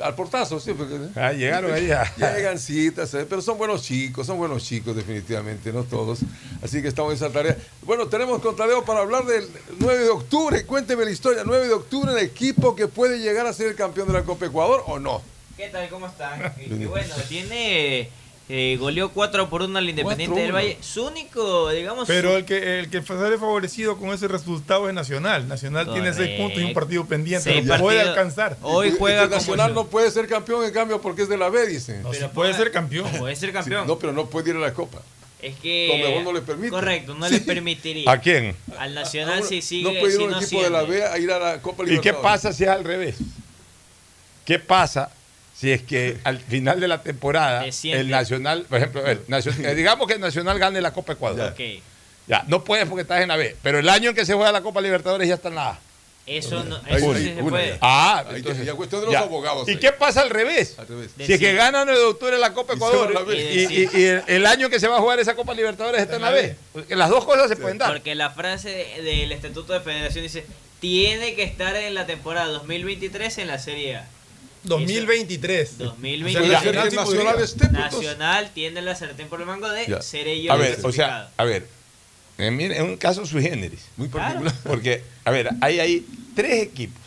Al portazo, sí. Porque, Ah, llegaron ahí [LAUGHS] Llegan citas, eh, pero son buenos chicos, son buenos chicos definitivamente, no todos. Así que estamos en esa tarea. Bueno, tenemos con Tadeo para hablar del 9 de octubre. Cuénteme la historia. 9 de octubre, el equipo que puede llegar a ser el campeón de la Copa Ecuador o no. ¿Qué tal? ¿Cómo están? Y bueno, tiene eh, goleó 4 por 1 al Independiente del 4-1. Valle. Su único, digamos. Pero su- el que, el que sale favorecido con ese resultado es Nacional. Nacional tiene seis puntos y un partido pendiente. Seis Lo puede alcanzar. Hoy juega Nacional no puede ser campeón, en cambio, porque es de la B, dicen. No, sí puede ser campeón. Puede ser campeón. Sí, no, pero no puede ir a la Copa. Es que. No le permite. Correcto, no Sí. le permitiría. ¿A quién? Al Nacional Ahora, si sigue. no puede ir si un no equipo de la. B a ir a la Copa ¿Y qué Libertadores. pasa si es al revés? ¿Qué pasa si es que al final de la temporada Desciende. el Nacional, por ejemplo, el Nacional- [LAUGHS] eh, digamos que el Nacional gane la Copa Ecuador? Ok. Ya, no puedes porque estás en la B, pero el año en que se juega la Copa Libertadores ya está en la A. Eso no. Eso sí, sí se puede. ya. Ah, entonces, ya cuestión de los ya. abogados. ¿Y ahí. qué pasa al revés? Al revés. Si es que gana 9 de octubre la Copa Ecuador y, y- y el, el año que se va a jugar esa Copa Libertadores está en la B. Porque las dos cosas se pueden dar. Porque la frase de- del Estatuto de Federación dice: tiene que estar en la temporada 2023 en la Serie A. 2023. 2023. Puede ser que sí Nacional esté, pues, Nacional tiene la sartén por el mango de Ya. ser ellos A ver, o sea, a ver, eh, es un caso sui generis. Muy Claro. particular. Porque, a ver, hay ahí tres equipos.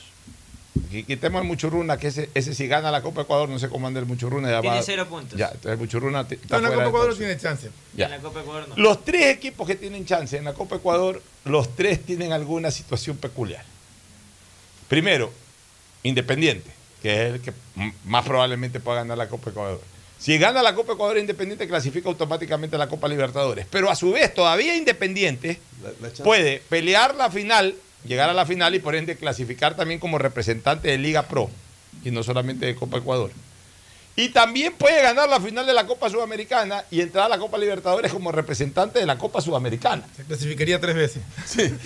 Aquí Quitemos el Muchurruna, que ese, ese si gana la Copa Ecuador, no sé cómo anda el Muchurruna. Ya Tiene va- cero puntos. Ya, entonces el Muchurruna está No, en la Copa Ecuador tiene chance. Ya. En la Copa Ecuador no. Los tres equipos que tienen chance en la Copa Ecuador, los tres tienen alguna situación peculiar. Primero, Independiente, que es el que más probablemente pueda ganar la Copa Ecuador. Si gana la Copa Ecuador, Independiente clasifica automáticamente a la Copa Libertadores. Pero a su vez, todavía Independiente La- la chance. puede pelear la final, llegar a la final y por ende clasificar también como representante de Liga Pro y no solamente de Copa Ecuador. Y también puede ganar la final de la Copa Sudamericana y entrar a la Copa Libertadores como representante de la Copa Sudamericana. Se clasificaría tres veces.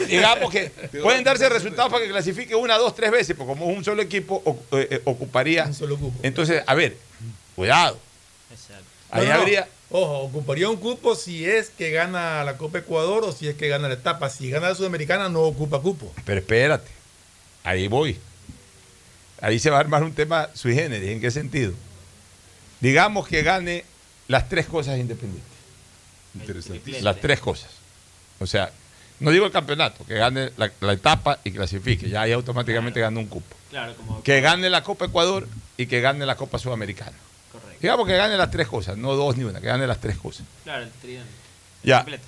Digamos que [LAUGHS] pueden darse resultados para que clasifique una, dos, tres veces, porque como es un solo equipo, eh, eh, ocuparía. Un solo cupo. Entonces, a ver, cuidado. Exacto. Ahí No, no. habría. Ojo, ocuparía un cupo si es que gana la Copa Ecuador o si es que gana la etapa. Si gana la Sudamericana, no ocupa cupo. Pero espérate, ahí voy. Ahí se va a armar un tema sui generis. ¿En qué sentido? Digamos que gane las tres cosas independientes. Interesantísimo. Las tres cosas. O sea, no digo el campeonato, que gane la, la etapa y clasifique. Ya ahí automáticamente gana un cupo. Claro, como. Que gane la Copa Ecuador y que gane la Copa Sudamericana. Correcto. Digamos que gane las tres cosas, no dos ni una, que gane las tres cosas. Claro, el tridente. Ya. Triplete.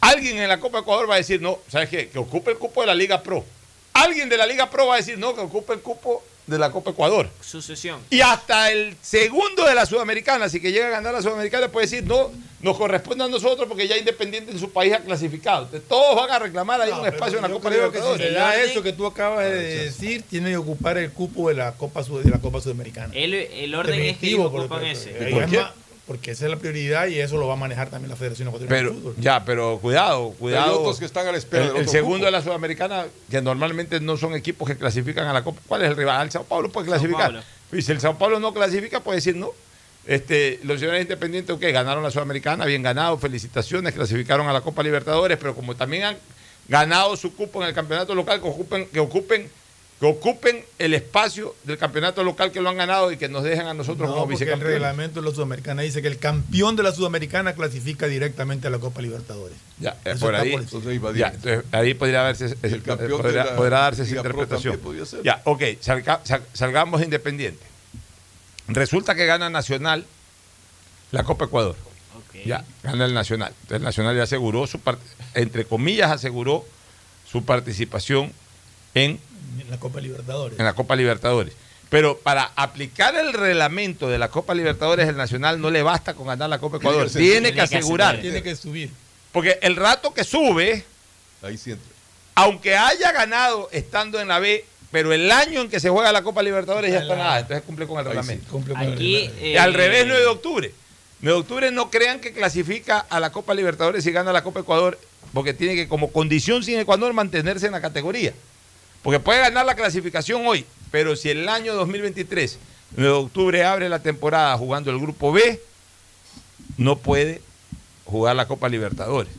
Alguien en la Copa Ecuador va a decir, no, ¿sabes qué? Que ocupe el cupo de la Liga Pro. Alguien de la Liga Pro va a decir, no, que ocupe el cupo de la Copa Ecuador. Sucesión. Y hasta el segundo de la Sudamericana, así que llega a ganar la Sudamericana, puede decir, no, nos corresponde a nosotros porque ya Independiente en su país ha clasificado. Entonces, todos van a reclamar ahí No, un espacio en la Copa si Libertadores. se da El orden- eso que tú acabas de decir, tiene que ocupar el cupo de la Copa, Sud- de la Copa Sudamericana. El, el orden es que ocupan ese. Porque esa es la prioridad y eso lo va a manejar también la Federación Ecuatoriana Pero, de Fútbol. ya, pero cuidado, cuidado. Hay otros que están a la espera El, del el otro segundo cupo. de la Sudamericana, que normalmente no son equipos que clasifican a la Copa. ¿Cuál es el rival? El Sao Paulo puede clasificar. Paulo. Y si el Sao Paulo no clasifica, puede decir no. Este, los señores independientes, ok, ganaron la Sudamericana, bien ganado, felicitaciones, clasificaron a la Copa Libertadores, pero como también han ganado su cupo en el campeonato local, que ocupen, que ocupen, que ocupen el espacio del campeonato local que lo han ganado y que nos dejen a nosotros No, como porque el vicecampeones. reglamento de la Sudamericana dice que el campeón de la Sudamericana clasifica directamente a la Copa Libertadores. Ya, eh, Eso por ahí, por Entonces ahí va ya, entonces, ahí podría haberse, ese- el campeón podrá, la podrá darse esa interpretación. Ya, ok, salga- sal- salgamos de Independiente. Resulta que gana Nacional la Copa Ecuador. Ya, gana el Nacional. Entonces el Nacional ya aseguró su entre comillas, aseguró su participación en, En la Copa Libertadores. en la Copa Libertadores. Pero para aplicar el reglamento de la Copa Libertadores, el Nacional no le basta con ganar la Copa Ecuador. Tiene que asegurar. Tiene que subir. Porque el rato que sube, Ahí sí entra. aunque haya ganado estando en la B, pero el año en que se juega la Copa Libertadores ya está la- nada, entonces cumple con el sí, reglamento. Cumple con el Aquí. reglamento. Y eh, al revés, 9 de octubre. 9 de octubre no crean que clasifica a la Copa Libertadores y gana la Copa Ecuador, porque tiene que, como condición sin Ecuador, mantenerse en la categoría. Porque puede ganar la clasificación hoy, pero si el año 2023, 9 de octubre, abre la temporada jugando el grupo B, no puede jugar la Copa Libertadores.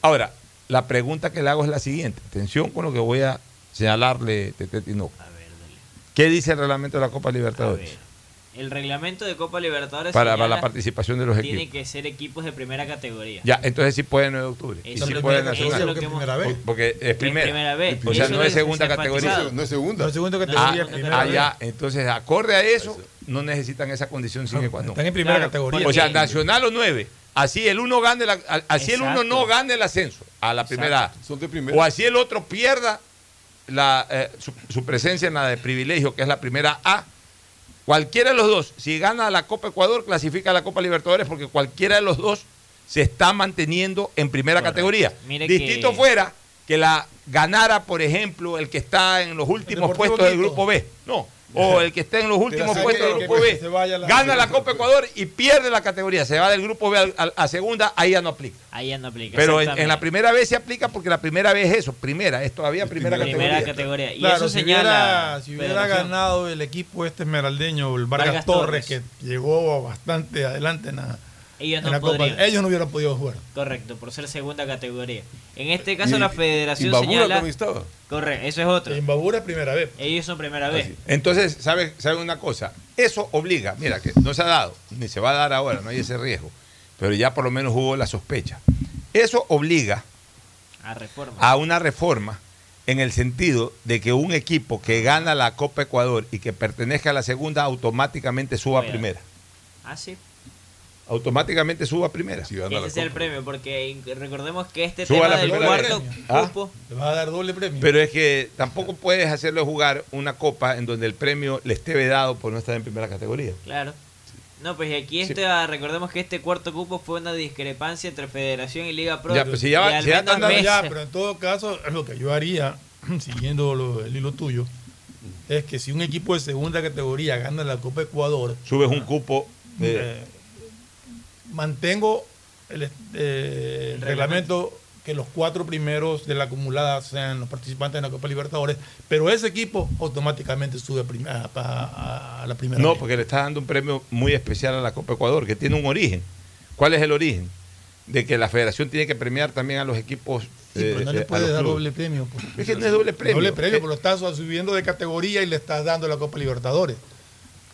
Ahora, la pregunta que le hago es la siguiente. Atención con lo que voy a señalarle, Tete Tinoco. ¿Qué dice el reglamento de la Copa A Libertadores? El reglamento de Copa Libertadores Para, la participación de los tiene equipos. que ser equipos de primera categoría. Ya, entonces sí puede 9 de octubre. Y sí es lo puede que- Nacional. eso es lo que hemos- primera vez. Porque es primera. primera vez. O sea, no es es segunda categoría. No es segunda. No, segunda No, categoría, no, Ah, vez. ya. Entonces, acorde a eso, no necesitan esa condición sine qua non. Están en primera Claro, categoría. O sea, Nacional o 9. Así el uno gane la- así el uno no gane el ascenso a la primera A. Son de primera. O así el otro pierda la, eh, su, su presencia en la de privilegio, que es la primera A. Cualquiera de los dos, si gana la Copa Ecuador, clasifica a la Copa Libertadores porque cualquiera de los dos se está manteniendo en primera categoría. Mire Distinto que- fuera que la ganara, por ejemplo, el que está en los últimos puestos del. Grupo B. No. O [LAUGHS] el que esté en los últimos puestos del Grupo B. la- Gana la Copa Ecuador y pierde la categoría. Se va del Grupo B a, segunda, ahí ya no aplica. Ahí ya no aplica. Pero en, la primera vez se aplica porque la primera vez es eso, primera, es todavía primera, Primera categoría. categoría. Y Claro, eso si señala. hubiera, si hubiera ganado el equipo este esmeraldeño, el Vargas, Vargas Torres, Torres. que llegó bastante adelante en la, Ellos no podrían. ellos no hubieran podido jugar. Correcto, por ser segunda categoría. En este caso Y- la federación Imbabura señala... también estaba. Correcto, eso es otro. Imbabura primera vez. Ellos son primera vez. Entonces, ¿sabe, ¿sabe una cosa? Eso obliga, mira, que no se ha dado, ni se va a dar ahora, no hay ese riesgo, pero ya por lo menos hubo la sospecha. Eso obliga A reforma. a una reforma en el sentido de que un equipo que gana la Copa Ecuador y que pertenezca a la segunda automáticamente suba a primera. Ah, sí. Automáticamente suba a primera. Ese es el premio, porque recordemos que este Suba tema del cuarto. Ah. cupo... Le vas a dar doble premio. Pero es que tampoco puedes hacerle jugar una copa en donde el premio le esté vedado por no estar en primera categoría. Claro. No, pues y aquí este, ah, recordemos que este cuarto cupo fue una discrepancia entre Federación y Liga Pro. Ya, pues si ya va- si ya menos están dando- ya, pero en todo caso, lo que yo haría, [CLEARS THROAT] siguiendo lo- el hilo tuyo, es que si un equipo de segunda categoría gana la Copa Ecuador, Subes un cupo de- eh, mantengo el, eh, el reglamento que los cuatro primeros de la acumulada sean los participantes en la Copa Libertadores, pero ese equipo automáticamente sube a, la primera. No, vez. porque le estás dando un premio muy especial a la Copa Ecuador, que tiene un origen. ¿Cuál es el origen? De que la federación tiene que premiar también a los equipos. Sí, pero eh, no eh, le a puedes dar clubes. doble premio. pues. Es que no es doble premio. Doble premio, Eh, pero lo estás subiendo de categoría y le estás dando la Copa Libertadores.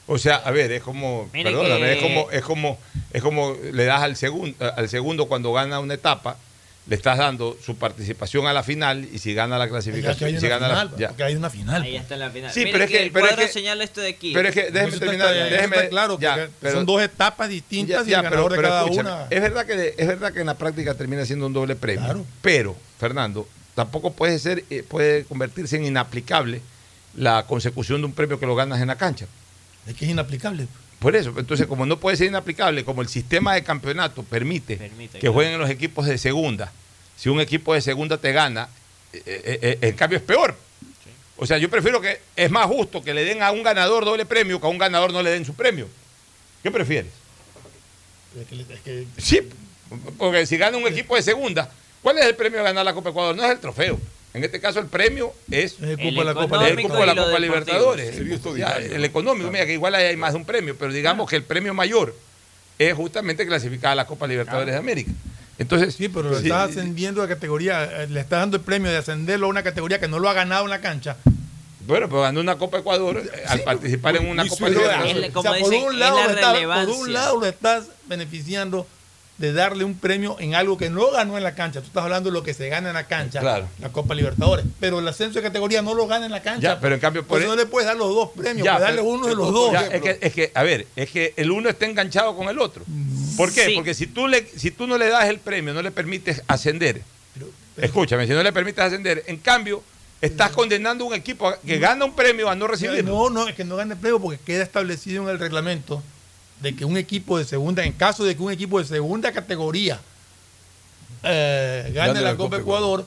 O sea, a ver, es como, Mire perdóname, que- es como, es como, es como le das al segundo, al segundo cuando gana una etapa, le estás dando su participación a la final y si gana la que clasificación, si gana la- final, ya. porque hay una final. Ahí está la final. Sí, Mire pero es que- el pero es cuadro que- señala esto de aquí. Pero es que déjeme terminar, está- déjeme, está claro, ya, pero- son dos etapas distintas Ya, y el ganador pero- de cada una. Es verdad, que, es verdad que en la práctica termina siendo un doble premio. Pero, Fernando, tampoco puede ser, eh, puede convertirse en inaplicable la consecución de un premio que lo ganas en la cancha. Es que es inaplicable. Por eso, entonces, como no puede ser inaplicable, como el sistema de campeonato permite, Permite, que claro. jueguen los equipos de segunda, si un equipo de segunda te gana, eh, eh, eh, en cambio es peor. O sea, yo prefiero que es más justo que le den a un ganador doble premio que a un ganador no le den su premio. ¿Qué prefieres? Es que- es que- Sí, porque si gana un equipo de segunda, ¿cuál es el premio de ganar la Copa Ecuador? No es el trofeo. En este caso el premio es el cupo de la Copa el Libertadores. cupo de la Copa. Libertadores. Ya, el económico, mira que igual hay más de un premio, pero digamos que el premio mayor es justamente clasificar a la Copa Libertadores de América. Entonces, Sí, pero lo sí, estás ascendiendo de categoría, eh, le estás dando el premio de ascenderlo a una categoría que no lo ha ganado en la cancha. Bueno, pero ganó una Copa Ecuador al participar en una Copa. Libertadores. O sea, por, un lado, lo estás, por un lado lo estás beneficiando de darle un premio en algo que no ganó en la cancha. Tú estás hablando de lo que se gana en la cancha, Claro. la Copa Libertadores. Pero el ascenso de categoría no lo gana en la cancha. Ya, pero en cambio por Entonces no le puedes dar los dos premios, Ya, puedes darle pero- uno de los dos. Ya, es, que, es que, a ver, es que el uno está enganchado con el otro. ¿Por qué? Sí. Porque si tú, le, si tú no le das el premio, no le permites ascender. Escúchame, si no le permites ascender, en cambio, estás condenando a un equipo que gana un premio a no recibirlo. No, no, es que no gane premio porque queda establecido en el reglamento de que un equipo de segunda, en caso de que un equipo de segunda categoría eh, gane, la, Copa Ecuador,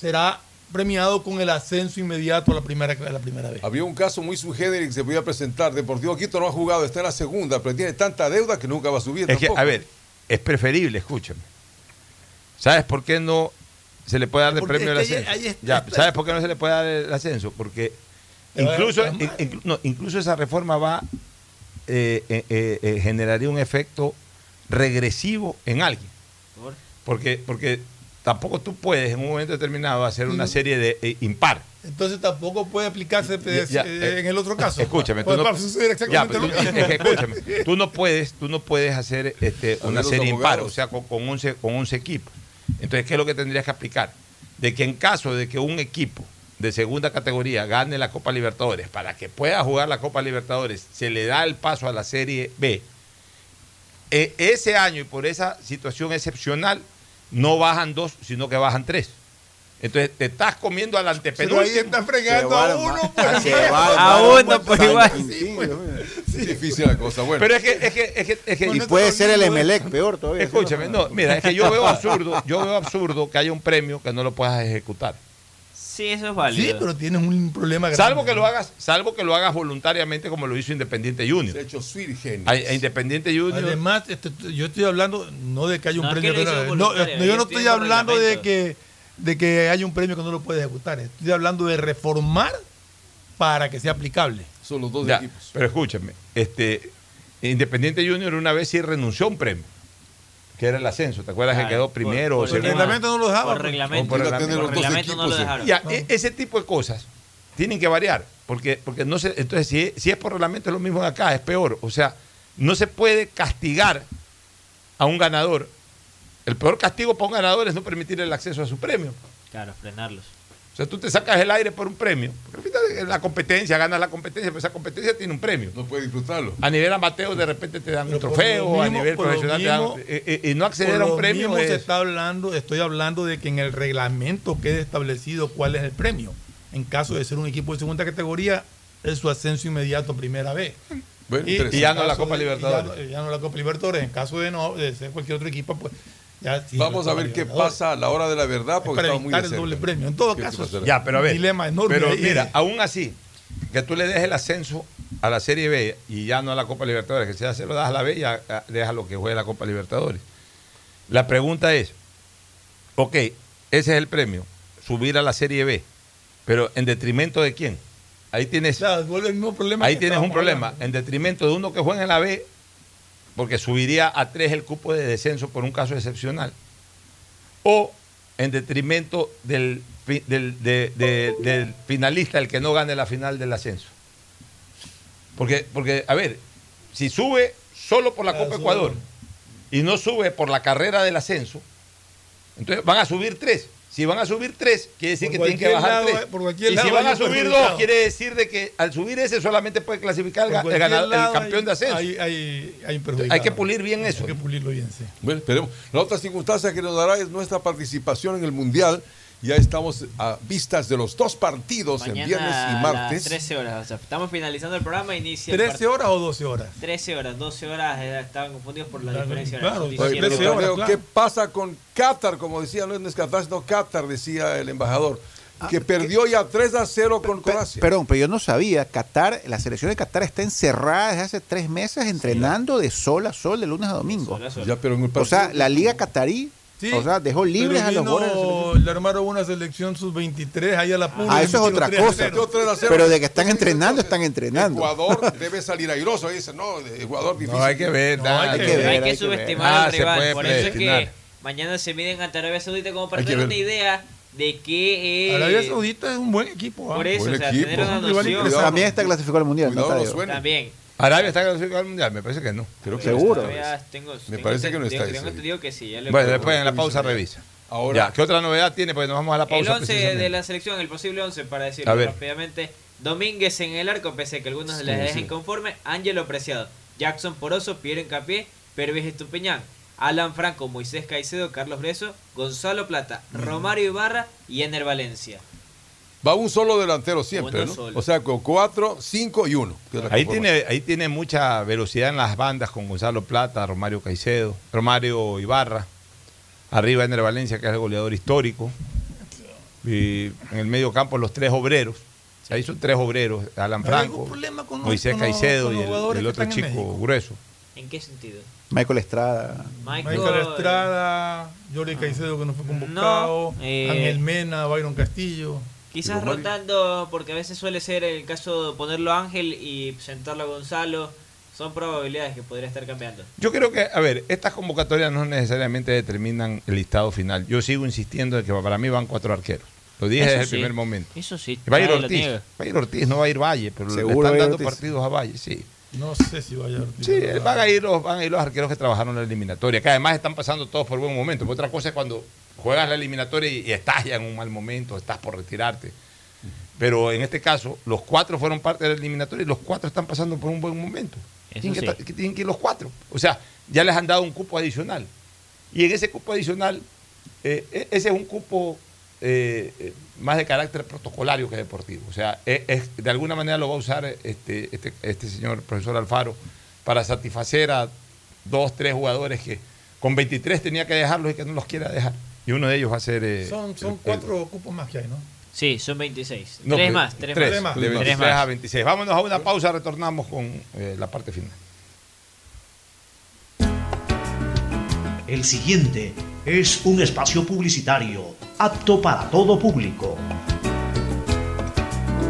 será premiado con el ascenso inmediato a la primera, a la primera vez. Había un caso muy sui generis que se podía presentar. Deportivo Quito no ha jugado, está en la segunda, pero tiene tanta deuda que nunca va a subir. Es que, a ver, es preferible, escúchame. ¿Sabes por qué no se le puede dar Porque premio ahí- ascenso? ahí está- Ya, ¿Sabes por qué no se le puede dar el ascenso? Porque incluso, no, incluso esa reforma va eh, eh, eh, generaría un efecto regresivo en alguien. ¿Por? Porque, porque tampoco tú puedes en un momento determinado hacer una Mm. serie de eh, impar. Entonces tampoco puede aplicarse pues, Ya, en el otro caso. Escúchame, tú no, ya, tú- es que escúchame, tú no puedes, tú no puedes hacer este, una serie impar, o sea, con, con 11, con 11 equipos. Entonces, ¿qué es lo que tendrías que aplicar? De que en caso de que un equipo de segunda categoría gane la Copa Libertadores, para que pueda jugar la Copa Libertadores, se le da el paso a la Serie B, e- ese año y por esa situación excepcional, no bajan dos, sino que bajan tres. Entonces te estás comiendo al Pero ahí antepenúltimo. está fregando a uno. pues. [LAUGHS] A uno, pues igual. Sí, pues. Sí, difícil la cosa. Bueno. Pero es que, es que, es que, es que- Y puede ser el Emelec, peor todavía. Escúchame, no, mira, es que yo veo absurdo, yo veo absurdo que haya un premio que no lo puedas ejecutar. Sí, eso es válido. Sí, pero tienes un problema grande. Salvo que lo hagas, salvo que lo hagas voluntariamente como lo hizo Independiente Junior. Se ha hecho. A, a Independiente Junior. Además, este, yo estoy hablando no de que haya un No, premio. que no- no, yo yo no estoy hablando de que, de que haya un premio que no lo puede ejecutar. Estoy hablando de reformar para que sea aplicable. Son los dos Ya, equipos. pero escúchame, este Independiente Junior una vez sí renunció a un premio, que era el ascenso. ¿Te acuerdas que Claro, quedó por- primero por o segundo? reglamento no lo dejaba, Por reglamento, Por por reglamento. no lo dejaron. Ya, e- ese tipo de cosas tienen que variar, porque, porque no se, entonces si, si es por reglamento es lo mismo de acá, es peor. O sea, no se puede castigar a un ganador. El peor castigo para un ganador es no permitir el acceso a su premio. Claro, frenarlos. O sea, tú te sacas el aire por un premio. Porque al final es la competencia, ganas la competencia, pero esa competencia tiene un premio. No puede disfrutarlo. A nivel amateur de repente te dan Pero un trofeo, a nivel profesional te dan... eh, eh, y no acceder Por a un lo premio mismo es... se está hablando, estoy hablando de que en el reglamento quede establecido cuál es el premio. En caso de ser un equipo de segunda categoría, es su ascenso inmediato a primera vez. Bueno, Y, ya no la Copa de- Libertadores. Ya, no- ya no la Copa Libertadores. En caso de no de ser cualquier otro equipo, pues ya sí, Vamos a ver qué pasa a la hora de la verdad, Es porque para estamos muy de el cerca. doble premio. En todo ¿Qué caso? Ya, pero a ver. Un dilema enorme Pero ahí. mira, aún así, que tú le des el ascenso a la Serie B y ya no a la Copa Libertadores, que si ya se lo das a la B, ya ya deja lo que juegue la Copa Libertadores. La pregunta es, ok, ese es el premio, subir a la Serie B, pero ¿en detrimento de quién? Ahí tienes, Claro, vuelve el mismo problema ahí tienes un problema, hablando. en detrimento de uno que juega en la B, porque subiría a tres el cupo de descenso por un caso excepcional, o en detrimento del, fi- del, de- de- del finalista, el que no gane la final del ascenso. Porque, porque, a ver, si sube solo por la Ah, Copa. Ecuador y no sube por la carrera del ascenso, entonces van a subir tres. Si van a subir tres, quiere decir Por que tienen que bajar lado, tres. por cualquier y si lado van a subir dos, quiere decir de que al subir ese solamente puede clasificar el, Por ga- el cualquier ganador- el lado campeón hay- de ascenso. Hay, hay, hay un perjudicado. Hay que pulir bien eso. Hay que pulirlo bien, sí. Bueno, esperemos. La otra circunstancia que nos dará es nuestra participación en el Mundial. Ya estamos a vistas de los dos partidos en Mañana viernes y a martes. 13 horas. O sea, estamos finalizando el programa. Inicia el ¿13 horas o 12 horas? 13 horas, 12 horas, eh, estaban confundidos por la Claro, diferencia claro, horaria. Oye, 17 pero horas, Tadeo, claro. ¿Qué pasa con Qatar? Como decía, no es Qatar, sino Qatar, decía el embajador, que perdió ya 3 a 0 con Pe- Croacia. Perdón, pero yo no sabía. Qatar, la selección de Qatar está encerrada desde hace tres meses entrenando de sol a sol, de lunes a domingo. Sol a sol. Ya, pero en el O sea, partido- la liga catarí, Sí, o sea, dejó libres pero a los selección. Le armaron una selección sub-23 ahí a la pura. Ah, eso es otra 3 a cosa. 0. Metió 3 a 0. Pero de que están entrenando, están entrenando. Ecuador [LAUGHS] debe salir airoso. Dice, no, el jugador difícil. No, hay que ver. No, hay que ver, hay que subestimar al Ah, rival. Por eso es que mañana se miden ante Arabia Saudita como para tener una idea de que. eh, Arabia Saudita es un buen equipo. ¿ah? Por eso, Buen o sea, equipo. tener una noción. También está clasificado al mundial. Cuidado, ¿no, no Tadeo? suena. También. Arabia está clasificado al mundial, me parece que no. Creo que Seguro. Todavía tengo- Me tengo parece que no está. Tengo entendido que sí. ya le- Bueno, después en la pausa revisa. Ahora, Ya, ¿qué otra novedad tiene? Pues nos vamos a la El pausa. 11 precisamente. de la selección, el posible 11, para decirlo rápidamente. Domínguez en el arco, pese a que algunos Sí, les dejen sí. inconforme. Ángelo Preciado, Jackson Poroso, Pierre Encapié, Pervis Estupiñán, Alan Franco, Moisés Caicedo, Carlos Breso, Gonzalo Plata, Romario Ibarra y Ener Valencia. Va un solo delantero siempre, Uno ¿no? solo. O sea, con 4, 5 y 1. Ahí tiene, ahí tiene mucha velocidad en las bandas con Gonzalo Plata, Romario Caicedo, Romario Ibarra. Arriba Ener Valencia, que es el goleador histórico. Y en el medio campo los tres obreros. Ahí son tres obreros, Alan Franco, con Moisés con Caicedo con y el, otro en chico grueso. ¿En qué sentido? Michael Estrada. Michael, Michael Estrada, Jordi Caicedo que no fue convocado, No, eh, Ángel Mena, Byron Castillo. Quizás rotando, porque a veces suele ser el caso de ponerlo a Ángel y sentarlo a Gonzalo. Son probabilidades que podría estar cambiando. Yo creo que, a ver, estas convocatorias no necesariamente determinan el listado final. Yo sigo insistiendo de que para mí van cuatro arqueros. Lo dije Eso desde el primer momento. Eso sí. Va a ir Ortiz. Va a ir Ortiz, no va a ir Valle, pero le Seguro están dando Ortiz. partidos a Valle, sí. No sé si vaya a Ortiz. Sí, van a ir los, van a ir los arqueros que trabajaron en la eliminatoria, que además están pasando todos por buen momento. Porque otra cosa es cuando juegas la eliminatoria y, y estás ya en un mal momento, estás por retirarte. Pero en este caso, los cuatro fueron parte del eliminatorio y los cuatro están pasando por un buen momento. Tienen, que, sí. ta- que tienen que ir los cuatro. O sea, ya les han dado un cupo adicional. Y en ese cupo adicional, eh, e- ese es un cupo eh, eh, más de carácter protocolario que deportivo. O sea, es- es- de alguna manera lo va a usar este, este, este señor profesor Alfaro para satisfacer a dos, tres jugadores que con 23 tenía que dejarlos y que no los quiera dejar. Y uno de ellos va a ser... eh, Son, son el- cuatro cupos más que hay, ¿no? Sí, son 26. no, tres más, tres, tres, más. De Tres 23 más. a 26. Vámonos a una pausa, retornamos con eh, la parte final. El siguiente es un espacio publicitario apto para todo público.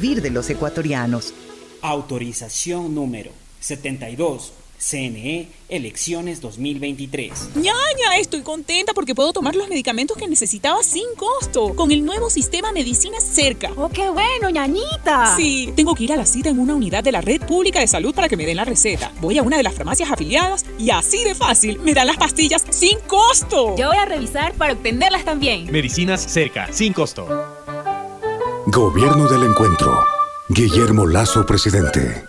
de los ecuatorianos. Autorización número 72. CNE Elecciones 2023. Ñaña, estoy contenta porque puedo tomar los medicamentos que necesitaba sin costo con el nuevo sistema Medicinas Cerca. ¡Oh, qué bueno, ñañita! Sí, tengo que ir a la cita en una unidad de la Red Pública de Salud para que me den la receta. Voy a una de las farmacias afiliadas y así de fácil me dan las pastillas sin costo. Yo voy a revisar para obtenerlas también. Medicinas cerca, sin costo. Gobierno del Encuentro. Guillermo Lazo, presidente.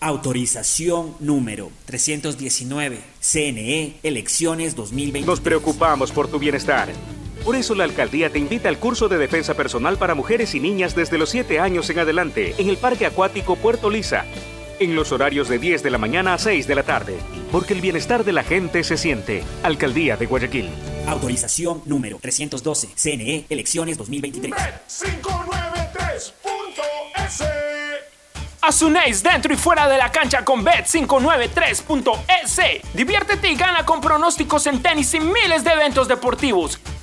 Autorización número 319. CNE Elecciones 2023. Nos preocupamos por tu bienestar. Por eso la alcaldía te invita al curso de defensa personal para mujeres y niñas desde los 7 años en adelante en el Parque Acuático Puerto Lisa, en los horarios de 10 de la mañana a 6 de la tarde, porque el bienestar de la gente se siente. Alcaldía de Guayaquil. Autorización número 312. CNE Elecciones 2023. 593.es Asunéis dentro y fuera de la cancha con Bet593.es. Diviértete y gana con pronósticos en tenis y miles de eventos deportivos.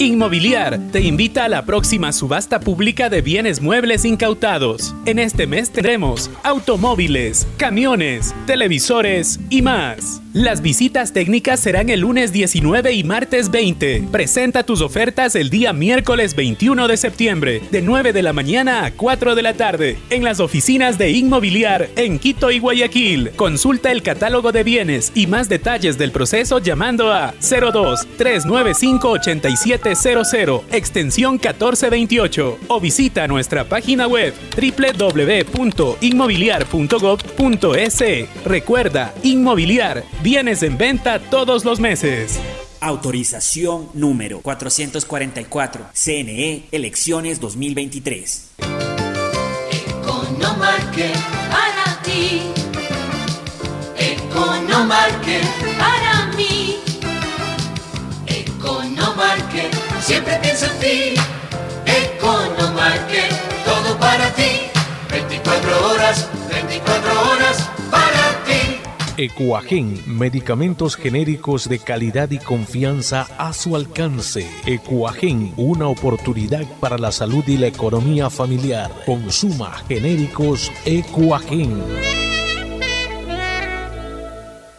Inmobiliar te invita a la próxima subasta pública de bienes muebles incautados. En este mes tendremos automóviles, camiones, televisores y más. Las visitas técnicas serán el lunes 19 y martes 20. Presenta tus ofertas el día miércoles 21 de septiembre, de 9 de la mañana a 4 de la tarde, en las oficinas de Inmobiliar en Quito y Guayaquil. Consulta el catálogo de bienes y más detalles del proceso llamando a 02 395 8700 extensión 1428 o visita nuestra página web www.inmobiliar.gov.es. Recuerda, Inmobiliar, bienes en venta todos los meses. Autorización número 444. CNE Elecciones 2023. Economarket para ti. Economarket siempre piensa en ti. Economarket, todo para ti. 24 horas, 24 horas para ti. Ecuagen, medicamentos genéricos de calidad y confianza a su alcance. Ecuagen, una oportunidad para la salud y la economía familiar. Consuma genéricos Ecuagen.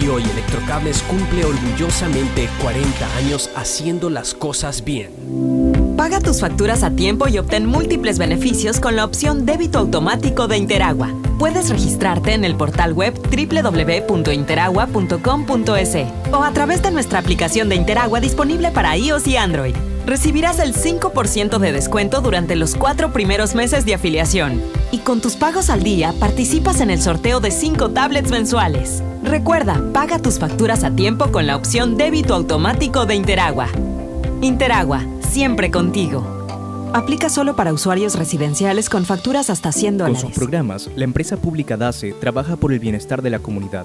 Y hoy Electrocables cumple orgullosamente 40 años haciendo las cosas bien. Paga tus facturas a tiempo y obtén múltiples beneficios con la opción débito automático de Interagua. Puedes registrarte en el portal web www.interagua.com.es o a través de nuestra aplicación de Interagua disponible para iOS y Android. Recibirás el 5% de descuento durante los cuatro primeros meses de afiliación. Y con tus pagos al día participas en el sorteo de 5 tablets mensuales. Recuerda, paga tus facturas a tiempo con la opción débito automático de Interagua. Interagua, siempre contigo. Aplica solo para usuarios residenciales con facturas hasta 100 Con dólares. sus programas, la empresa pública DACE trabaja por el bienestar de la comunidad.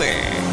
哎。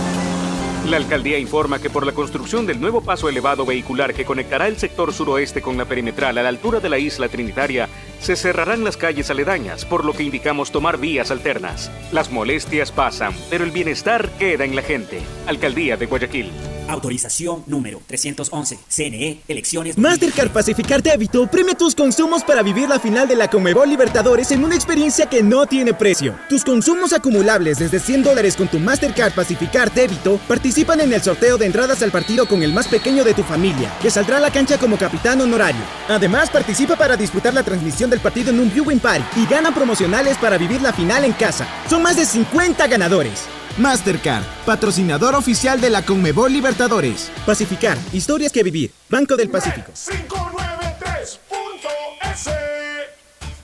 La alcaldía informa que por la construcción del nuevo paso elevado vehicular que conectará el sector suroeste con la perimetral a la altura de la isla Trinitaria, se cerrarán las calles aledañas, por lo que indicamos tomar vías alternas. Las molestias pasan, pero el bienestar queda en la gente. Alcaldía de Guayaquil. Autorización número 311. CNE, elecciones. Mastercard Pacificar Débito premia tus consumos para vivir la final de la Comebol Libertadores en una experiencia que no tiene precio. Tus consumos acumulables desde 100 dólares con tu Mastercard Pacificar Débito participan en el sorteo de entradas al partido con el más pequeño de tu familia, que saldrá a la cancha como capitán honorario. Además, participa para disputar la transmisión del partido en un viewing party y gana promocionales para vivir la final en casa. Son más de 50 ganadores. Mastercard, patrocinador oficial de la Conmebol Libertadores. Pacificar, historias que vivir. Banco del Pacífico. 593.es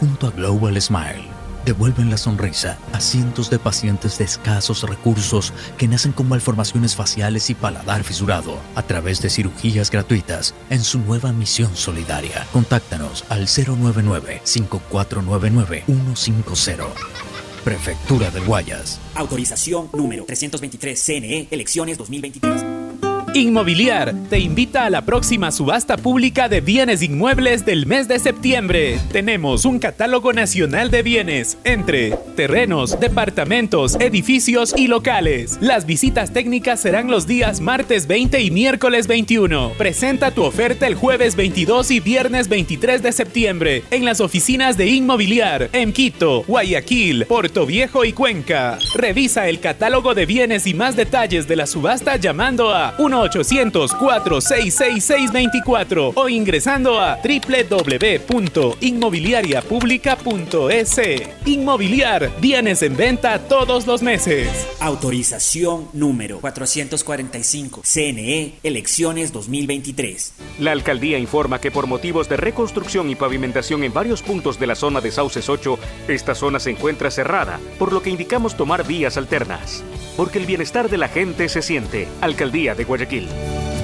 junto a Global Smile, devuelven la sonrisa a cientos de pacientes de escasos recursos que nacen con malformaciones faciales y paladar fisurado a través de cirugías gratuitas en su nueva misión solidaria. Contáctanos al 099-5499-150. Prefectura del Guayas. Autorización número 323. CNE, elecciones 2023. Inmobiliar te invita a la próxima subasta pública de bienes inmuebles del mes de septiembre. Tenemos un catálogo nacional de bienes entre terrenos, departamentos, edificios y locales. Las visitas técnicas serán los días martes 20 y miércoles 21. Presenta tu oferta el jueves 22 y viernes 23 de septiembre en las oficinas de Inmobiliar en Quito, Guayaquil, Puerto Viejo y Cuenca. Revisa el catálogo de bienes y más detalles de la subasta llamando a 1-800-466-624 o ingresando a www.inmobiliariapublica.es. Inmobiliar, bienes en venta todos los meses. Autorización número 445. CNE, elecciones 2023. La alcaldía informa que por motivos de reconstrucción y pavimentación en varios puntos de la zona de Sauces 8, esta zona se encuentra cerrada, por lo que indicamos tomar vías alternas. Porque el bienestar de la gente se siente. Alcaldía de Guayaquil.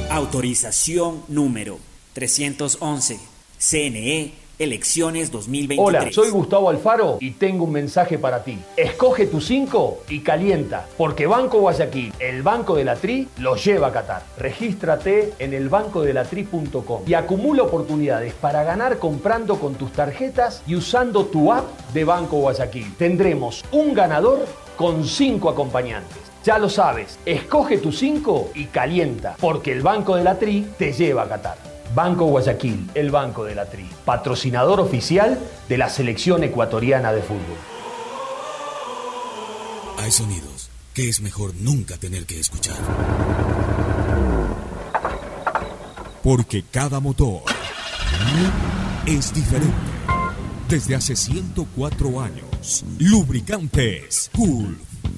Autorización número 311. CNE, Elecciones 2023. Hola, soy Gustavo Alfaro y tengo un mensaje para ti. Escoge tu 5 y calienta, porque Banco Guayaquil, el Banco de la Tri, lo lleva a Qatar. Regístrate en elbancodelatri.com y acumula oportunidades para ganar comprando con tus tarjetas y usando tu app de Banco Guayaquil. Tendremos un ganador con 5 acompañantes. Ya lo sabes, escoge tu 5 y calienta, porque el Banco de la Tri te lleva a Qatar. Banco Guayaquil, el Banco de la Tri, patrocinador oficial de la selección ecuatoriana de fútbol. Hay sonidos que es mejor nunca tener que escuchar. Porque cada motor es diferente. Desde hace 104 años, lubricantes Gulf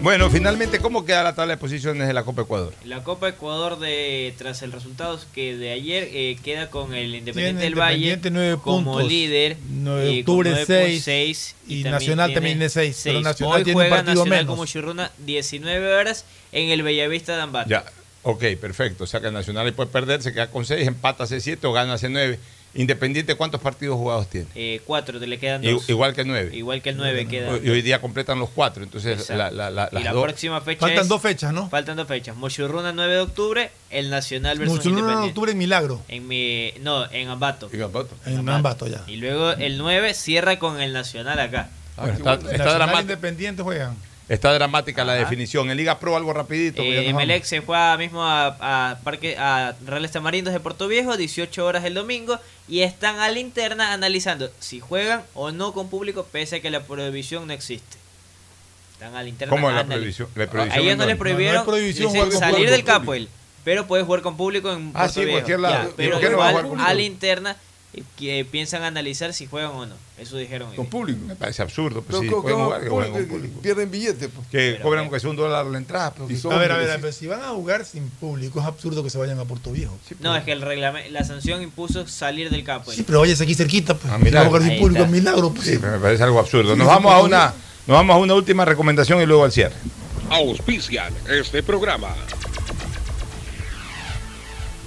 Bueno, finalmente, ¿cómo queda la tabla de posiciones de la Copa Ecuador? La Copa Ecuador, de tras el resultado que de ayer, eh, queda con el Independiente Tiene del Valle como puntos. líder. 9 de eh, con octubre nueve 6, puntos, seis, y Nacional también tiene seis, pero Nacional Hoy tiene un juega partido Nacional menos. como Chirruna 19 horas en el Bellavista de Ambato. Ya, ok, perfecto. O sea que el Nacional puede perder, se queda con 6, empata C7 o gana C9. Independiente, ¿cuántos partidos jugados tiene? Eh, cuatro, le quedan I- dos. Igual que el 9. Igual que el 9 queda. Y hoy día completan los 4. Entonces, la, la, la, y las la dos- próxima fecha Faltan es- dos fechas, ¿no? Faltan dos fechas. Mochurruna 9 de octubre, el Nacional versus Mucho en Independiente. octubre en Milagro. En mi, no, en Ambato. En Ambato. En Ambato ya. Y luego el 9 cierra con el Nacional acá. Bueno, está, está Nacional dramática, Independiente juegan. Está dramática la definición. En Liga Pro algo rapidito. Eh, nos Emelec se fue a- mismo a, a Parque a Reales Tamarindos de Puerto Viejo, 18 horas el domingo, y están a la interna analizando si juegan o no con público, pese a que la prohibición no existe. Están a la interna. ¿Cómo es la prohibición? La A ellos no les prohibieron No, no con salir público. del Capoel, pero puedes jugar con público en Ah, Puerto sí, Viejo. cualquier lado. Ya, ¿Y pero por qué no va a igual jugar con a la interna que piensan analizar si juegan o no. Eso dijeron ellos. público. Me parece absurdo. Pues, Pero sí, ¿cómo- pueden cómo- jugar, que con público. Pierden billetes. pues. Que Pero cobran sea un dólar la entrada. pues, son- A ver, a ver, Hombre, a ver, si van a jugar sin público, es absurdo que se vayan a Puerto Viejo. No, es que el reglamento, la sanción impuso salir del Capoel. Sí, pero vayas aquí cerquita, pues. Ah, Si a jugar sin público, está. milagro, pues. Sí, me parece algo absurdo. Sí, Nos vamos a una, nos vamos a una última recomendación y luego al cierre. Auspician este programa.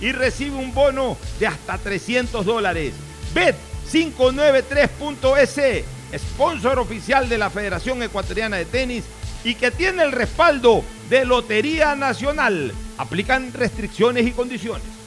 y recibe un bono de hasta 300 dólares. Bet593.es, sponsor oficial de la Federación Ecuatoriana de Tenis y que tiene el respaldo de Lotería Nacional. Aplican restricciones y condiciones.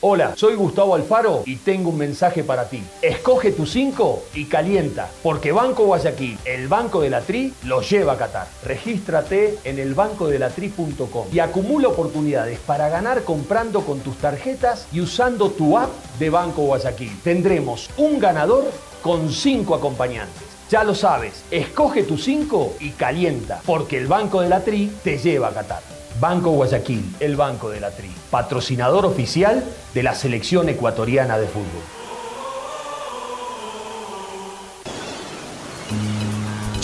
Hola, soy Gustavo Alfaro y tengo un mensaje para ti. Escoge tu 5 y calienta, porque Banco Guayaquil, el Banco de la Tri, lo lleva a Qatar. Regístrate en elbancodelatri.com y acumula oportunidades para ganar comprando con tus tarjetas y usando tu app de Banco Guayaquil. Tendremos un ganador con 5 acompañantes. Ya lo sabes, escoge tu 5 y calienta, porque el Banco de la Tri te lleva a Qatar. Banco Guayaquil, el Banco de la Tri, patrocinador oficial de la selección ecuatoriana de fútbol.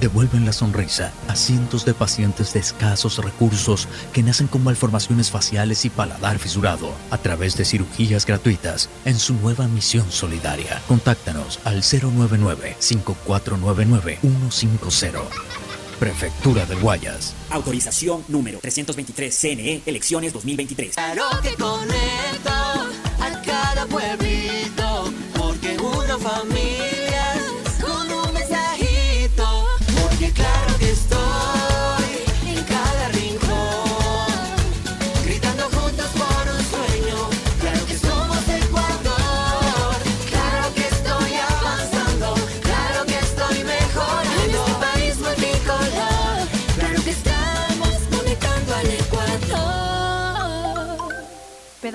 devuelven la sonrisa a cientos de pacientes de escasos recursos que nacen con malformaciones faciales y paladar fisurado a través de cirugías gratuitas en su nueva misión solidaria. Contáctanos al 099-5499-150. Prefectura del Guayas. Autorización número 323 CNE Elecciones 2023. Claro que conecto a cada pueblito,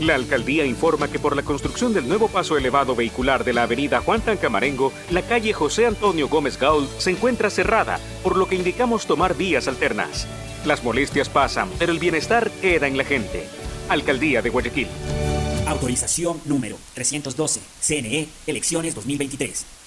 La alcaldía informa que por la construcción del nuevo paso elevado vehicular de la avenida Juan Tancamarengo, la calle José Antonio Gómez Gaul se encuentra cerrada, por lo que indicamos tomar vías alternas. Las molestias pasan, pero el bienestar queda en la gente. Alcaldía de Guayaquil. Autorización número 312 CNE Elecciones 2023.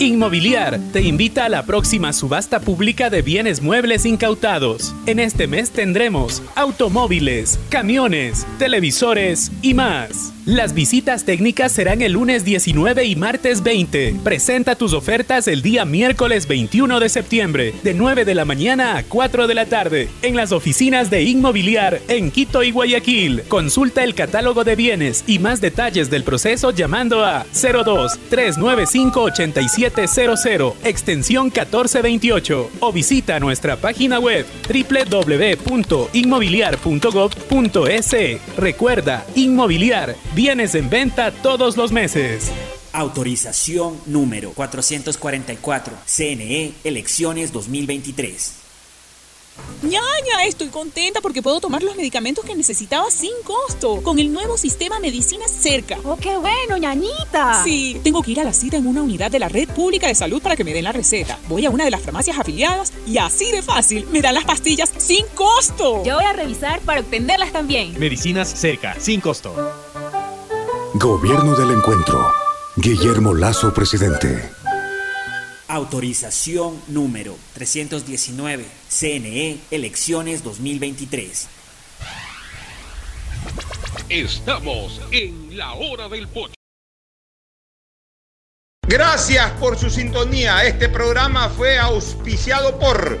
Inmobiliar te invita a la próxima subasta pública de bienes muebles incautados. En este mes tendremos automóviles, camiones, televisores y más. Las visitas técnicas serán el lunes 19 y martes 20. Presenta tus ofertas el día miércoles 21 de septiembre, de 9 de la mañana a 4 de la tarde, en las oficinas de Inmobiliar en Quito y Guayaquil. Consulta el catálogo de bienes y más detalles del proceso llamando a 02 395 8700 extensión 1428 o visita nuestra página web www.inmobiliar.gov.es. Recuerda, Inmobiliar, bienes en venta todos los meses. Autorización número 444 CNE Elecciones 2023. Ñaña, estoy contenta porque puedo tomar los medicamentos que necesitaba sin costo con el nuevo sistema Medicina Cerca. ¡Oh, qué bueno, ñañita! Sí, tengo que ir a la cita en una unidad de la red pública de salud para que me den la receta. Voy a una de las farmacias afiliadas y así de fácil me dan las pastillas sin costo. Yo voy a revisar para obtenerlas también. Medicinas cerca, sin costo. Gobierno del Encuentro. Guillermo Lazo, presidente. Autorización número 319 CNE Elecciones 2023. Estamos en la hora del pocho. Gracias por su sintonía. Este programa fue auspiciado por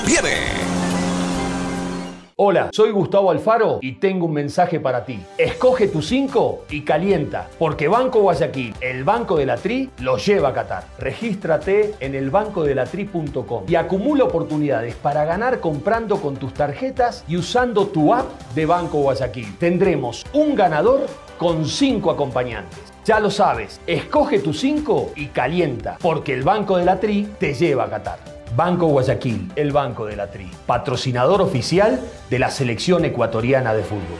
Hola, soy Gustavo Alfaro y tengo un mensaje para ti. Escoge tu 5 y calienta, porque Banco Guayaquil, el Banco de la Tri, lo lleva a Qatar. Regístrate en elbancodelatri.com y acumula oportunidades para ganar comprando con tus tarjetas y usando tu app de Banco Guayaquil. Tendremos un ganador con 5 acompañantes. Ya lo sabes, escoge tu 5 y calienta, porque el Banco de la Tri te lleva a Qatar. Banco Guayaquil, el Banco de la Tri, patrocinador oficial de la selección ecuatoriana de fútbol.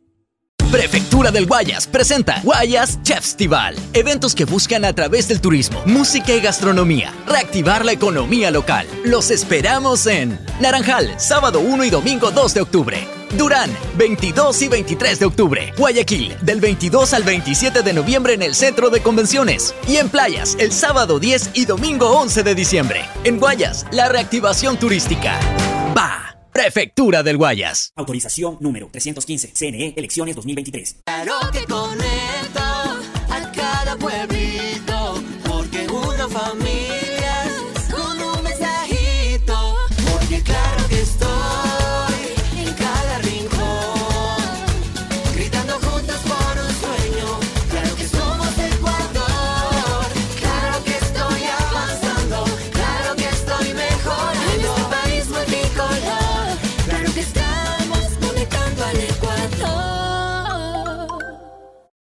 Prefectura del Guayas presenta Guayas Chefstival. Eventos que buscan a través del turismo, música y gastronomía reactivar la economía local. Los esperamos en Naranjal, sábado 1 y domingo 2 de octubre. Durán, 22 y 23 de octubre. Guayaquil, del 22 al 27 de noviembre en el Centro de Convenciones. Y en Playas, el sábado 10 y domingo 11 de diciembre. En Guayas, la reactivación turística. Va. Prefectura del Guayas. Autorización número 315. CNE, elecciones 2023. Claro que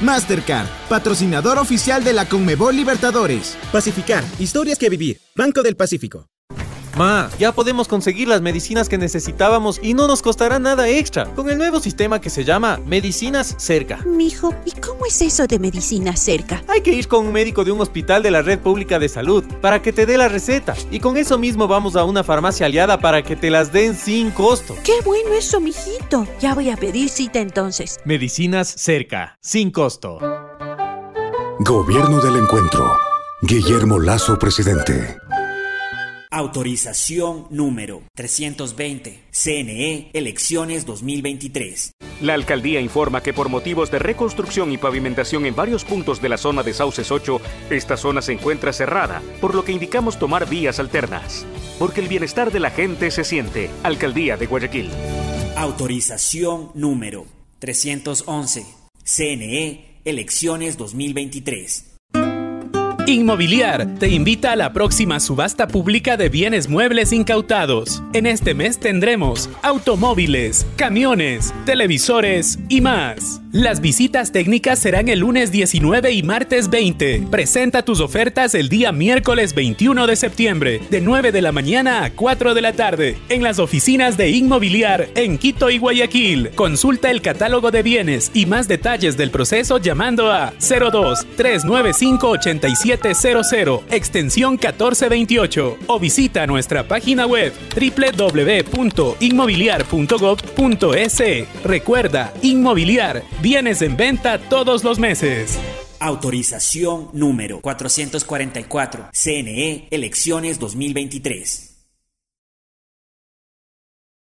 Mastercard, patrocinador oficial de la Conmebol Libertadores. Pacificar, historias que vivir. Banco del Pacífico. Ma, ya podemos conseguir las medicinas que necesitábamos y no nos costará nada extra con el nuevo sistema que se llama Medicinas Cerca. Mijo, ¿y cómo es eso de medicina cerca? Hay que ir con un médico de un hospital de la red pública de salud para que te dé la receta y con eso mismo vamos a una farmacia aliada para que te las den sin costo. Qué bueno eso, mijito. Ya voy a pedir cita entonces. Medicinas Cerca, sin costo. Gobierno del Encuentro. Guillermo Lazo, presidente. Autorización número 320. CNE, elecciones 2023. La alcaldía informa que por motivos de reconstrucción y pavimentación en varios puntos de la zona de Sauces 8, esta zona se encuentra cerrada, por lo que indicamos tomar vías alternas. Porque el bienestar de la gente se siente. Alcaldía de Guayaquil. Autorización número 311. CNE, elecciones 2023. Inmobiliar te invita a la próxima subasta pública de bienes muebles incautados. En este mes tendremos automóviles, camiones, televisores y más. Las visitas técnicas serán el lunes 19 y martes 20. Presenta tus ofertas el día miércoles 21 de septiembre, de 9 de la mañana a 4 de la tarde, en las oficinas de Inmobiliar en Quito y Guayaquil. Consulta el catálogo de bienes y más detalles del proceso llamando a 02 395 8700 extensión 1428 o visita nuestra página web www.inmobiliar.gov.es. Recuerda, Inmobiliar, bienes en venta todos los meses. Autorización número 444. CNE, elecciones 2023.